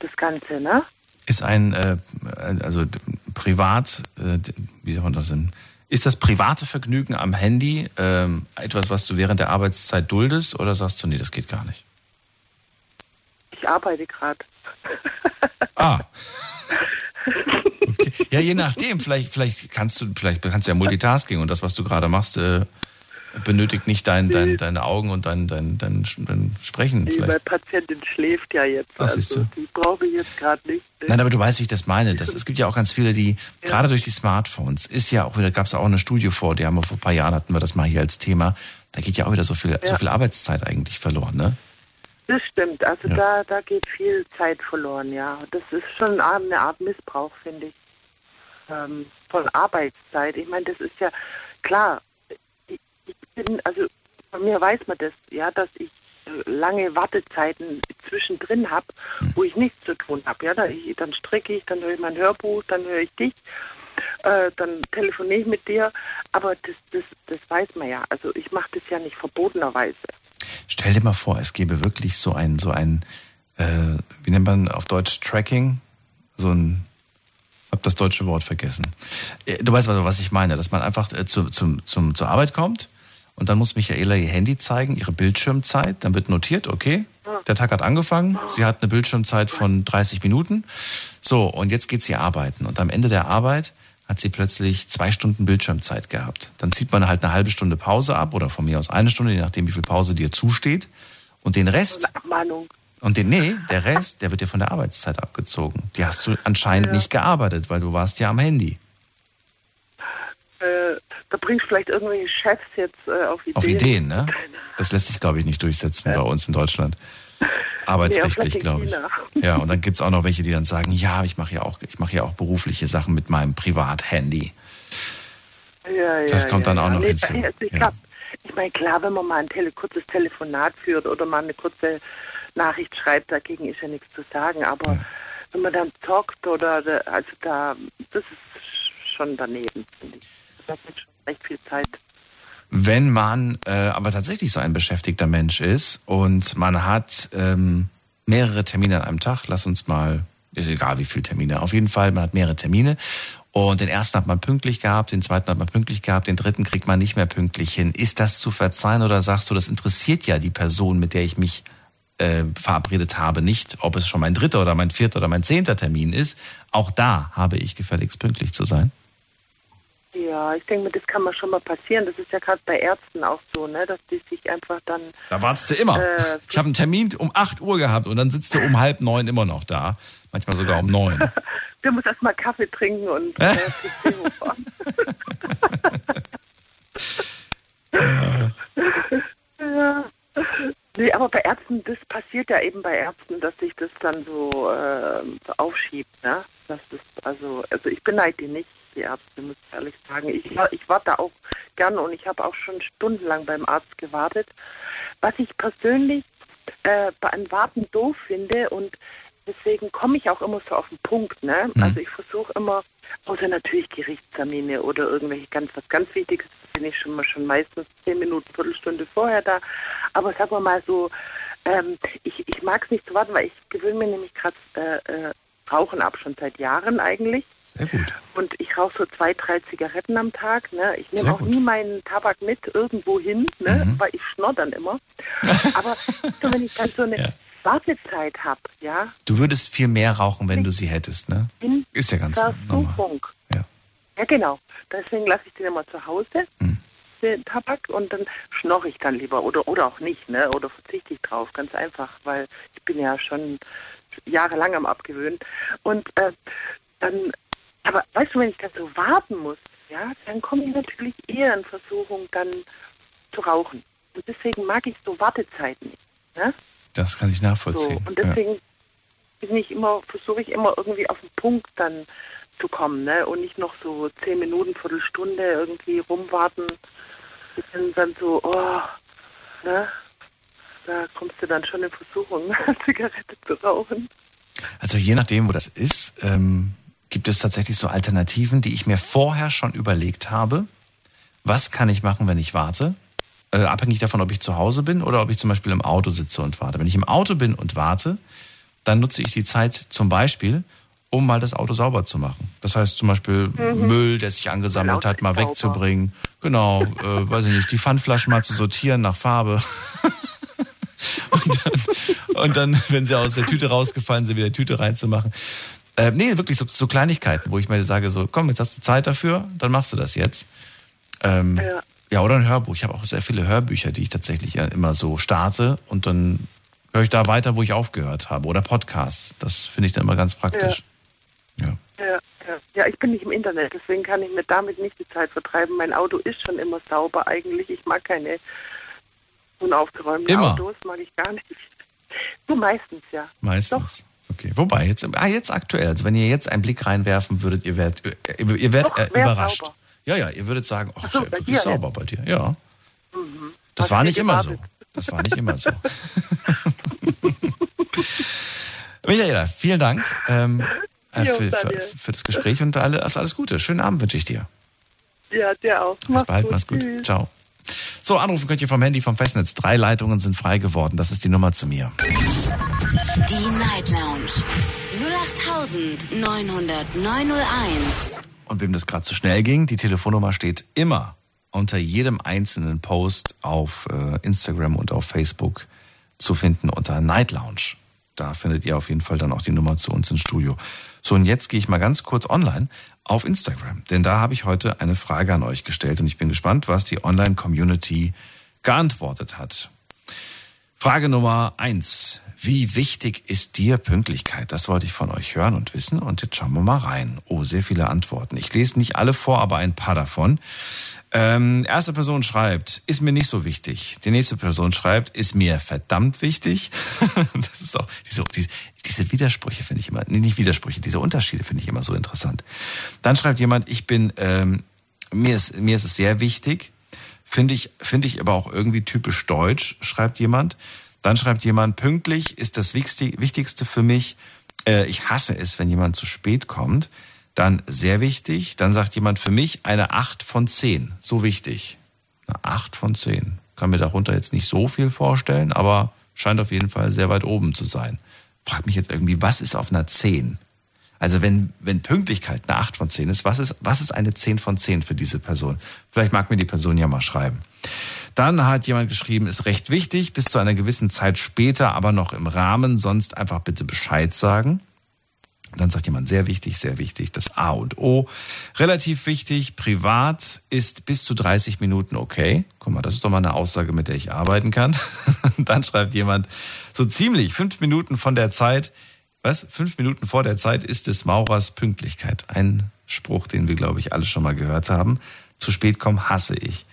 das Ganze, ne? Ist ein, äh, also privat, äh, wie soll man das denn? Ist das private Vergnügen am Handy ähm, etwas, was du während der Arbeitszeit duldest oder sagst du, nee, das geht gar nicht? Ich arbeite gerade. (laughs) Ah. Okay. Ja, je nachdem. Vielleicht, vielleicht kannst du, vielleicht kannst du ja Multitasking und das, was du gerade machst, äh, benötigt nicht dein, dein, deine Augen und dein, dein, dein, dein Sprechen. Nee, meine Patientin schläft ja jetzt. Ach, also, die brauche ich jetzt gerade nicht. Nein, aber du weißt, wie ich das meine. Das, es gibt ja auch ganz viele, die, ja. gerade durch die Smartphones, ist ja auch wieder, gab es auch eine Studie vor, die haben wir vor ein paar Jahren hatten wir das mal hier als Thema. Da geht ja auch wieder so viel, ja. so viel Arbeitszeit eigentlich verloren, ne? Das stimmt. Also ja. da, da geht viel Zeit verloren, ja. Das ist schon eine Art Missbrauch, finde ich, ähm, von Arbeitszeit. Ich meine, das ist ja klar. Ich, ich, bin, also von mir weiß man das, ja, dass ich lange Wartezeiten zwischendrin habe, wo ich nichts zu tun habe. Ja, da ich, dann stricke ich, dann höre ich mein Hörbuch, dann höre ich dich, äh, dann telefoniere ich mit dir. Aber das, das, das weiß man ja. Also ich mache das ja nicht verbotenerweise. Stell dir mal vor, es gäbe wirklich so ein, so ein, äh, wie nennt man auf Deutsch Tracking? So ein hab das deutsche Wort vergessen. Äh, du weißt, was ich meine, dass man einfach äh, zu, zum, zum, zur Arbeit kommt und dann muss Michaela ihr Handy zeigen, ihre Bildschirmzeit. Dann wird notiert, okay, der Tag hat angefangen, sie hat eine Bildschirmzeit von 30 Minuten. So, und jetzt geht sie arbeiten. Und am Ende der Arbeit hat sie plötzlich zwei Stunden Bildschirmzeit gehabt. Dann zieht man halt eine halbe Stunde Pause ab oder von mir aus eine Stunde, je nachdem, wie viel Pause dir zusteht. Und den Rest. Und den, nee, der Rest, der wird dir von der Arbeitszeit abgezogen. Die hast du anscheinend ja. nicht gearbeitet, weil du warst ja am Handy. Äh, da bringst du vielleicht irgendwelche Chefs jetzt äh, auf Ideen. Auf Ideen, ne? Das lässt sich, glaube ich, nicht durchsetzen ja. bei uns in Deutschland. (laughs) Arbeitsrechtlich, glaube ich. Ja, und dann gibt es auch noch welche, die dann sagen, ja, ich mache ja auch, ich mache ja auch berufliche Sachen mit meinem Privathandy. Ja, ja, das kommt dann auch noch nee, hinzu. Ich, ich meine, klar, wenn man mal ein tele kurzes Telefonat führt oder mal eine kurze Nachricht schreibt, dagegen ist ja nichts zu sagen. Aber wenn man dann talkt oder, also da, das ist schon daneben, finde ich. Das hat schon recht viel Zeit. Wenn man äh, aber tatsächlich so ein beschäftigter Mensch ist und man hat ähm, mehrere Termine an einem Tag, lass uns mal, ist egal wie viele Termine, auf jeden Fall, man hat mehrere Termine und den ersten hat man pünktlich gehabt, den zweiten hat man pünktlich gehabt, den dritten kriegt man nicht mehr pünktlich hin. Ist das zu verzeihen oder sagst du, das interessiert ja die Person, mit der ich mich äh, verabredet habe, nicht, ob es schon mein dritter oder mein vierter oder mein zehnter Termin ist. Auch da habe ich gefälligst pünktlich zu sein. Ja, ich denke mir, das kann mal schon mal passieren. Das ist ja gerade bei Ärzten auch so, ne, dass die sich einfach dann. Da wartest du immer. Äh, ich habe einen Termin um 8 Uhr gehabt und dann sitzt du um halb neun immer noch da. Manchmal sogar um neun. (laughs) du musst erst mal Kaffee trinken und äh, (laughs) ja. ja. Nee, aber bei Ärzten, das passiert ja eben bei Ärzten, dass sich das dann so, äh, so aufschiebt, ne? Das ist, also, also ich beneide die nicht, die Ärzte, muss ich ehrlich sagen. Ich, ich warte auch gern und ich habe auch schon stundenlang beim Arzt gewartet. Was ich persönlich äh, Warten doof finde und deswegen komme ich auch immer so auf den Punkt, ne? Mhm. Also ich versuche immer, außer natürlich Gerichtstermine oder irgendwelche ganz was ganz Wichtiges, bin ich schon mal schon meistens zehn Minuten, Viertelstunde vorher da. Aber sagen wir mal so, ähm, ich, ich mag es nicht zu warten, weil ich gewöhne mir nämlich gerade äh, äh, Rauchen ab, schon seit Jahren eigentlich. Sehr gut. Und ich rauche so zwei, drei Zigaretten am Tag. Ne? Ich nehme auch gut. nie meinen Tabak mit irgendwo hin, ne? Mhm. weil ich schnorr dann immer. (laughs) Aber so, wenn ich dann so eine ja. Wartezeit habe, ja. Du würdest viel mehr rauchen, wenn du sie hättest, ne? Ist ja ganz normal. Ja. ja, genau. Deswegen lasse ich den immer zu Hause, mhm. den Tabak, und dann schnorre ich dann lieber oder, oder auch nicht, ne? Oder verzichte ich drauf, ganz einfach, weil ich bin ja schon jahrelang am Abgewöhnen. Und äh, dann, aber weißt du, wenn ich dann so warten muss, ja, dann komme ich natürlich eher in Versuchung, dann zu rauchen. Und deswegen mag ich so Wartezeiten nicht. Ne? Das kann ich nachvollziehen. So, und deswegen bin ich immer, versuche ich immer irgendwie auf den Punkt dann zu kommen, ne? Und nicht noch so zehn Minuten, Viertelstunde irgendwie rumwarten. Ich bin dann so, oh, ne? Da kommst du dann schon in Versuchung, eine (laughs) Zigarette zu rauchen. Also je nachdem, wo das ist, ähm, gibt es tatsächlich so Alternativen, die ich mir vorher schon überlegt habe. Was kann ich machen, wenn ich warte? Äh, abhängig davon, ob ich zu Hause bin oder ob ich zum Beispiel im Auto sitze und warte. Wenn ich im Auto bin und warte, dann nutze ich die Zeit zum Beispiel, um mal das Auto sauber zu machen. Das heißt zum Beispiel mhm. Müll, der sich angesammelt hat, mal wegzubringen. Genau, äh, weiß ich nicht, die Pfandflaschen mal zu sortieren nach Farbe. (laughs) und, dann, und, dann, wenn sie aus der Tüte rausgefallen sind, wieder Tüte reinzumachen. Äh, nee, wirklich so, so, Kleinigkeiten, wo ich mir sage, so, komm, jetzt hast du Zeit dafür, dann machst du das jetzt. Ähm, ja. Ja, oder ein Hörbuch. Ich habe auch sehr viele Hörbücher, die ich tatsächlich immer so starte und dann höre ich da weiter, wo ich aufgehört habe. Oder Podcasts. Das finde ich dann immer ganz praktisch. Ja. Ja. ja. ja. ich bin nicht im Internet, deswegen kann ich mir damit nicht die Zeit vertreiben. Mein Auto ist schon immer sauber eigentlich. Ich mag keine unaufgeräumten immer. Autos, mag ich gar nicht. (laughs) Du meistens, ja. Meistens. Doch. Okay, wobei, jetzt, ah, jetzt aktuell, also wenn ihr jetzt einen Blick reinwerfen würdet, ihr werdet, ihr werdet Doch, äh, überrascht. Sauber. Ja, ja, ihr würdet sagen, ach, ist ja wirklich sauber bei dir. Ja. Mhm. Das Was war nicht immer so. Das war nicht immer so. (laughs) Michaela, vielen Dank ähm, äh, für, für, für, das Gespräch und alles, alles Gute. Schönen Abend wünsche ich dir. Ja, dir auch. Bis mach's bald, gut. mach's gut. Tschüss. Ciao. So, anrufen könnt ihr vom Handy vom Festnetz. Drei Leitungen sind frei geworden. Das ist die Nummer zu mir. Die Night Lounge 0890901. Und wem das gerade zu schnell ging, die Telefonnummer steht immer unter jedem einzelnen Post auf äh, Instagram und auf Facebook zu finden unter Night Lounge. Da findet ihr auf jeden Fall dann auch die Nummer zu uns ins Studio. So, und jetzt gehe ich mal ganz kurz online auf Instagram, denn da habe ich heute eine Frage an euch gestellt und ich bin gespannt, was die Online-Community geantwortet hat. Frage Nummer eins. Wie wichtig ist dir Pünktlichkeit? Das wollte ich von euch hören und wissen. Und jetzt schauen wir mal rein. Oh, sehr viele Antworten. Ich lese nicht alle vor, aber ein paar davon. Ähm, erste Person schreibt, ist mir nicht so wichtig. Die nächste Person schreibt, ist mir verdammt wichtig. (laughs) das ist auch, diese, diese, diese Widersprüche finde ich immer, nee, nicht Widersprüche, diese Unterschiede finde ich immer so interessant. Dann schreibt jemand, ich bin, ähm, mir ist, mir ist es sehr wichtig. Finde ich, finde ich aber auch irgendwie typisch deutsch, schreibt jemand. Dann schreibt jemand, pünktlich ist das Wichtigste für mich. Äh, ich hasse es, wenn jemand zu spät kommt. Dann sehr wichtig. Dann sagt jemand für mich eine 8 von 10. So wichtig. Eine 8 von 10. Kann mir darunter jetzt nicht so viel vorstellen, aber scheint auf jeden Fall sehr weit oben zu sein. Frag mich jetzt irgendwie, was ist auf einer 10? Also wenn, wenn Pünktlichkeit eine 8 von 10 ist, was ist, was ist eine 10 von 10 für diese Person? Vielleicht mag mir die Person ja mal schreiben. Dann hat jemand geschrieben, ist recht wichtig, bis zu einer gewissen Zeit später, aber noch im Rahmen, sonst einfach bitte Bescheid sagen. Dann sagt jemand, sehr wichtig, sehr wichtig, das A und O. Relativ wichtig, privat ist bis zu 30 Minuten okay. Guck mal, das ist doch mal eine Aussage, mit der ich arbeiten kann. (laughs) Dann schreibt jemand, so ziemlich, fünf Minuten von der Zeit, was? Fünf Minuten vor der Zeit ist des Maurers Pünktlichkeit. Ein Spruch, den wir, glaube ich, alle schon mal gehört haben. Zu spät kommen hasse ich.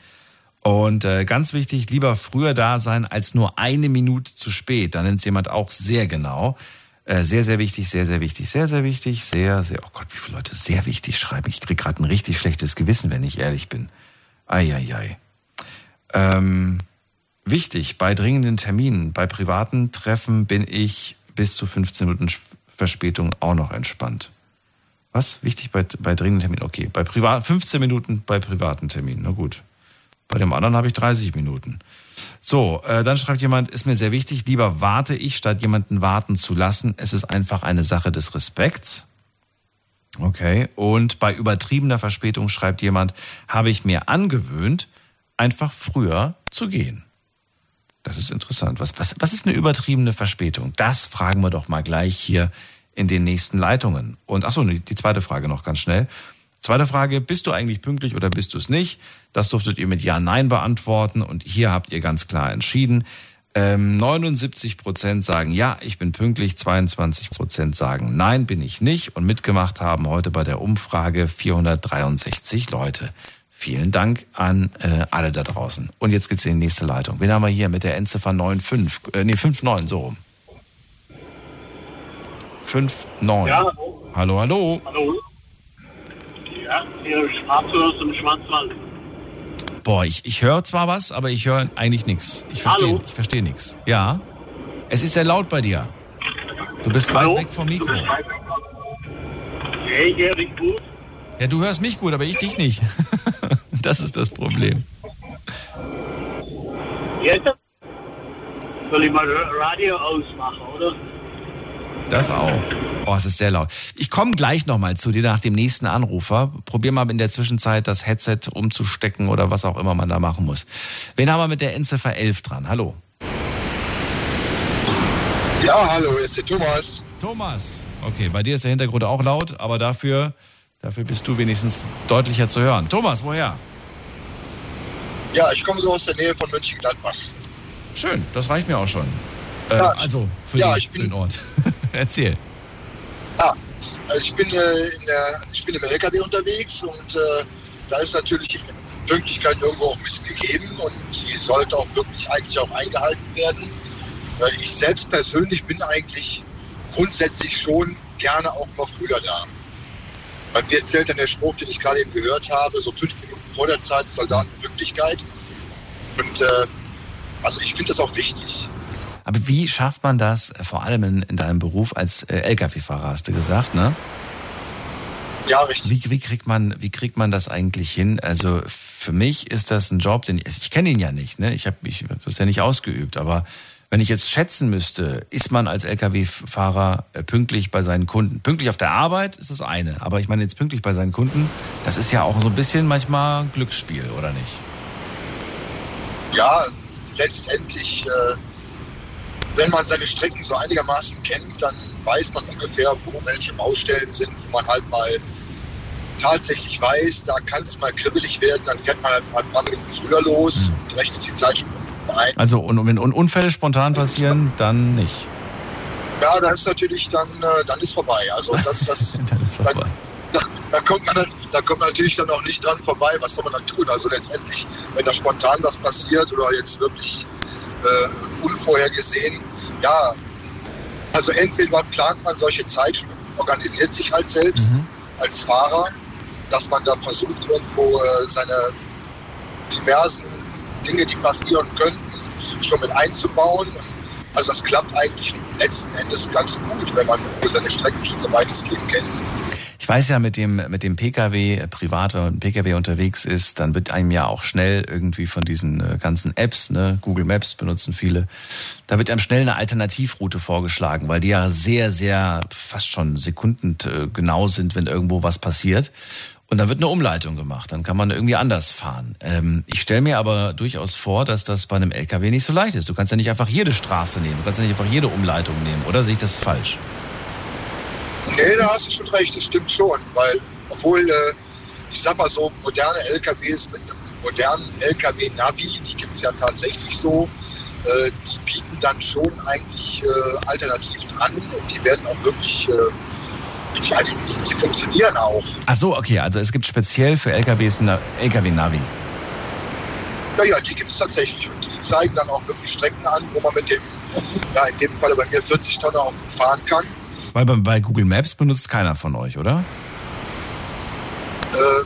Und äh, ganz wichtig, lieber früher da sein als nur eine Minute zu spät. Da nennt es jemand auch sehr genau. Äh, sehr, sehr wichtig, sehr, sehr wichtig, sehr, sehr wichtig, sehr, sehr, oh Gott, wie viele Leute sehr wichtig schreiben. Ich krieg gerade ein richtig schlechtes Gewissen, wenn ich ehrlich bin. Eieiei. Ähm, wichtig, bei dringenden Terminen, bei privaten Treffen bin ich bis zu 15 Minuten Verspätung auch noch entspannt. Was? Wichtig bei, bei dringenden Terminen? Okay, bei privat, 15 Minuten bei privaten Terminen. Na gut. Bei dem anderen habe ich 30 Minuten. So, äh, dann schreibt jemand, ist mir sehr wichtig, lieber warte ich, statt jemanden warten zu lassen. Es ist einfach eine Sache des Respekts. Okay. Und bei übertriebener Verspätung schreibt jemand, habe ich mir angewöhnt, einfach früher zu gehen. Das ist interessant. Was, was, was ist eine übertriebene Verspätung? Das fragen wir doch mal gleich hier in den nächsten Leitungen. Und ach so, die zweite Frage noch ganz schnell. Zweite Frage, bist du eigentlich pünktlich oder bist du es nicht? Das durftet ihr mit Ja, Nein beantworten und hier habt ihr ganz klar entschieden. Ähm, 79 Prozent sagen Ja, ich bin pünktlich, 22 Prozent sagen Nein, bin ich nicht und mitgemacht haben heute bei der Umfrage 463 Leute. Vielen Dank an äh, alle da draußen. Und jetzt geht's in die nächste Leitung. Wen haben wir hier mit der Endziffer 95? Äh, nee, 59, so rum. 59. Ja, hallo. Hallo, hallo. Hallo. Ja, hier Schwarzwald aus dem Schwarzwald. Boah, ich, ich höre zwar was, aber ich höre eigentlich nichts. Ich verstehe ich versteh nichts. Ja. Es ist sehr laut bei dir. Du bist Hallo? weit weg vom Mikro. Hey, höre dich gut. Ja, du hörst mich gut, aber ich dich nicht. (laughs) das ist das Problem. Jetzt soll ich mal Radio ausmachen, oder? Das auch. Oh, es ist sehr laut. Ich komme gleich nochmal zu dir nach dem nächsten Anrufer. Probier mal in der Zwischenzeit das Headset umzustecken oder was auch immer man da machen muss. Wen haben wir mit der Endziffer 11 dran? Hallo. Ja, hallo, ist der Thomas. Thomas. Okay, bei dir ist der Hintergrund auch laut, aber dafür, dafür bist du wenigstens deutlicher zu hören. Thomas, woher? Ja, ich komme so aus der Nähe von Mönchengladbach. Schön, das reicht mir auch schon. Äh, ja, also für, ja, den, ich bin, für den Ort. (laughs) (laughs) Erzähl. Ja, also ich bin, äh, der, ich bin im LKW unterwegs und äh, da ist natürlich die Pünktlichkeit irgendwo auch ein bisschen gegeben und die sollte auch wirklich eigentlich auch eingehalten werden. Äh, ich selbst persönlich bin eigentlich grundsätzlich schon gerne auch noch früher da. Bei mir zählt dann der Spruch, den ich gerade eben gehört habe, so fünf Minuten vor der Zeit Soldatenpünktlichkeit. Und äh, Also ich finde das auch wichtig. Aber wie schafft man das, äh, vor allem in, in deinem Beruf als äh, Lkw-Fahrer, hast du gesagt, ne? Ja, richtig. Wie, wie, kriegt man, wie kriegt man das eigentlich hin? Also für mich ist das ein Job, den ich, ich kenne ihn ja nicht, ne? Ich habe ich hab das ja nicht ausgeübt, aber wenn ich jetzt schätzen müsste, ist man als Lkw-Fahrer äh, pünktlich bei seinen Kunden? Pünktlich auf der Arbeit ist das eine, aber ich meine jetzt pünktlich bei seinen Kunden, das ist ja auch so ein bisschen manchmal Glücksspiel, oder nicht? Ja, letztendlich, äh, wenn man seine Strecken so einigermaßen kennt, dann weiß man ungefähr, wo welche Baustellen sind, wo man halt mal tatsächlich weiß, da kann es mal kribbelig werden, dann fährt man halt mal ein paar Minuten früher los mhm. und rechnet die Zeit schon ein. Also und wenn Unfälle spontan passieren, dann nicht. Ja, dann ist natürlich dann, äh, dann ist vorbei. Also das, (laughs) das dann ist vorbei. (laughs) Da, kommt man, da kommt man natürlich dann auch nicht dran vorbei. Was soll man dann tun? Also letztendlich, wenn da spontan was passiert oder jetzt wirklich äh, unvorhergesehen, ja, also entweder plant man solche Zeit, organisiert sich halt selbst mhm. als Fahrer, dass man da versucht, irgendwo äh, seine diversen Dinge, die passieren könnten, schon mit einzubauen. Also das klappt eigentlich letzten Endes ganz gut, wenn man seine Strecken schon so weitestgehend kennt. Weiß ja, mit dem, mit dem Pkw, äh, privat, wenn man mit dem Pkw unterwegs ist, dann wird einem ja auch schnell irgendwie von diesen äh, ganzen Apps, ne, Google Maps benutzen viele, da wird einem schnell eine Alternativroute vorgeschlagen, weil die ja sehr, sehr fast schon sekundengenau sind, wenn irgendwo was passiert. Und dann wird eine Umleitung gemacht, dann kann man irgendwie anders fahren. Ähm, ich stelle mir aber durchaus vor, dass das bei einem LKW nicht so leicht ist. Du kannst ja nicht einfach jede Straße nehmen, du kannst ja nicht einfach jede Umleitung nehmen, oder sehe ich das falsch? Nee, da hast du schon recht, das stimmt schon, weil obwohl, äh, ich sag mal so, moderne LKWs mit einem modernen LKW-Navi, die gibt es ja tatsächlich so, äh, die bieten dann schon eigentlich äh, Alternativen an und die werden auch wirklich äh, ja, die, die, die, funktionieren auch. Ach so, okay, also es gibt speziell für LKWs ein LKW-Navi. Naja, die gibt es tatsächlich und die zeigen dann auch wirklich Strecken an, wo man mit dem, ja in dem Fall bei mir 40 Tonnen auch gut fahren kann. Weil bei, bei Google Maps benutzt keiner von euch, oder? Äh,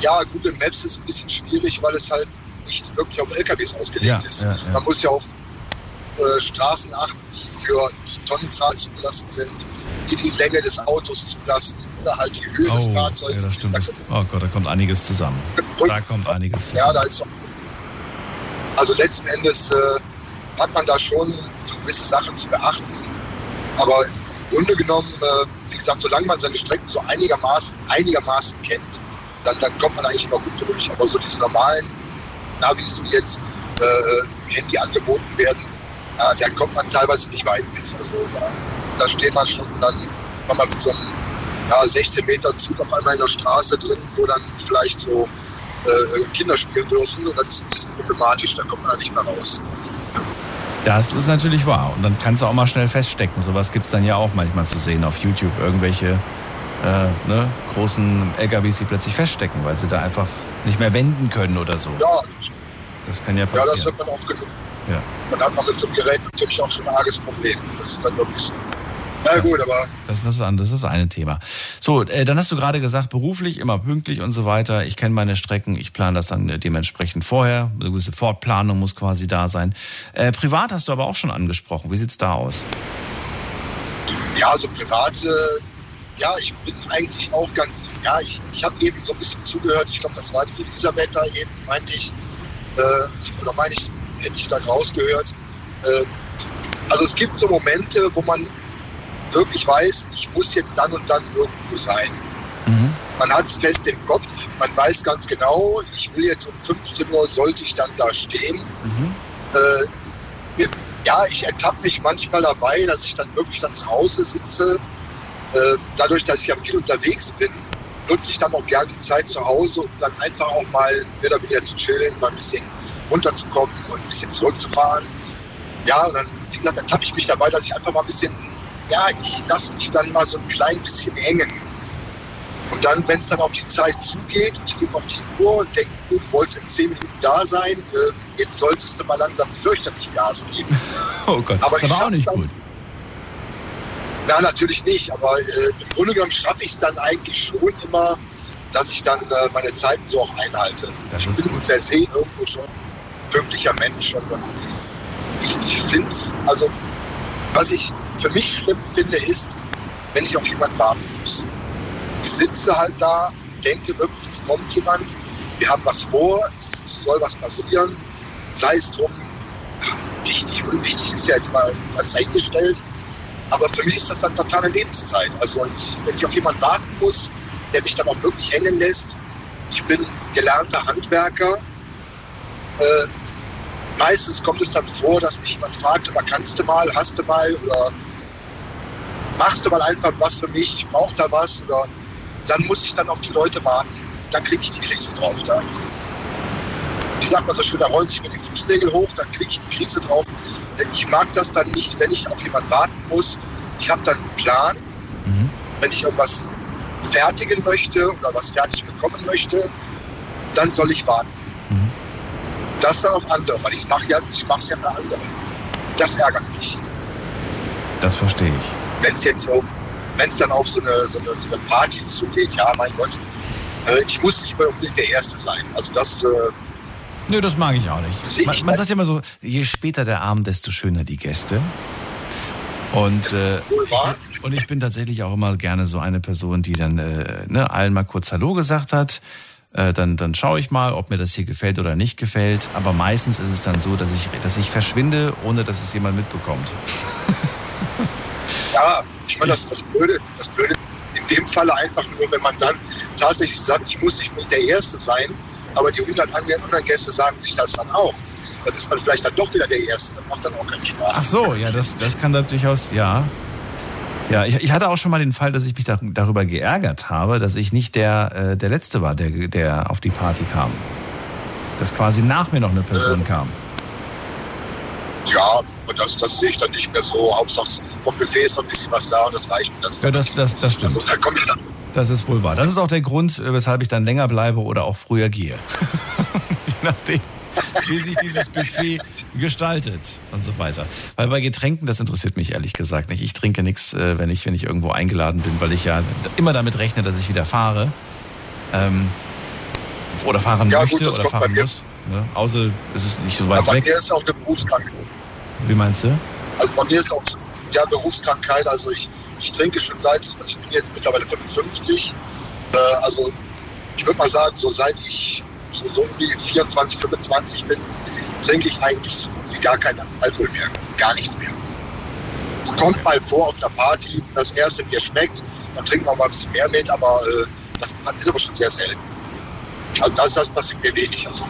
ja, Google Maps ist ein bisschen schwierig, weil es halt nicht wirklich auf LKWs ausgelegt ja, ist. Ja, ja. Man muss ja auf äh, Straßen achten, die für die Tonnenzahl zugelassen sind die die Länge des Autos zulassen oder halt die Höhe oh, des Fahrzeugs. Ja, das stimmt. Da oh Gott, da kommt einiges zusammen. Da kommt einiges zusammen. Ja, da ist also letzten Endes äh, hat man da schon so gewisse Sachen zu beachten. Aber Grunde genommen, äh, wie gesagt, solange man seine Strecken so einigermaßen, einigermaßen kennt, dann, dann kommt man eigentlich immer gut durch. Aber so diese normalen Navis, die jetzt äh, im Handy angeboten werden, ja, da kommt man teilweise nicht weit mit. Also da da steht man schon dann man mit so einem ja, 16 Meter Zug auf einmal in der Straße drin, wo dann vielleicht so äh, Kinder spielen dürfen. Und das ist ein bisschen problematisch, da kommt man nicht mehr raus. Das ist natürlich wahr. Und dann kannst du auch mal schnell feststecken. Sowas gibt es dann ja auch manchmal zu sehen auf YouTube. Irgendwelche äh, ne, großen LKWs, die plötzlich feststecken, weil sie da einfach nicht mehr wenden können oder so. Ja. Das kann ja passieren. Ja, das wird man oft genug. Ja. Dann hat man mit so einem Gerät natürlich auch schon ein arges Problem. Das ist dann wirklich so. Na gut, aber. Das, das, ist, ein, das ist ein Thema. So, äh, dann hast du gerade gesagt, beruflich immer pünktlich und so weiter. Ich kenne meine Strecken, ich plane das dann dementsprechend vorher. Eine gewisse Fortplanung muss quasi da sein. Äh, privat hast du aber auch schon angesprochen. Wie sieht's da aus? Ja, also privat, äh, ja, ich bin eigentlich auch ganz. Ja, ich, ich habe eben so ein bisschen zugehört. Ich glaube, das war die Elisabeth da eben, meinte ich. Äh, oder meine ich, hätte ich da rausgehört. Äh, also es gibt so Momente, wo man wirklich weiß, ich muss jetzt dann und dann irgendwo sein. Mhm. Man hat es fest im Kopf, man weiß ganz genau, ich will jetzt um 15 Uhr, sollte ich dann da stehen. Mhm. Äh, ja, ich ertappe mich manchmal dabei, dass ich dann wirklich dann zu Hause sitze. Äh, dadurch, dass ich ja viel unterwegs bin, nutze ich dann auch gerne die Zeit zu Hause, um dann einfach auch mal oder weniger zu chillen, mal ein bisschen runterzukommen und ein bisschen zurückzufahren. Ja, und dann, wie gesagt, ertappe ich mich dabei, dass ich einfach mal ein bisschen ja, ich lasse mich dann mal so ein klein bisschen hängen. Und dann, wenn es dann auf die Zeit zugeht, ich gucke auf die Uhr und denke, du wolltest in zehn Minuten da sein, äh, jetzt solltest du mal langsam fürchterlich Gas geben. (laughs) Oh Gott, aber das ist aber auch nicht dann, gut. Na, natürlich nicht, aber äh, im Grunde genommen schaffe ich es dann eigentlich schon immer, dass ich dann äh, meine Zeiten so auch einhalte. Das ich bin gut. per se irgendwo schon pünktlicher Mensch. Und, und ich, ich finde es, also was ich für mich schlimm finde, ist, wenn ich auf jemanden warten muss. Ich sitze halt da, denke wirklich, es kommt jemand, wir haben was vor, es soll was passieren, sei es drum, wichtig, unwichtig ist ja jetzt mal als eingestellt. Aber für mich ist das dann totale Lebenszeit. Also ich, wenn ich auf jemanden warten muss, der mich dann auch wirklich hängen lässt, ich bin gelernter Handwerker. Äh, meistens kommt es dann vor, dass mich jemand fragt, immer kannst du mal, hast du mal oder machst du mal einfach was für mich, ich brauche da was oder dann muss ich dann auf die Leute warten. Dann kriege ich die Krise drauf. Da. Wie sagt man so schön, da rollen sich mir die Fußnägel hoch, dann kriege ich die Krise drauf. Ich mag das dann nicht, wenn ich auf jemanden warten muss. Ich habe dann einen Plan. Mhm. Wenn ich irgendwas fertigen möchte oder was fertig bekommen möchte, dann soll ich warten. Das dann auf andere, weil ich mache ja, ich mache es ja für andere. Das ärgert mich. Das verstehe ich. Wenn es jetzt so, wenn es dann auf so eine, so eine, so eine Party zugeht, ja, mein Gott, äh, ich muss nicht mehr unbedingt der Erste sein. Also das. Äh, Nö, das mag ich auch nicht. Man, man sagt ja immer so, je später der Abend, desto schöner die Gäste. Und, äh, ich, und ich bin tatsächlich auch immer gerne so eine Person, die dann äh, ne, allen mal kurz Hallo gesagt hat. Äh, dann, dann schaue ich mal, ob mir das hier gefällt oder nicht gefällt. Aber meistens ist es dann so, dass ich, dass ich verschwinde, ohne dass es jemand mitbekommt. ja, ich meine, das, das, Blöde, das Blöde in dem Falle einfach nur, wenn man dann tatsächlich sagt, ich muss nicht der Erste sein, aber die 100 anderen Gäste sagen sich das dann auch dann ist man vielleicht dann doch wieder der Erste. Das macht dann auch keinen Spaß. Ach so, ja, das, das kann durchaus, ja. Ja, ich, ich hatte auch schon mal den Fall, dass ich mich da, darüber geärgert habe, dass ich nicht der, äh, der Letzte war, der, der auf die Party kam. Dass quasi nach mir noch eine Person äh, kam. Ja, und das, das sehe ich dann nicht mehr so. Hauptsache vom Buffet ist noch ein bisschen was da und das reicht mir. Das ja, das, das, das stimmt. Also, da komme ich dann. Das ist wohl wahr. Das ist auch der Grund, äh, weshalb ich dann länger bleibe oder auch früher gehe. (laughs) Je nachdem wie sich dieses Buffet gestaltet und so weiter. Weil bei Getränken, das interessiert mich ehrlich gesagt nicht. Ich trinke nichts, äh, wenn ich, wenn ich irgendwo eingeladen bin, weil ich ja immer damit rechne, dass ich wieder fahre. Ähm, oder fahren ja, möchte gut, oder fahren muss. Ne? Außer es ist nicht so weit ja, bei weg. Bei mir ist auch eine Berufskrankheit. Wie meinst du? Also bei mir ist auch ja, Berufskrankheit. Also ich, ich trinke schon seit, also ich bin jetzt mittlerweile 55. Äh, also ich würde mal sagen, so seit ich so, so um die 24, 25 bin, trinke ich eigentlich so gut wie gar keinen Alkohol mehr. Gar nichts mehr. Es kommt mal vor auf einer Party, das erste Bier schmeckt, dann trinkt man mal ein bisschen mehr mit, aber äh, das ist aber schon sehr selten. Also das, das passiert mir wenig. Also,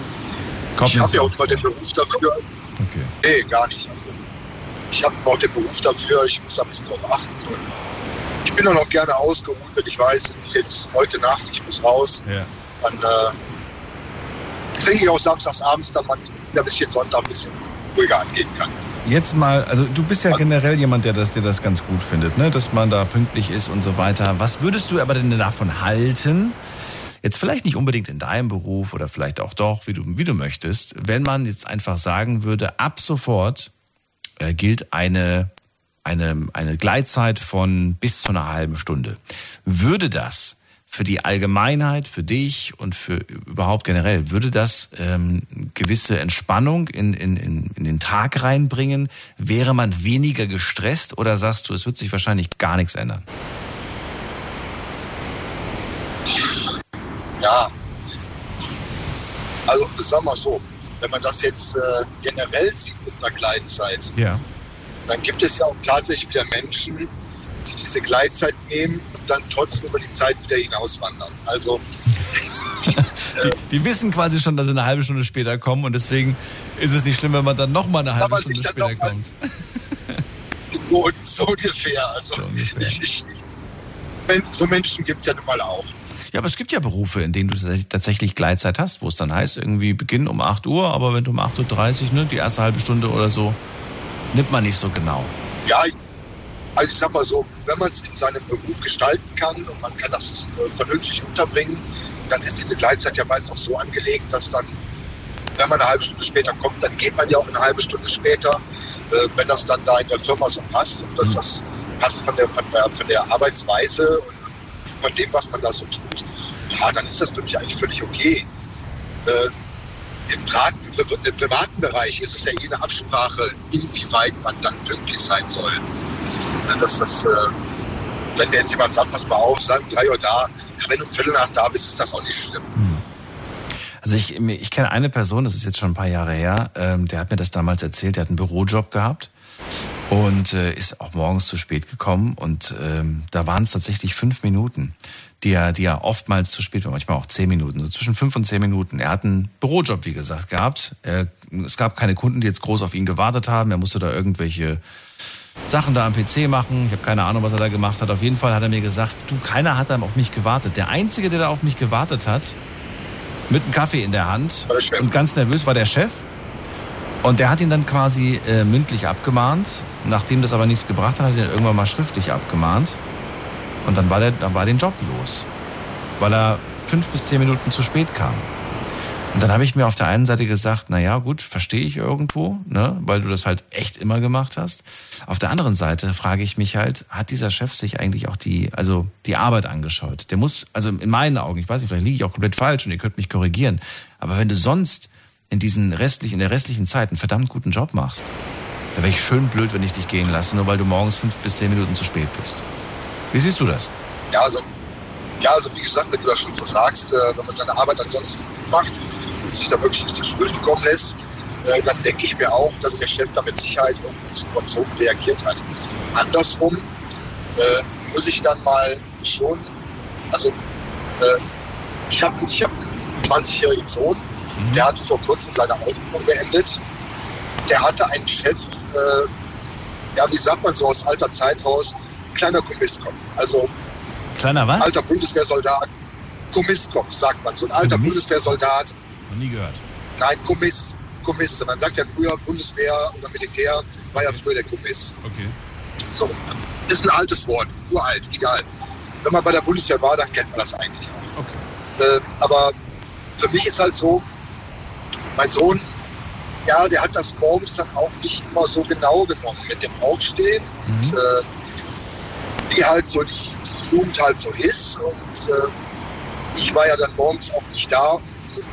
ich habe ja auch immer den Beruf dafür. Okay. Nee, gar nicht. Also, ich habe auch den Beruf dafür, ich muss da ein bisschen drauf achten. Ich bin auch noch gerne ausgeruht, wenn ich weiß, jetzt heute Nacht, ich muss raus. Ja. Dann äh, trinke ich auch samstags abends, damit ich jetzt Sonntag ein bisschen ruhiger angehen kann. Jetzt mal, also du bist ja generell jemand, der das, der das ganz gut findet, ne? dass man da pünktlich ist und so weiter. Was würdest du aber denn davon halten? Jetzt vielleicht nicht unbedingt in deinem Beruf oder vielleicht auch doch, wie du, wie du möchtest, wenn man jetzt einfach sagen würde, ab sofort äh, gilt eine, eine, eine Gleitzeit von bis zu einer halben Stunde. Würde das für die Allgemeinheit, für dich und für überhaupt generell, würde das ähm, gewisse Entspannung in, in, in, in den Tag reinbringen? Wäre man weniger gestresst oder sagst du, es wird sich wahrscheinlich gar nichts ändern? Ja, also sagen wir so, wenn man das jetzt äh, generell sieht mit einer Gleitzeit, ja. dann gibt es ja auch tatsächlich wieder Menschen, die diese Gleitzeit nehmen und dann trotzdem über die Zeit wieder hinauswandern. Also die, die, wissen quasi schon, dass sie eine halbe Stunde später kommen und deswegen ist es nicht schlimm, wenn man dann noch mal eine halbe Stunde später kommt. (laughs) So, so, ungefähr. Also so, ungefähr. Ich, ich, so Menschen gibt es ja nun mal auch. Ja, aber es gibt ja Berufe, in denen du tatsächlich Gleitzeit hast, wo es dann heißt, irgendwie Beginn um 8 Uhr, aber wenn du um 8.30 Uhr, ne, die erste halbe Stunde oder so, nimmt man nicht so genau. Ja, ich, also ich sag mal so, wenn man es in seinem Beruf gestalten kann und man kann das äh, vernünftig unterbringen, dann ist diese Gleitzeit ja meist auch so angelegt, dass dann, wenn man eine halbe Stunde später kommt, dann geht man ja auch eine halbe Stunde später, äh, wenn das dann da in der Firma so passt und dass das passt von der, von der, von der Arbeitsweise und von dem, was man da so tut, ja, dann ist das für mich eigentlich völlig okay. Äh, Im im privaten Bereich ist es ja eh eine Absprache, inwieweit man dann pünktlich sein soll. Das, das, äh, wenn jetzt jemand sagt, pass mal auf, sagen drei Uhr da, wenn du um Viertel nach da bist, ist das auch nicht schlimm. Hm. Also ich, ich kenne eine Person, das ist jetzt schon ein paar Jahre her, ähm, der hat mir das damals erzählt, der hat einen Bürojob gehabt und äh, ist auch morgens zu spät gekommen und ähm, da waren es tatsächlich fünf Minuten, die er, die er oftmals zu spät war, manchmal auch zehn Minuten, so zwischen fünf und zehn Minuten. Er hat einen Bürojob, wie gesagt, gehabt. Er, es gab keine Kunden, die jetzt groß auf ihn gewartet haben. Er musste da irgendwelche Sachen da am PC machen. Ich habe keine Ahnung, was er da gemacht hat. Auf jeden Fall hat er mir gesagt, du, keiner hat dann auf mich gewartet. Der Einzige, der da auf mich gewartet hat, mit einem Kaffee in der Hand und ganz nervös war der Chef. Und der hat ihn dann quasi äh, mündlich abgemahnt. Nachdem das aber nichts gebracht hat, hat er ihn irgendwann mal schriftlich abgemahnt. Und dann war, der, dann war den Job los. Weil er fünf bis zehn Minuten zu spät kam. Und dann habe ich mir auf der einen Seite gesagt, na ja, gut, verstehe ich irgendwo, ne, weil du das halt echt immer gemacht hast. Auf der anderen Seite frage ich mich halt, hat dieser Chef sich eigentlich auch die, also die Arbeit angeschaut? Der muss, also in meinen Augen, ich weiß nicht, vielleicht liege ich auch komplett falsch und ihr könnt mich korrigieren, aber wenn du sonst in diesen restlichen, in der restlichen Zeit einen verdammt guten Job machst, da wäre ich schön blöd, wenn ich dich gehen lasse, nur weil du morgens fünf bis zehn Minuten zu spät bist. Wie siehst du das? Ja, also, ja, also wie gesagt, wenn du das schon so sagst, äh, wenn man seine Arbeit ansonsten macht und sich da wirklich nicht zu Schulden kommen lässt, äh, dann denke ich mir auch, dass der Chef da mit Sicherheit irgendwie überzogen reagiert hat. Andersrum äh, muss ich dann mal schon, also äh, ich habe ich hab einen 20-jährigen Sohn, Mhm. Der hat vor kurzem seine Ausbildung beendet. Der hatte einen Chef, äh, ja, wie sagt man so aus alter Zeit raus, kleiner Kommisskopf. Also kleiner was? Alter Bundeswehrsoldat. Kommisskopf, sagt man. So ein alter Kommiss? Bundeswehrsoldat. Noch nie gehört. Nein, Kommiss. Kommiss. Man sagt ja früher Bundeswehr oder Militär, war ja früher der Kommiss. Okay. So, ist ein altes Wort, uralt, egal. Wenn man bei der Bundeswehr war, dann kennt man das eigentlich auch. Okay. Ähm, aber für mich ist halt so, mein Sohn, ja, der hat das morgens dann auch nicht immer so genau genommen mit dem Aufstehen mhm. und äh, wie halt so die, die, Jugend halt so ist. Und äh, ich war ja dann morgens auch nicht da, um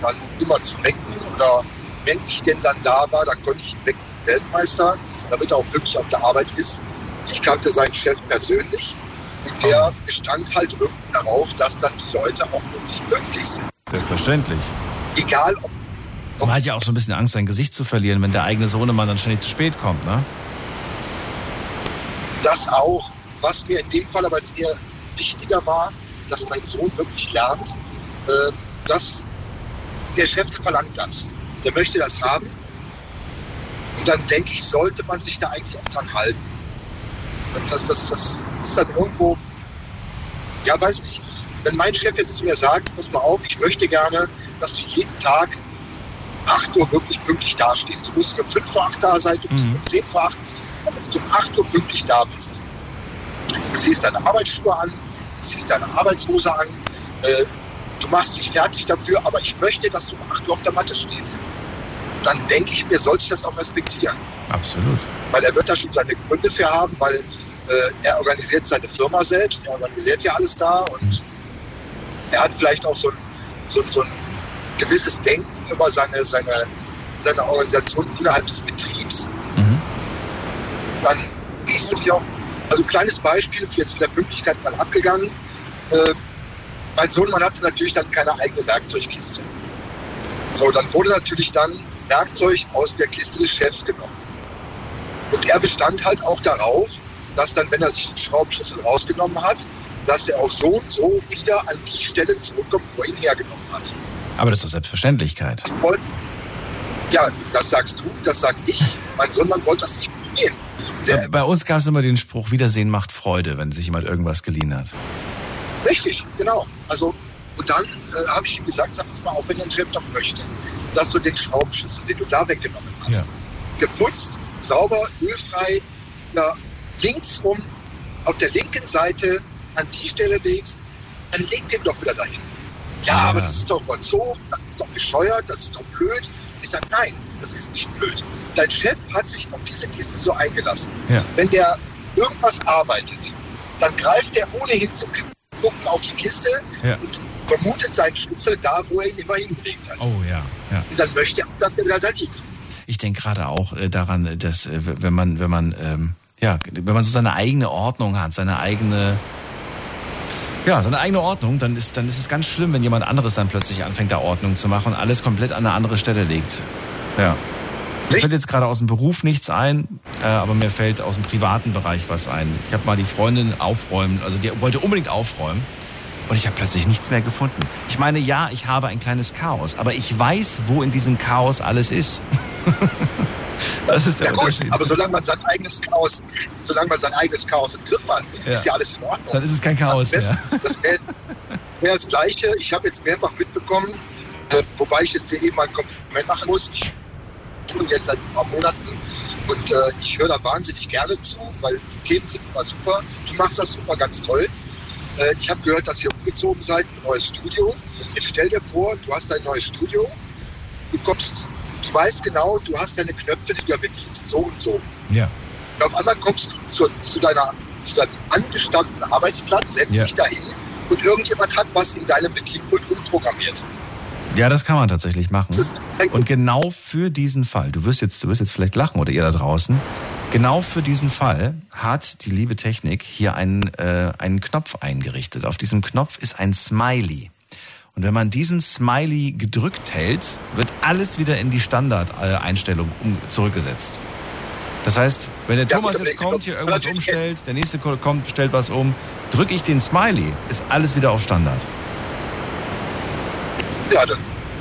dann immer zu wecken. Oder wenn ich denn dann da war, dann konnte ich ihn wecken, Weltmeister, damit er auch glücklich auf der Arbeit ist. Ich kannte seinen Chef persönlich und der bestand halt irgendwie darauf, dass dann die Leute auch wirklich pünktlich sind. Selbstverständlich. Egal, ob man hat ja auch so ein bisschen Angst, sein Gesicht zu verlieren, wenn der eigene Sohnemann dann ständig zu spät kommt, ne? Das auch. Was mir in dem Fall aber eher wichtiger war, dass mein Sohn wirklich lernt, äh, dass der Chef verlangt das. Der möchte das haben. Und dann denke ich, sollte man sich da eigentlich auch dran halten. Das, das, das ist dann irgendwo, ja, weiß nicht, wenn mein Chef jetzt zu mir sagt, pass mal auf, ich möchte gerne, dass du jeden Tag 8 Uhr wirklich pünktlich dastehst. Du musst um 5 vor 8 da sein, du musst um 10 vor 8, dass du um 8 Uhr pünktlich da bist. Du ziehst deine Arbeitsschuhe an, du ziehst deine Arbeitshose an, äh, du machst dich fertig dafür, aber ich möchte, dass du um 8 Uhr auf der Matte stehst. Dann denke ich mir, sollte ich das auch respektieren. Absolut. Weil er wird da schon seine Gründe für haben, weil äh, er organisiert seine Firma selbst, er organisiert ja alles da und er hat vielleicht auch so ein, so, so ein gewisses Denken über seine, seine, seine Organisation innerhalb des Betriebs. Mhm. Dann ist natürlich auch, also ein kleines Beispiel, jetzt von der Pünktlichkeit mal abgegangen. Äh, mein Sohn, man hatte natürlich dann keine eigene Werkzeugkiste. So, dann wurde natürlich dann Werkzeug aus der Kiste des Chefs genommen. Und er bestand halt auch darauf, dass dann, wenn er sich den Schraubenschlüssel rausgenommen hat, dass er auch so und so wieder an die Stelle zurückkommt, wo er ihn hergenommen hat. Aber das ist doch Selbstverständlichkeit. Ja, das sagst du, das sag ich. Mein Sohn, man wollte das nicht gehen. Der, Bei uns gab es immer den Spruch, Wiedersehen macht Freude, wenn sich jemand irgendwas geliehen hat. Richtig, genau. Also, und dann äh, habe ich ihm gesagt, sag es mal auf, wenn dein Chef doch möchte, dass du den Schraubenschlüssel, den du da weggenommen hast, ja. geputzt, sauber, ölfrei, na, links rum auf der linken Seite an die Stelle legst, dann leg den doch wieder dahin. Ja, ja, aber das ist doch überzogen, das ist doch bescheuert, das ist doch blöd. Ich sage, nein, das ist nicht blöd. Dein Chef hat sich auf diese Kiste so eingelassen. Ja. Wenn der irgendwas arbeitet, dann greift er ohnehin zu gucken auf die Kiste ja. und vermutet seinen Schlüssel da, wo er ihn immer hingelegt hat. Oh ja, ja. Und dann möchte er, dass der wieder da liegt. Ich denke gerade auch äh, daran, dass äh, wenn man, wenn man, ähm, ja, wenn man so seine eigene Ordnung hat, seine eigene, ja, seine eigene Ordnung, dann ist, dann ist es ganz schlimm, wenn jemand anderes dann plötzlich anfängt, da Ordnung zu machen und alles komplett an eine andere Stelle legt. Ja. Mir fällt jetzt gerade aus dem Beruf nichts ein, äh, aber mir fällt aus dem privaten Bereich was ein. Ich habe mal die Freundin aufräumen, also die wollte unbedingt aufräumen und ich habe plötzlich nichts mehr gefunden. Ich meine, ja, ich habe ein kleines Chaos, aber ich weiß, wo in diesem Chaos alles ist. (laughs) das ist der ja, gut, Unterschied. Aber solange man sein eigenes Chaos, solange man sein eigenes Chaos im Griff hat, ja. ist ja alles in Ordnung. Dann ist es kein Chaos mehr. Das wäre wär das Gleiche. Ich habe jetzt mehrfach mitbekommen, äh, wobei ich jetzt hier eben mal ein Kompliment machen muss. Ich tue jetzt seit ein paar Monaten und äh, ich höre da wahnsinnig gerne zu, weil die Themen sind immer super. Du machst das super, ganz toll. Äh, ich habe gehört, dass ihr umgezogen seid, ein neues Studio. Jetzt stell dir vor, du hast ein neues Studio, du kommst, du weißt genau, du hast deine Knöpfe, die du ja bedienst, so und so. Ja. Und auf einmal kommst du zu, zu, deiner, zu deinem angestammten Arbeitsplatz, setzt ja. dich dahin und irgendjemand hat was in deinem Bedienpult umprogrammiert. Ja, das kann man tatsächlich machen. Und genau für diesen Fall, du wirst jetzt, du wirst jetzt vielleicht lachen oder ihr da draußen, Genau für diesen Fall hat die liebe Technik hier einen, äh, einen Knopf eingerichtet. Auf diesem Knopf ist ein Smiley. Und wenn man diesen Smiley gedrückt hält, wird alles wieder in die Standardeinstellung zurückgesetzt. Das heißt, wenn der Thomas jetzt kommt, hier irgendwas umstellt, der nächste kommt, stellt was um, drücke ich den Smiley, ist alles wieder auf Standard. Ja, dann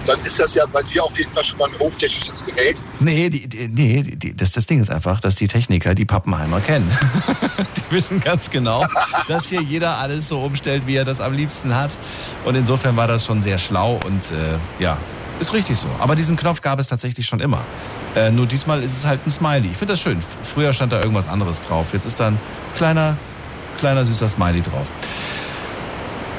dann ist das ja bei dir auf jeden Fall schon mal ein hochtechnisches Gerät. Nee, die, die, nee die, das, das Ding ist einfach, dass die Techniker die Pappenheimer kennen. (laughs) die wissen ganz genau, dass hier jeder alles so umstellt, wie er das am liebsten hat. Und insofern war das schon sehr schlau und äh, ja, ist richtig so. Aber diesen Knopf gab es tatsächlich schon immer. Äh, nur diesmal ist es halt ein Smiley. Ich finde das schön. Früher stand da irgendwas anderes drauf. Jetzt ist da ein kleiner, kleiner süßer Smiley drauf.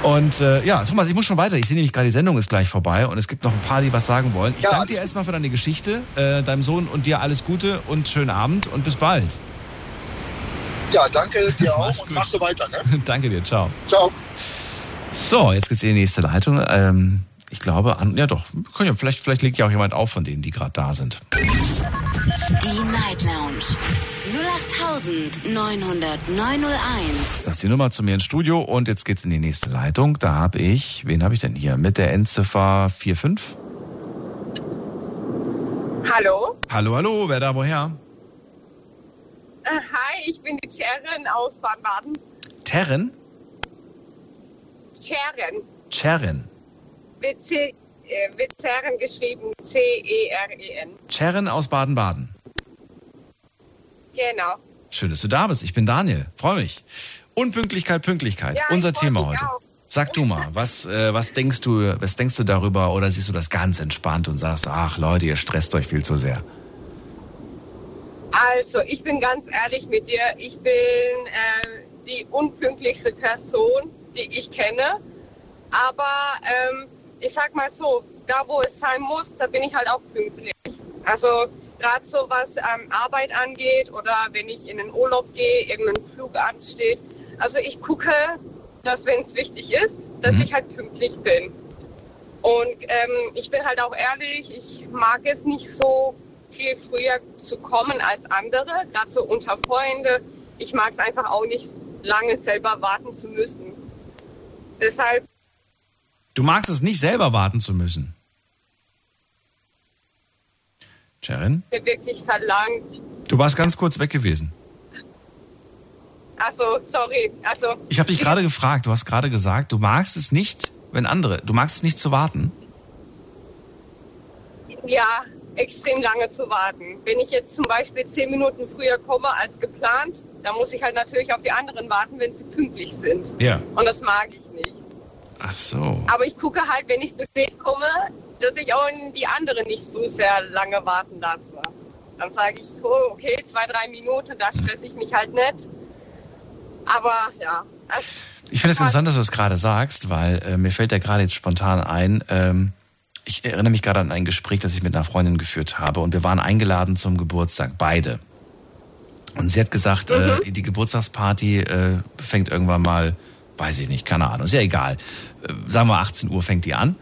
Und äh, ja, Thomas, ich muss schon weiter. Ich sehe nämlich gerade, die Sendung ist gleich vorbei und es gibt noch ein paar, die was sagen wollen. Ich ja, danke dir erstmal für deine Geschichte, äh, deinem Sohn und dir alles Gute und schönen Abend und bis bald. Ja, danke dir (laughs) auch und mach so weiter. Ne? (laughs) danke dir, ciao. Ciao. So, jetzt geht's in die nächste Leitung. Ähm, ich glaube, an, ja doch, ja, vielleicht, vielleicht legt ja auch jemand auf von denen, die gerade da sind. Die Night Lounge 08901. Das ist die Nummer zu mir ins Studio und jetzt geht's in die nächste Leitung. Da habe ich, wen habe ich denn hier? Mit der Endziffer 45? Hallo? Hallo, hallo, wer da woher? Äh, hi, ich bin die Cherin aus Baden-Baden. Terren? Cherin. Cherin. Wird, C, äh, wird Cherin geschrieben, C-E-R-E-N. Cherin aus Baden-Baden. Genau. Schön, dass du da bist. Ich bin Daniel. Freue mich. Unpünktlichkeit, Pünktlichkeit. Ja, Unser Thema heute. Auch. Sag du mal, was, äh, was denkst du, was denkst du darüber oder siehst du das ganz entspannt und sagst, ach Leute, ihr stresst euch viel zu sehr? Also, ich bin ganz ehrlich mit dir. Ich bin äh, die unpünktlichste Person, die ich kenne. Aber ähm, ich sag mal so, da wo es sein muss, da bin ich halt auch pünktlich. Also gerade so was ähm, Arbeit angeht oder wenn ich in den Urlaub gehe, irgendein Flug ansteht. Also ich gucke, dass wenn es wichtig ist, dass mhm. ich halt pünktlich bin. Und ähm, ich bin halt auch ehrlich, ich mag es nicht so viel früher zu kommen als andere, gerade so unter Freunde. Ich mag es einfach auch nicht lange selber warten zu müssen. Deshalb. Du magst es nicht selber warten zu müssen? Sharon? Wirklich verlangt. Du warst ganz kurz weg gewesen. Achso, sorry. Also, ich habe dich gerade gefragt, du hast gerade gesagt, du magst es nicht, wenn andere, du magst es nicht zu warten. Ja, extrem lange zu warten. Wenn ich jetzt zum Beispiel zehn Minuten früher komme als geplant, dann muss ich halt natürlich auf die anderen warten, wenn sie pünktlich sind. Ja. Und das mag ich nicht. Ach so. Aber ich gucke halt, wenn ich zu spät komme, dass ich auch die anderen nicht so sehr lange warten lasse. Dann sage ich, oh, okay, zwei, drei Minuten, da stresse ich mich halt nicht. Aber ja. Ich finde es interessant, dass du das gerade sagst, weil äh, mir fällt ja gerade jetzt spontan ein, ähm, ich erinnere mich gerade an ein Gespräch, das ich mit einer Freundin geführt habe und wir waren eingeladen zum Geburtstag, beide. Und sie hat gesagt, äh, mhm. äh, die Geburtstagsparty äh, fängt irgendwann mal weiß ich nicht, keine Ahnung, ist ja egal. Äh, sagen wir 18 Uhr fängt die an.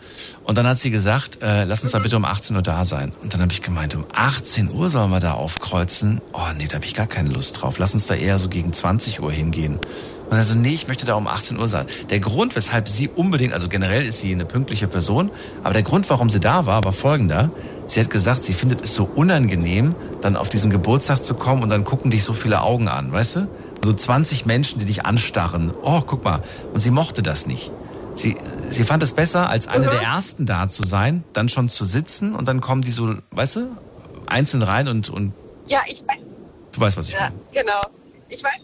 Und dann hat sie gesagt, äh, lass uns da bitte um 18 Uhr da sein. Und dann habe ich gemeint, um 18 Uhr sollen wir da aufkreuzen. Oh nee, da habe ich gar keine Lust drauf. Lass uns da eher so gegen 20 Uhr hingehen. Und also nee, ich möchte da um 18 Uhr sein. Der Grund, weshalb sie unbedingt, also generell ist sie eine pünktliche Person, aber der Grund, warum sie da war, war folgender. Sie hat gesagt, sie findet es so unangenehm, dann auf diesen Geburtstag zu kommen und dann gucken dich so viele Augen an, weißt du? So 20 Menschen, die dich anstarren. Oh, guck mal. Und sie mochte das nicht. Sie, sie fand es besser, als eine mhm. der ersten da zu sein, dann schon zu sitzen und dann kommen die so, weißt du, einzeln rein und, und. Ja, ich weiß. Du weißt, was ich ja, meine. Genau. Ich weiß,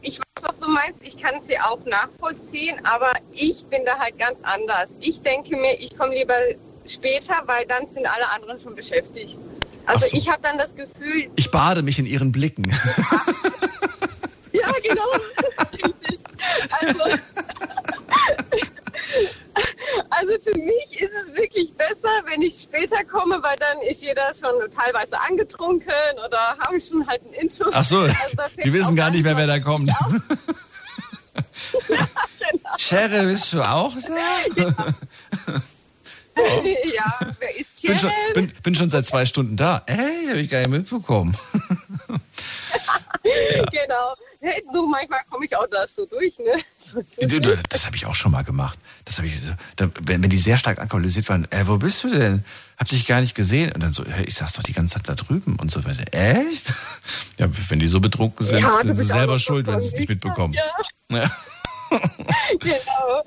ich weiß, was du meinst. Ich kann sie auch nachvollziehen, aber ich bin da halt ganz anders. Ich denke mir, ich komme lieber später, weil dann sind alle anderen schon beschäftigt. Also so. ich habe dann das Gefühl. Ich bade mich in ihren Blicken. (laughs) ja, genau. also, (laughs) also für mich ist es wirklich besser, wenn ich später komme, weil dann ist jeder schon teilweise angetrunken oder habe ich schon halt einen Intus. Ach so, also die wissen gar nicht mehr, wer da kommt. ja, (laughs) genau. Sherry, bist du auch da? (laughs) Ja. (laughs) Ja, wer ist Sharon? Bin schon, bin, bin schon seit zwei Stunden da. Ey, habe ich gar nicht mitbekommen. ja. (laughs) Genau. Hey, du, manchmal komme ich auch da so durch, ne? (laughs) Das habe ich auch schon mal gemacht. Das habe ich, wenn, wenn die sehr stark alkoholisiert waren, äh, wo bist du denn? Hab dich gar nicht gesehen. Und dann so, hey, ich saß doch die ganze Zeit da drüben und so weiter. Echt? Ja, wenn die so betrunken sind, ja, sind sie selber schuld, wenn sie es nicht mitbekommen. Ja. ja. (laughs) genau.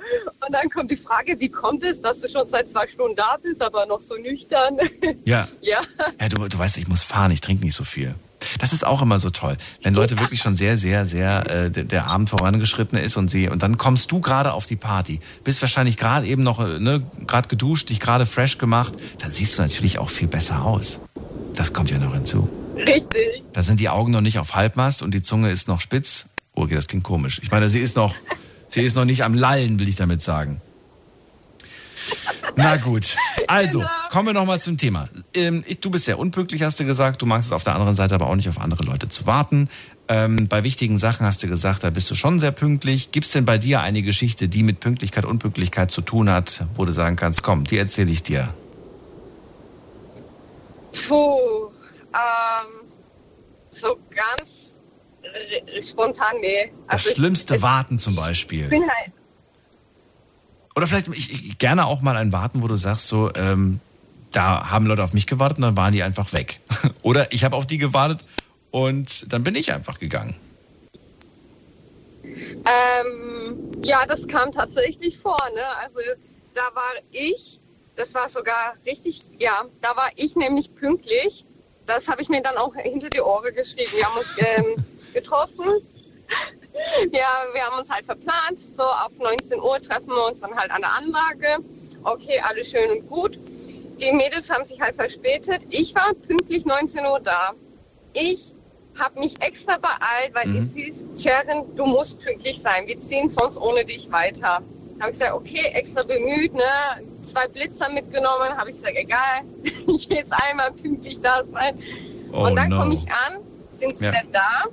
Und dann kommt die Frage, wie kommt es, dass du schon seit zwei Stunden da bist, aber noch so nüchtern? Ja. (laughs) ja. ja du, du weißt, ich muss fahren, ich trinke nicht so viel. Das ist auch immer so toll, wenn Leute wirklich schon sehr, sehr, sehr äh, der Abend vorangeschritten ist und sie und dann kommst du gerade auf die Party, bist wahrscheinlich gerade eben noch äh, ne, gerade geduscht, dich gerade fresh gemacht, dann siehst du natürlich auch viel besser aus. Das kommt ja noch hinzu. Richtig. Da sind die Augen noch nicht auf Halbmast und die Zunge ist noch spitz. Oh, okay, das klingt komisch. Ich meine, sie ist noch Sie ist noch nicht am Lallen, will ich damit sagen. Na gut. Also, genau. kommen wir nochmal zum Thema. Ähm, ich, du bist sehr unpünktlich, hast du gesagt. Du magst es auf der anderen Seite aber auch nicht auf andere Leute zu warten. Ähm, bei wichtigen Sachen hast du gesagt, da bist du schon sehr pünktlich. Gibt es denn bei dir eine Geschichte, die mit Pünktlichkeit, Unpünktlichkeit zu tun hat, wo du sagen kannst, komm, die erzähle ich dir? Puh, ähm, so ganz spontan, nee. Das also schlimmste ich, Warten zum Beispiel. Ich bin halt Oder vielleicht ich, ich, gerne auch mal ein Warten, wo du sagst, so, ähm, da haben Leute auf mich gewartet und dann waren die einfach weg. (laughs) Oder ich habe auf die gewartet und dann bin ich einfach gegangen. Ähm, ja, das kam tatsächlich vor. Ne? Also da war ich, das war sogar richtig, ja, da war ich nämlich pünktlich. Das habe ich mir dann auch hinter die Ohren geschrieben. Wir haben uns ähm, getroffen. (laughs) Ja, wir haben uns halt verplant, so auf 19 Uhr treffen wir uns dann halt an der Anlage. Okay, alles schön und gut. Die Mädels haben sich halt verspätet. Ich war pünktlich 19 Uhr da. Ich habe mich extra beeilt, weil mhm. ich hieß, Sharon, du musst pünktlich sein. Wir ziehen sonst ohne dich weiter. Habe ich gesagt, okay, extra bemüht, ne? Zwei Blitzer mitgenommen. Habe ich gesagt, egal, (laughs) ich will jetzt einmal pünktlich da sein. Oh, und dann no. komme ich an, sind sie ja. da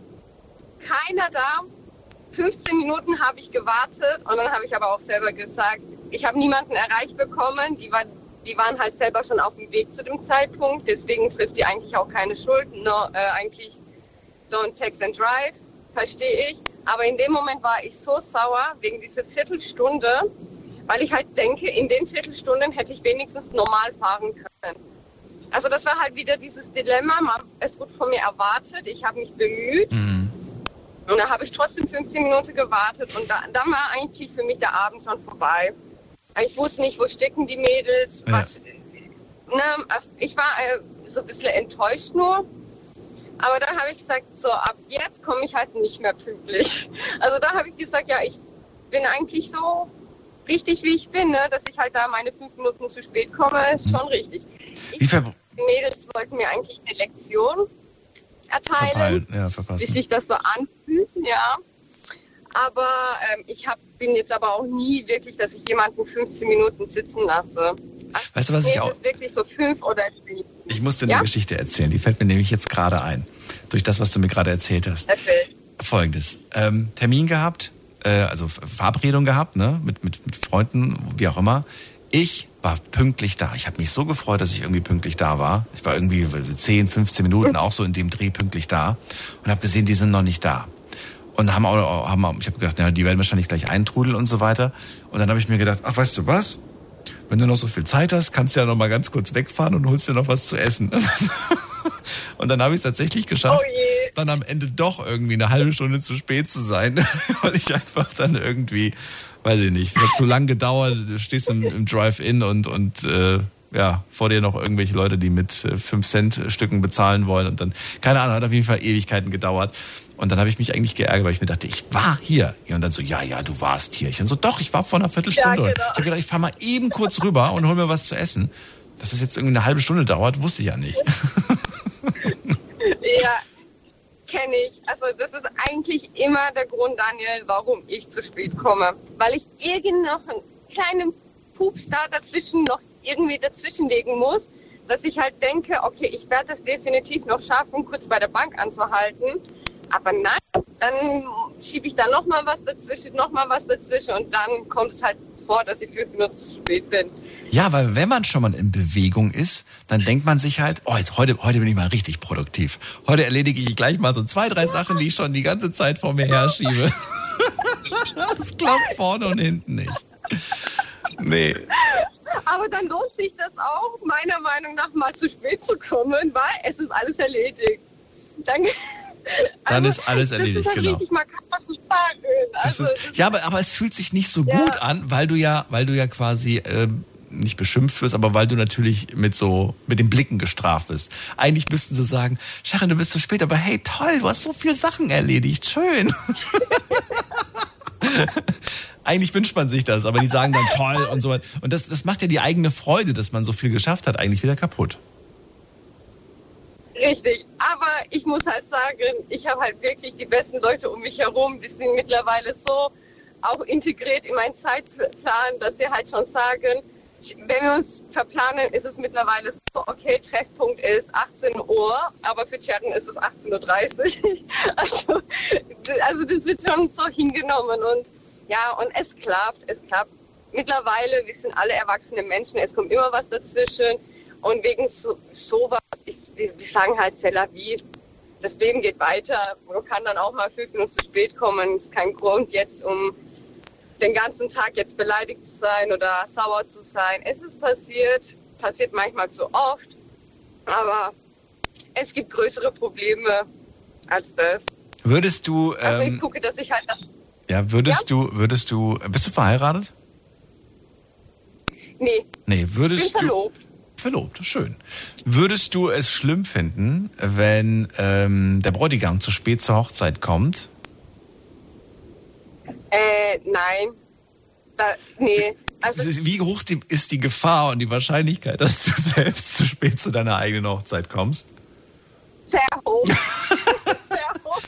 keiner da. 15 Minuten habe ich gewartet und dann habe ich aber auch selber gesagt, ich habe niemanden erreicht bekommen. Die, war, die waren halt selber schon auf dem Weg zu dem Zeitpunkt. Deswegen trifft die eigentlich auch keine Schuld. No, äh, eigentlich don't text and drive, verstehe ich. Aber in dem Moment war ich so sauer wegen dieser Viertelstunde, weil ich halt denke, in den Viertelstunden hätte ich wenigstens normal fahren können. Also das war halt wieder dieses Dilemma. Es wurde von mir erwartet, ich habe mich bemüht. Mhm und da habe ich trotzdem 15 Minuten gewartet und da, dann war eigentlich für mich der Abend schon vorbei. Ich wusste nicht, wo stecken die Mädels. Ja. Was, ne, also ich war äh, so ein bisschen enttäuscht nur. Aber dann habe ich gesagt, so ab jetzt komme ich halt nicht mehr pünktlich. (laughs) Also da habe ich gesagt, ja, ich bin eigentlich so richtig, wie ich bin, ne? dass ich halt da meine fünf Minuten zu spät komme, ist schon richtig. Ich, die Mädels wollten mir eigentlich eine Lektion erteilen, ja, wie sich das so anfühlt, ja. Aber ähm, ich hab, bin jetzt aber auch nie wirklich, dass ich jemanden 15 Minuten sitzen lasse. Also weißt du, was ich auch... ist wirklich so fünf oder zehn. Ich muss dir ja? eine Geschichte erzählen, die fällt mir nämlich jetzt gerade ein. Durch das, was du mir gerade erzählt hast. Erzähl. Folgendes. Ähm, Termin gehabt, äh, also Verabredung gehabt, ne, mit, mit, mit Freunden, wie auch immer. Ich war pünktlich da. Ich habe mich so gefreut, dass ich irgendwie pünktlich da war. Ich war irgendwie 10, 15 Minuten auch so in dem Dreh pünktlich da und habe gesehen, die sind noch nicht da. Und haben auch, haben, ich habe gedacht, ja, die werden wahrscheinlich gleich eintrudeln und so weiter. Und dann habe ich mir gedacht, ach, weißt du was? Wenn du noch so viel Zeit hast, kannst du ja noch mal ganz kurz wegfahren und holst dir noch was zu essen. (laughs) Und dann habe ich es tatsächlich geschafft, oh dann am Ende doch irgendwie eine halbe Stunde zu spät zu sein, (laughs) weil ich einfach dann irgendwie, weiß ich nicht, es hat zu lang gedauert, du stehst im, im Drive-In und, und äh, ja, vor dir noch irgendwelche Leute, die mit 5 äh, Cent Stücken bezahlen wollen und dann, keine Ahnung, hat auf jeden Fall Ewigkeiten gedauert. Und dann habe ich mich eigentlich geärgert, weil ich mir dachte, ich war hier. Und dann so, ja, ja, du warst hier. Ich dann so, doch, ich war vor einer Viertelstunde. Ja, genau. Ich habe gedacht, ich fahre mal eben kurz rüber und hol mir was zu essen. Dass das jetzt irgendwie eine halbe Stunde dauert, wusste ich ja nicht. ja, (laughs) kenne ich. Also das ist eigentlich immer der Grund, Daniel, warum ich zu spät komme. Weil ich irgend noch einen kleinen Pups da dazwischen noch irgendwie dazwischenlegen muss, dass ich halt denke, okay, ich werde es definitiv noch schaffen, kurz bei der Bank anzuhalten. Aber nein, dann schiebe ich da nochmal was dazwischen, nochmal was dazwischen und dann kommt es halt vor, dass ich fünf Minuten zu spät bin. Ja, weil wenn man schon mal in Bewegung ist, dann denkt man sich halt, oh, jetzt, heute, heute bin ich mal richtig produktiv. Heute erledige ich gleich mal so zwei, drei Sachen, die ich schon die ganze Zeit vor mir herschiebe. (laughs) das klappt vorne und hinten nicht. Nee. Aber dann lohnt sich das auch, meiner Meinung nach, mal zu spät zu kommen, weil es ist alles erledigt. Dann, (laughs) dann also, ist alles erledigt, das ist halt genau. Richtig, man kann das sagen. Also, ist, ja, aber, aber es fühlt sich nicht so ja. gut an, weil du ja, weil du ja quasi äh, nicht beschimpft wirst, aber weil du natürlich mit so mit den Blicken gestraft wirst. Eigentlich müssten sie sagen, Sharon, du bist zu spät, aber hey, toll, du hast so viele Sachen erledigt, schön. (laughs) eigentlich wünscht man sich das, aber die sagen dann toll und so weiter. Und das, das macht ja die eigene Freude, dass man so viel geschafft hat, eigentlich wieder kaputt. Richtig, aber ich muss halt sagen, ich habe halt wirklich die besten Leute um mich herum, die sind mittlerweile so auch integriert in meinen Zeitplan, dass sie halt schon sagen, wenn wir uns verplanen, ist es mittlerweile so, okay, Treffpunkt ist 18 Uhr, aber für Chatten ist es 18.30 Uhr. (laughs) also, also das wird schon so hingenommen und ja, und es klappt, es klappt. Mittlerweile, wir sind alle erwachsene Menschen, es kommt immer was dazwischen und wegen so, sowas, ich, wir sagen halt wie, das Leben geht weiter, man kann dann auch mal fünf Minuten zu spät kommen, es ist kein Grund jetzt, um den ganzen Tag jetzt beleidigt zu sein oder sauer zu sein. Es ist passiert, passiert manchmal zu oft, aber es gibt größere Probleme als das. Würdest du. Ähm, also ich ähm, gucke, dass ich halt das. Ja, würdest ja? du, würdest du. Bist du verheiratet? Nee. Nee, würdest ich bin verlobt. Du, verlobt, schön. Würdest du es schlimm finden, wenn ähm, der Bräutigam zu spät zur Hochzeit kommt äh, nein. Da, nee. Also, Wie hoch ist die Gefahr und die Wahrscheinlichkeit, dass du (laughs) selbst zu spät zu deiner eigenen Hochzeit kommst? Sehr hoch. (laughs) Sehr hoch.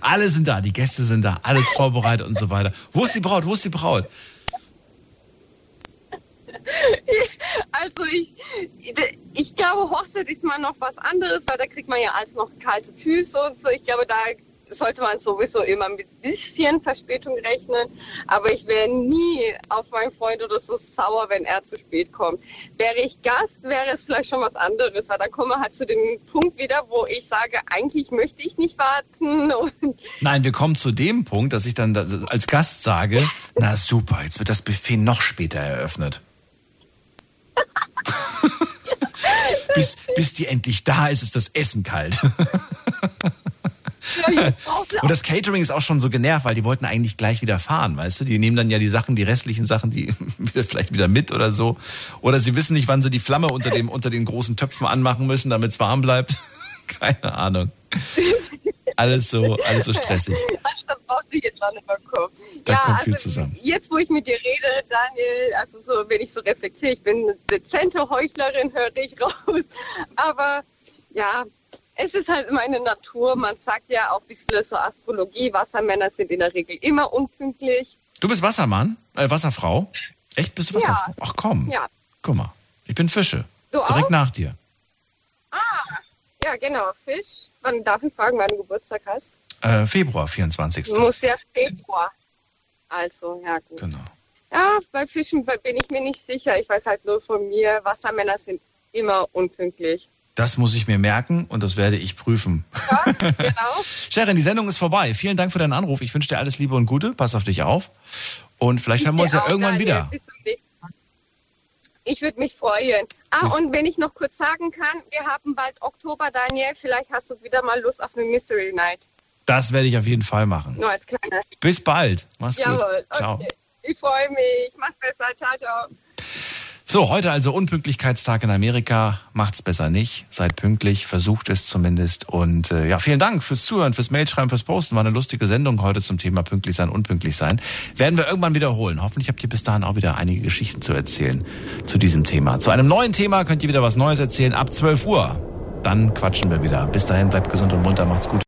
Alle sind da, die Gäste sind da, alles vorbereitet und so weiter. Wo ist die Braut? Wo ist die Braut? (laughs) Also ich, ich glaube, Hochzeit ist mal noch was anderes, weil da kriegt man ja alles noch kalte Füße und so. Ich glaube, da sollte man sowieso immer mit ein bisschen Verspätung rechnen. Aber ich wäre nie auf meinen Freund oder so sauer, wenn er zu spät kommt. Wäre ich Gast, wäre es vielleicht schon was anderes. Weil dann kommen wir halt zu dem Punkt wieder, wo ich sage, eigentlich möchte ich nicht warten. Nein, wir kommen zu dem Punkt, dass ich dann als Gast sage, na super, jetzt wird das Buffet noch später eröffnet. (laughs) bis, bis die endlich da ist, ist das Essen kalt. (laughs) Und das Catering ist auch schon so genervt, weil die wollten eigentlich gleich wieder fahren, weißt du? Die nehmen dann ja die Sachen, die restlichen Sachen, die (laughs) vielleicht wieder mit oder so. Oder sie wissen nicht, wann sie die Flamme unter, dem, unter den großen Töpfen anmachen müssen, damit es warm bleibt. (laughs) Keine Ahnung. Alles so, alles so stressig. Also das braucht sich jetzt auch nicht mehr kommen. Da ja, kommt viel also zusammen. Jetzt, wo ich mit dir rede, Daniel, also so, wenn ich so reflektiere, ich bin eine dezente Heuchlerin, höre ich raus. (laughs) Aber ja, es ist halt meine Natur. Man sagt ja auch ein bisschen so Astrologie. Wassermänner sind in der Regel immer unpünktlich. Du bist Wassermann? Äh, Wasserfrau? Echt? Bist du Wasserfrau? Ja. Ach komm. Ja. Guck mal. Ich bin Fische. Du Direkt auch? nach dir. Ah, ja, genau. Fisch. Wann darf ich fragen, wann du Geburtstag hast? Äh, Februar 24. Du musst ja Februar. Also, ja gut. Genau. Ja, bei Fischen bin ich mir nicht sicher. Ich weiß halt nur von mir, Wassermänner sind immer unpünktlich. Das muss ich mir merken und das werde ich prüfen. Ja, genau. (laughs) Sharon, die Sendung ist vorbei. Vielen Dank für deinen Anruf. Ich wünsche dir alles Liebe und Gute. Pass auf dich auf. Und vielleicht ich haben wir uns ja irgendwann Daniel. wieder. Ich würde mich freuen. Ah, und wenn ich noch kurz sagen kann, wir haben bald Oktober, Daniel. Vielleicht hast du wieder mal Lust auf eine Mystery Night. Das werde ich auf jeden Fall machen. Nur als kleiner. Bis bald. Mach's Jawohl, gut. Ciao. Okay. Ich freue mich. Mach's besser. Ciao, ciao. So, heute also Unpünktlichkeitstag in Amerika. Macht's besser nicht. Seid pünktlich, versucht es zumindest. Und äh, ja, vielen Dank fürs Zuhören, fürs Mailschreiben, fürs Posten. War eine lustige Sendung heute zum Thema pünktlich sein, unpünktlich sein. Werden wir irgendwann wiederholen. Hoffentlich habt ihr bis dahin auch wieder einige Geschichten zu erzählen zu diesem Thema. Zu einem neuen Thema könnt ihr wieder was Neues erzählen ab 12 Uhr. Dann quatschen wir wieder. Bis dahin, bleibt gesund und munter, macht's gut.